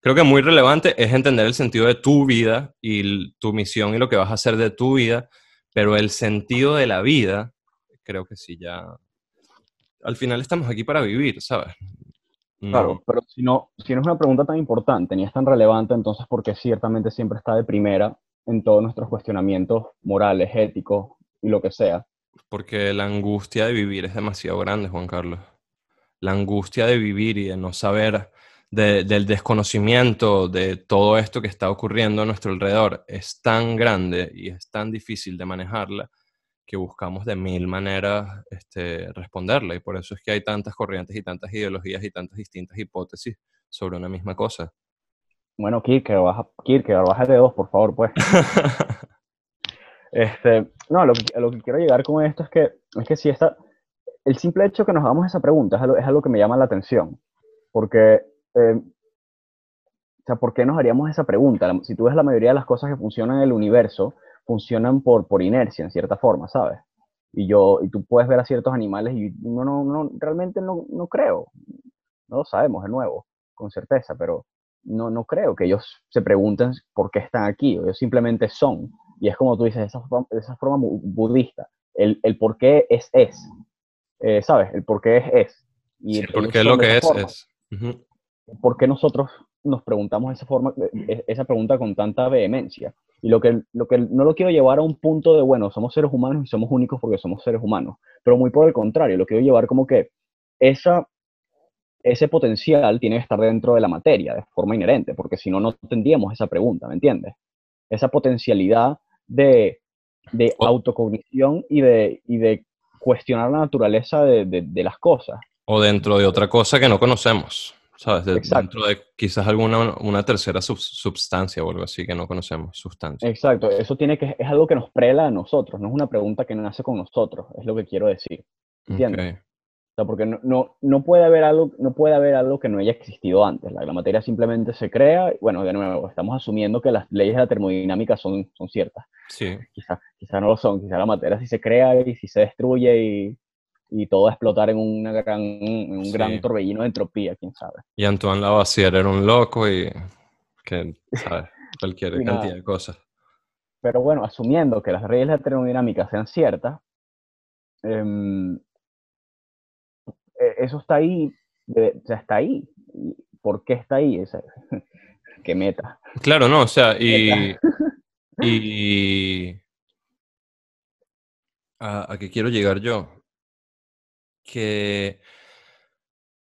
Speaker 1: creo que muy relevante es entender el sentido de tu vida y tu misión y lo que vas a hacer de tu vida, pero el sentido de la vida, creo que sí ya... Al final estamos aquí para vivir, ¿sabes?
Speaker 2: Claro, pero si no, si no es una pregunta tan importante ni es tan relevante, entonces porque ciertamente siempre está de primera en todos nuestros cuestionamientos morales, éticos y lo que sea.
Speaker 1: Porque la angustia de vivir es demasiado grande, Juan Carlos. La angustia de vivir y de no saber, del desconocimiento de todo esto que está ocurriendo a nuestro alrededor es tan grande y es tan difícil de manejarla que buscamos de mil maneras este, responderla. Y por eso es que hay tantas corrientes y tantas ideologías y tantas distintas hipótesis sobre una misma cosa.
Speaker 2: Bueno, Kierkegaard, baja, Kierkegaard, baja de dos, por favor, pues. este, no, lo que, lo que quiero llegar con esto es que, es que si está, el simple hecho que nos hagamos esa pregunta es algo, es algo que me llama la atención. Porque, eh, o sea, ¿por qué nos haríamos esa pregunta? Si tú ves la mayoría de las cosas que funcionan en el universo, funcionan por, por inercia, en cierta forma, ¿sabes? Y yo, y tú puedes ver a ciertos animales y no, no, no realmente no, no creo. No lo sabemos, de nuevo, con certeza, pero no, no creo que ellos se pregunten por qué están aquí, ellos simplemente son. Y es como tú dices, esa, esa forma budista, el, el, por qué es es, eh, ¿sabes? El por qué es es.
Speaker 1: Y por qué lo que es es.
Speaker 2: ¿Por qué nosotros nos preguntamos esa, forma, e, esa pregunta con tanta vehemencia? Y lo que, lo que no lo quiero llevar a un punto de, bueno, somos seres humanos y somos únicos porque somos seres humanos, pero muy por el contrario, lo quiero llevar como que esa ese potencial tiene que estar dentro de la materia de forma inherente, porque si no, no tendríamos esa pregunta, ¿me entiendes? Esa potencialidad de, de autocognición y de, y de cuestionar la naturaleza de, de, las cosas.
Speaker 1: O dentro de otra cosa que no conocemos, ¿sabes? dentro de quizás alguna una tercera substancia o algo así que no conocemos, sustancia.
Speaker 2: Exacto, eso tiene que, es algo que nos prela a nosotros, no es una pregunta que nace con nosotros, es lo que quiero decir. ¿Entiendes? Porque no, no, puede haber algo, no puede haber algo que no haya existido antes. La, materia simplemente se crea. Bueno, de nuevo, estamos asumiendo que las leyes de la termodinámica son, son ciertas.
Speaker 1: Sí.
Speaker 2: Quizás quizá no lo son. Quizá la materia sí se crea y si se destruye y, y todo a explotar en, una gran, un gran torbellino de entropía, quién sabe.
Speaker 1: Y Antoine Lavoisier era un loco y que, ¿sabes? Cualquier cantidad de cosas.
Speaker 2: Pero bueno, asumiendo que las leyes de la termodinámica sean ciertas, eh, eso está ahí, o sea, está ahí. ¿Por qué está ahí? Esa, ¿Qué meta?
Speaker 1: Claro, no, o sea, y, y ¿A, a qué quiero llegar yo? Que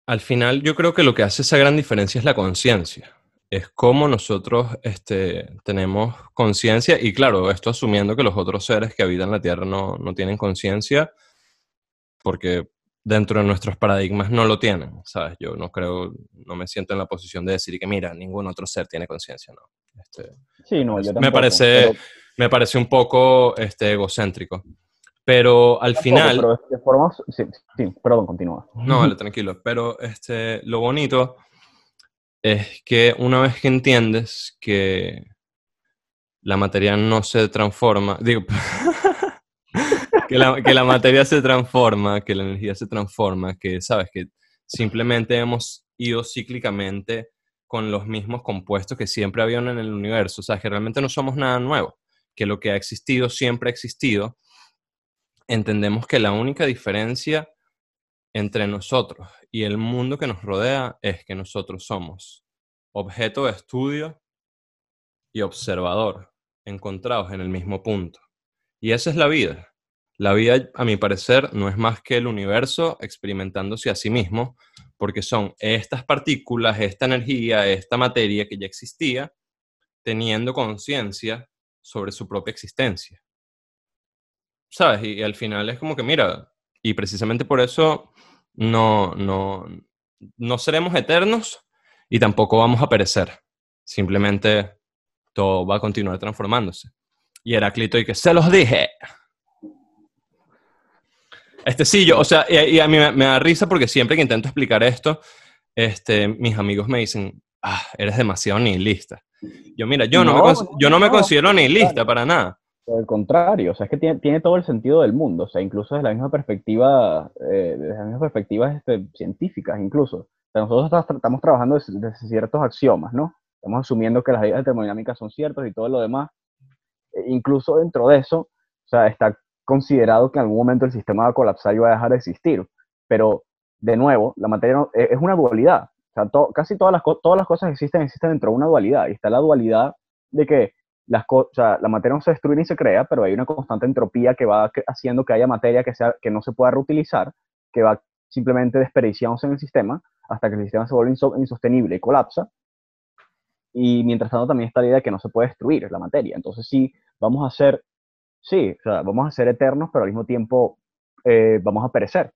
Speaker 1: al final yo creo que lo que hace esa gran diferencia es la conciencia. Es cómo nosotros este, tenemos conciencia y claro, esto asumiendo que los otros seres que habitan la Tierra no, no tienen conciencia, porque dentro de nuestros paradigmas no lo tienen, ¿sabes? Yo no creo, no me siento en la posición de decir que, mira, ningún otro ser tiene conciencia, ¿no. Este,
Speaker 2: Sí, no, yo
Speaker 1: me
Speaker 2: tampoco,
Speaker 1: parece,
Speaker 2: pero-
Speaker 1: me parece un poco este, egocéntrico. Pero al
Speaker 2: tampoco,
Speaker 1: final...
Speaker 2: pero de forma, sí, sí, perdón, continúa.
Speaker 1: No, vale, tranquilo. Pero este, lo bonito es que una vez que entiendes que la materia no se transforma, digo, que la, materia se transforma, que la energía se transforma, que sabes que simplemente hemos ido cíclicamente con los mismos compuestos que siempre habían en el universo, o sea, que realmente no somos nada nuevo, que lo que ha existido siempre ha existido, entendemos que la única diferencia entre nosotros y el mundo que nos rodea es que nosotros somos objeto de estudio y observador, encontrados en el mismo punto. Y esa es la vida. La vida, a mi parecer, no es más que el universo experimentándose a sí mismo, porque son estas partículas, esta energía, esta materia que ya existía, teniendo conciencia sobre su propia existencia. ¿Sabes? Y, al final es como que, mira, y precisamente por eso no, no, no seremos eternos y tampoco vamos a perecer. Simplemente todo va a continuar transformándose. Y Heráclito, y que se los dije. Este sí, yo, o sea, y, y a mí me, me da risa porque siempre que intento explicar esto, este, mis amigos me dicen, ah, eres demasiado nihilista. Yo, mira, yo no, me,
Speaker 2: No,
Speaker 1: cons- yo no me
Speaker 2: no,
Speaker 1: considero nihilista para nada.
Speaker 2: Por el contrario, o sea, es que tiene, tiene todo el sentido del mundo, o sea, incluso desde la misma perspectiva, eh, desde las mismas perspectivas este, científicas, incluso. O sea, nosotros estamos trabajando desde, desde ciertos axiomas, ¿no? Estamos asumiendo que las leyes de termodinámica son ciertas y todo lo demás. E incluso dentro de eso, o sea, está considerado que en algún momento el sistema va a colapsar y va a dejar de existir. Pero, de nuevo, la materia no- es es una dualidad. O sea, casi todas las, todas las cosas que existen, existen dentro de una dualidad. Y está la dualidad de que las o la materia no se destruye ni se crea, pero hay una constante entropía que va haciendo que haya materia que, sea, que no se pueda reutilizar, que va simplemente desperdiciándose en el sistema hasta que el sistema se vuelve inso- insostenible y colapsa. Y mientras tanto también está la idea de que no se puede destruir la materia. Entonces sí, vamos a ser, sí, o sea, vamos a ser eternos, pero al mismo tiempo eh, vamos a perecer.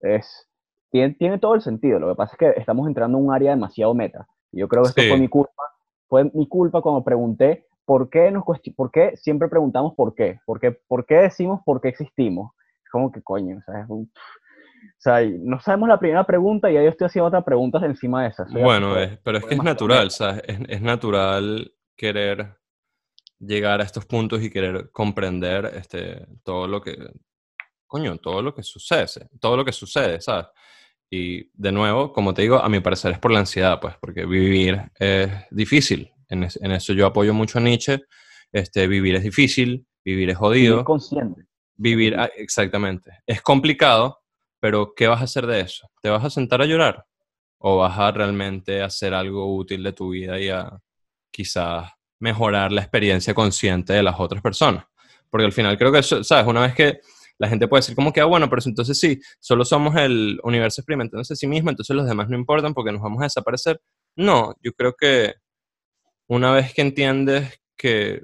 Speaker 2: Es, tiene, tiene todo el sentido. Lo que pasa es que estamos entrando en un área demasiado meta. Yo creo que esto
Speaker 1: Sí.
Speaker 2: fue mi culpa. Fue mi culpa cuando pregunté por qué, nos por qué siempre preguntamos por qué. ¿Por qué, por qué decimos por qué existimos? Es como que coño, o sea, es un- o sea, no sabemos la primera pregunta y ya yo estoy haciendo otras preguntas encima de esa. Eso ya
Speaker 1: Bueno, es- pero es que es natural. ¿sabes? Es, es natural querer llegar a estos puntos y querer comprender este, todo lo que, coño, todo lo que sucede, todo lo que sucede, ¿sabes? Y de nuevo, como te digo, a mi parecer es por la ansiedad, pues, porque vivir es difícil. En, es- en eso yo apoyo mucho a Nietzsche. Este, vivir es difícil, vivir es jodido.
Speaker 2: Vivir consciente.
Speaker 1: Vivir, ah, exactamente. Es complicado, pero ¿qué vas a hacer de eso? ¿Te vas a sentar a llorar? ¿O vas a realmente hacer algo útil de tu vida y a quizás mejorar la experiencia consciente de las otras personas? Porque al final creo que ¿sabes? Una vez que la gente puede decir como que, ah, bueno, pero entonces sí, solo somos el universo experimentándose a sí mismo, entonces los demás no importan porque nos vamos a desaparecer. No, yo creo que una vez que entiendes que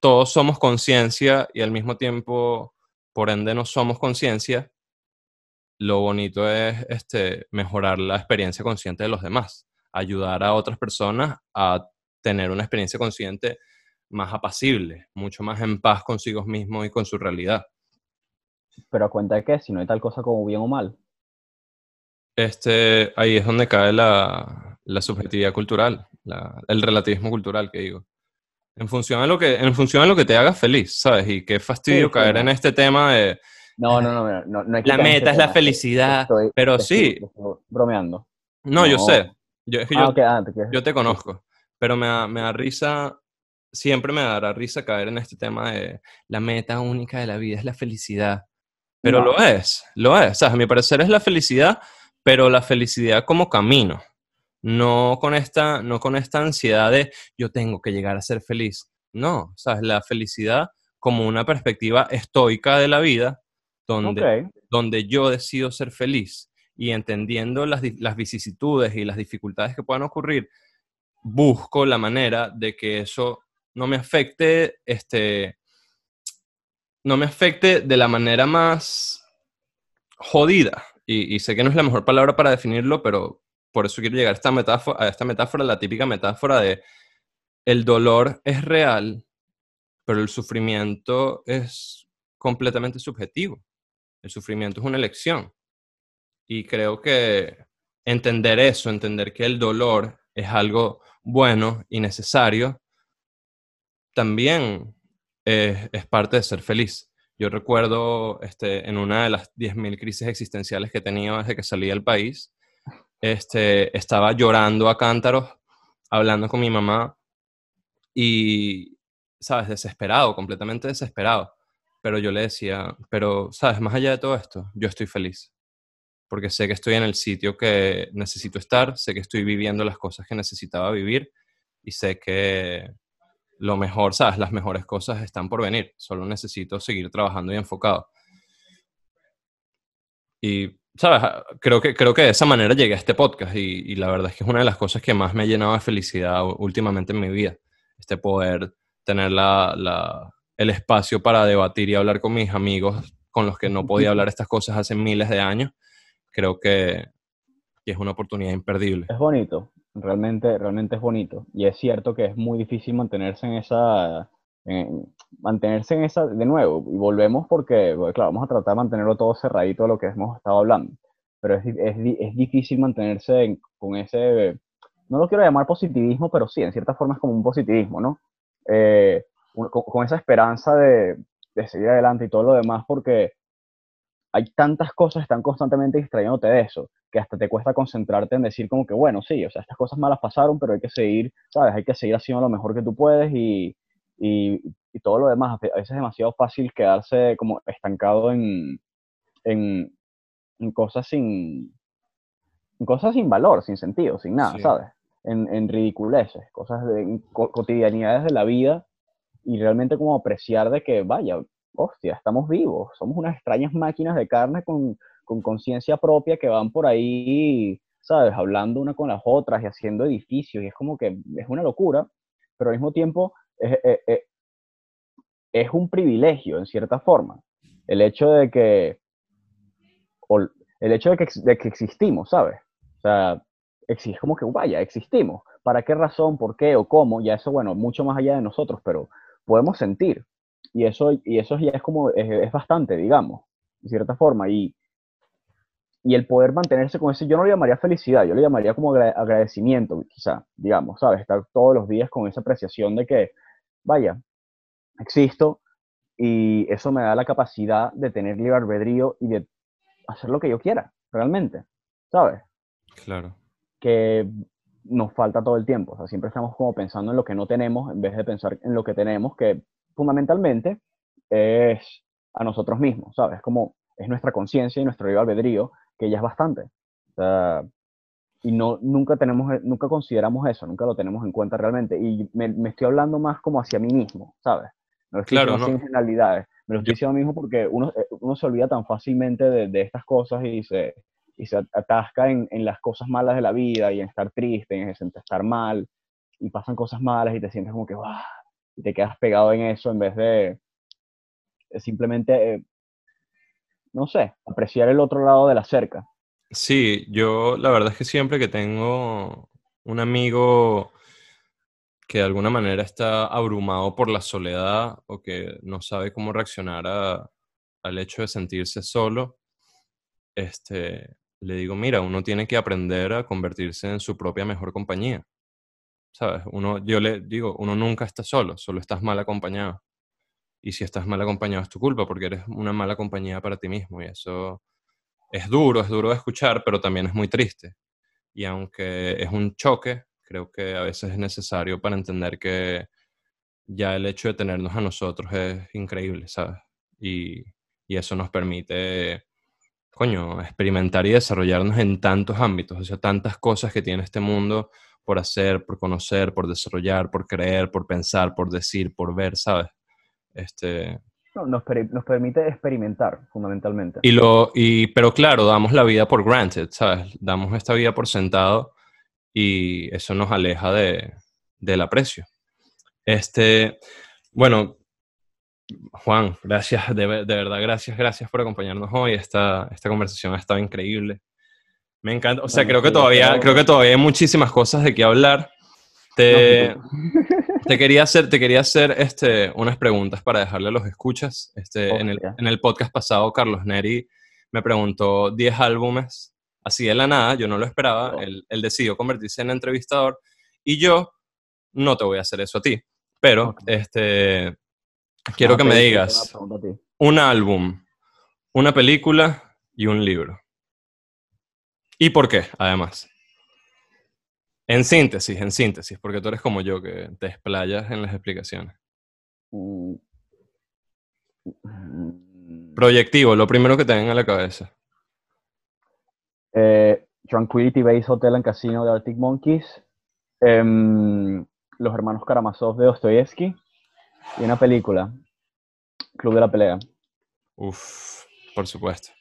Speaker 1: todos somos conciencia y al mismo tiempo, por ende, no somos conciencia, lo bonito es este, mejorar la experiencia consciente de los demás, ayudar a otras personas a tener una experiencia consciente más apacible, mucho más en paz consigo mismos y con su realidad.
Speaker 2: Pero a cuenta de que si no hay tal cosa como bien o mal.
Speaker 1: Este, ahí es donde cae la, la subjetividad cultural, la- el relativismo cultural que digo. En función, de lo que, en función de lo que te haga feliz, ¿sabes? Y qué fastidio
Speaker 2: Sí, sí,
Speaker 1: caer
Speaker 2: no.
Speaker 1: en este tema de
Speaker 2: No, no, no, no, no, hay que
Speaker 1: la meta es la felicidad,
Speaker 2: estoy-
Speaker 1: pero
Speaker 2: estoy-
Speaker 1: sí,
Speaker 2: estoy bromeando.
Speaker 1: no, yo sé, yo, es que
Speaker 2: Ah,
Speaker 1: yo,
Speaker 2: ok, ah, te
Speaker 1: yo te conozco, pero me da, me da risa, siempre me dará risa caer en este tema de la meta única de la vida es la felicidad. Pero
Speaker 2: No.
Speaker 1: lo es, lo es. O sea, a mi parecer es la felicidad, pero la felicidad como camino. No con esta, no con esta ansiedad de yo tengo que llegar a ser feliz. No, ¿sabes? La felicidad como una perspectiva estoica de la vida, donde, donde yo decido ser feliz y entendiendo las, las vicisitudes y las dificultades que puedan ocurrir, busco la manera de que eso no me afecte, este, no me afecte de la manera más jodida. Y, sé que no es la mejor palabra para definirlo, pero por eso quiero llegar a esta metáfora, a esta metáfora, la típica metáfora de el dolor es real, pero el sufrimiento es completamente subjetivo. El sufrimiento es una elección. Y creo que entender eso, entender que el dolor es algo bueno y necesario, también es, parte de ser feliz. Yo recuerdo este, en una de las 10.000 crisis existenciales que he tenido desde que salí del país, este, estaba llorando a cántaros, hablando con mi mamá y, ¿sabes? Desesperado, completamente desesperado. Pero yo le decía, pero, ¿sabes? Más allá de todo esto, yo estoy feliz. Porque sé que estoy en el sitio que necesito estar, sé que estoy viviendo las cosas que necesitaba vivir y sé que lo mejor, ¿sabes? Las mejores cosas están por venir. Solo necesito seguir trabajando y enfocado. Y, ¿sabes? Ah, creo que, creo que de esa manera llegué a este podcast y, la verdad es que es una de las cosas que más me ha llenado de felicidad últimamente en mi vida. Este poder tener la, el espacio para debatir y hablar con mis amigos con los que no podía hablar estas cosas hace miles de años. Creo que, que es una oportunidad imperdible.
Speaker 2: Es bonito, realmente, realmente es bonito. Y es cierto que es muy difícil mantenerse en esa, mantenerse en esa, de nuevo, y volvemos porque, claro, vamos a tratar de mantenerlo todo cerradito de lo que hemos estado hablando, pero es, es, es difícil mantenerse con ese, no lo quiero llamar positivismo, pero sí, en cierta forma es como un positivismo, ¿no? Eh, con, con, esa esperanza de, de seguir adelante y todo lo demás, porque hay tantas cosas que están constantemente distrayéndote de eso, que hasta te cuesta concentrarte en decir como que, bueno, sí, o sea, estas cosas malas pasaron, pero hay que seguir, ¿sabes? Hay que seguir haciendo lo mejor que tú puedes y, y, todo lo demás. A veces es demasiado fácil quedarse como estancado en, en, en cosas sin en cosas sin valor, sin sentido, sin nada, ¿sabes? En, en, ridiculeces, cosas de cotidianidades de la vida y realmente como apreciar de que, vaya, hostia, estamos vivos, somos unas extrañas máquinas de carne con conciencia propia que van por ahí, ¿sabes? Hablando una con las otras y haciendo edificios, y es como que es una locura, pero al mismo tiempo es, es, un privilegio, en cierta forma, el hecho de que, el hecho de que, de que existimos, ¿sabes? O sea, es como que, vaya, existimos. ¿Para qué razón, por qué o cómo? Ya eso, bueno, mucho más allá de nosotros, pero podemos sentir. Y eso, y eso ya es como, es, bastante, digamos, de cierta forma. Y, y el poder mantenerse con eso, yo no lo llamaría felicidad, yo lo llamaría como agradecimiento, quizá, digamos, ¿sabes? Estar todos los días con esa apreciación de que, vaya, existo y eso me da la capacidad de tener libre albedrío y de hacer lo que yo quiera, realmente, ¿sabes?
Speaker 1: Claro.
Speaker 2: Que nos falta todo el tiempo, o sea, siempre estamos como pensando en lo que no tenemos en vez de pensar en lo que tenemos, que fundamentalmente es a nosotros mismos, ¿sabes? Como es nuestra conciencia y nuestro libre albedrío, que ya es bastante. y no, nunca, tenemos, nunca consideramos eso, nunca lo tenemos en cuenta realmente. Y me, estoy hablando más como hacia mí mismo, ¿sabes? No estoy claro, sin generalidades. Me lo estoy diciendo a mí mismo porque uno, eh, uno se olvida tan fácilmente de, de estas cosas y se, y se atasca en, en, las cosas malas de la vida y en estar triste, en estar mal, y pasan cosas malas y te sientes como que. Y te quedas pegado en eso en vez de simplemente, eh, no sé, apreciar el otro lado de la cerca.
Speaker 1: Sí, yo la verdad es que siempre que tengo un amigo que de alguna manera está abrumado por la soledad o que no sabe cómo reaccionar al hecho de sentirse solo, este, le digo, mira, uno tiene que aprender a convertirse en su propia mejor compañía. ¿Sabes? Uno, yo le digo, uno nunca está solo, solo estás mal acompañado. Y si estás mal acompañado es tu culpa, porque eres una mala compañía para ti mismo. Y eso es duro, es duro de escuchar, pero también es muy triste. Y aunque es un choque, creo que a veces es necesario para entender que ya el hecho de tenernos a nosotros es increíble, ¿sabes? Y, y eso nos permite, coño, experimentar y desarrollarnos en tantos ámbitos, o sea, tantas cosas que tiene este mundo por hacer, por conocer, por desarrollar, por creer, por pensar, por decir, por ver, ¿sabes? Este,
Speaker 2: no, nos, nos, permite experimentar, fundamentalmente.
Speaker 1: Y lo, y, pero claro, damos la vida por granted, ¿sabes? Damos esta vida por sentado y eso nos aleja de, del aprecio. Este, bueno, Juan, gracias, de, verdad, gracias, gracias por acompañarnos hoy. Esta, esta conversación ha estado increíble. Me encanta, o sea, creo que todavía, creo que todavía hay muchísimas cosas de qué hablar. Te, te quería hacer, te quería hacer este, unas preguntas para dejarle a los escuchas. Este, en, el, en, el, podcast pasado, Carlos Neri me preguntó 10 álbumes así de la nada, yo no lo esperaba. Él, él, decidió convertirse en entrevistador y yo no te voy a hacer eso a ti, pero este, Quiero ah, que me digas un álbum, una película y un libro. ¿Y por qué, además? En síntesis, en síntesis, porque tú eres como yo, que te explayas en las explicaciones. Mm. Proyectivo, lo primero que te venga a la cabeza.
Speaker 2: Eh, Tranquility Base Hotel and Casino de Arctic Monkeys. Em, los hermanos Karamazov de Dostoyevsky y una película, Club de la Pelea.
Speaker 1: Uf, por supuesto.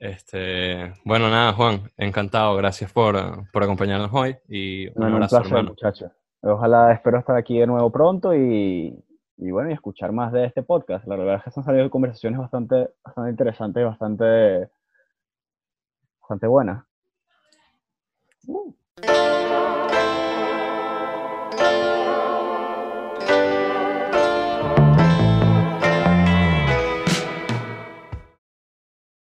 Speaker 1: Este, bueno, nada, Juan, encantado. Gracias por, acompañarnos hoy y
Speaker 2: un abrazo, muchachos. Ojalá espero estar aquí de nuevo pronto y, bueno, y escuchar más de este podcast. La verdad es que han salido conversaciones bastante, bastante interesantes y bastante, bastante buenas. Uh.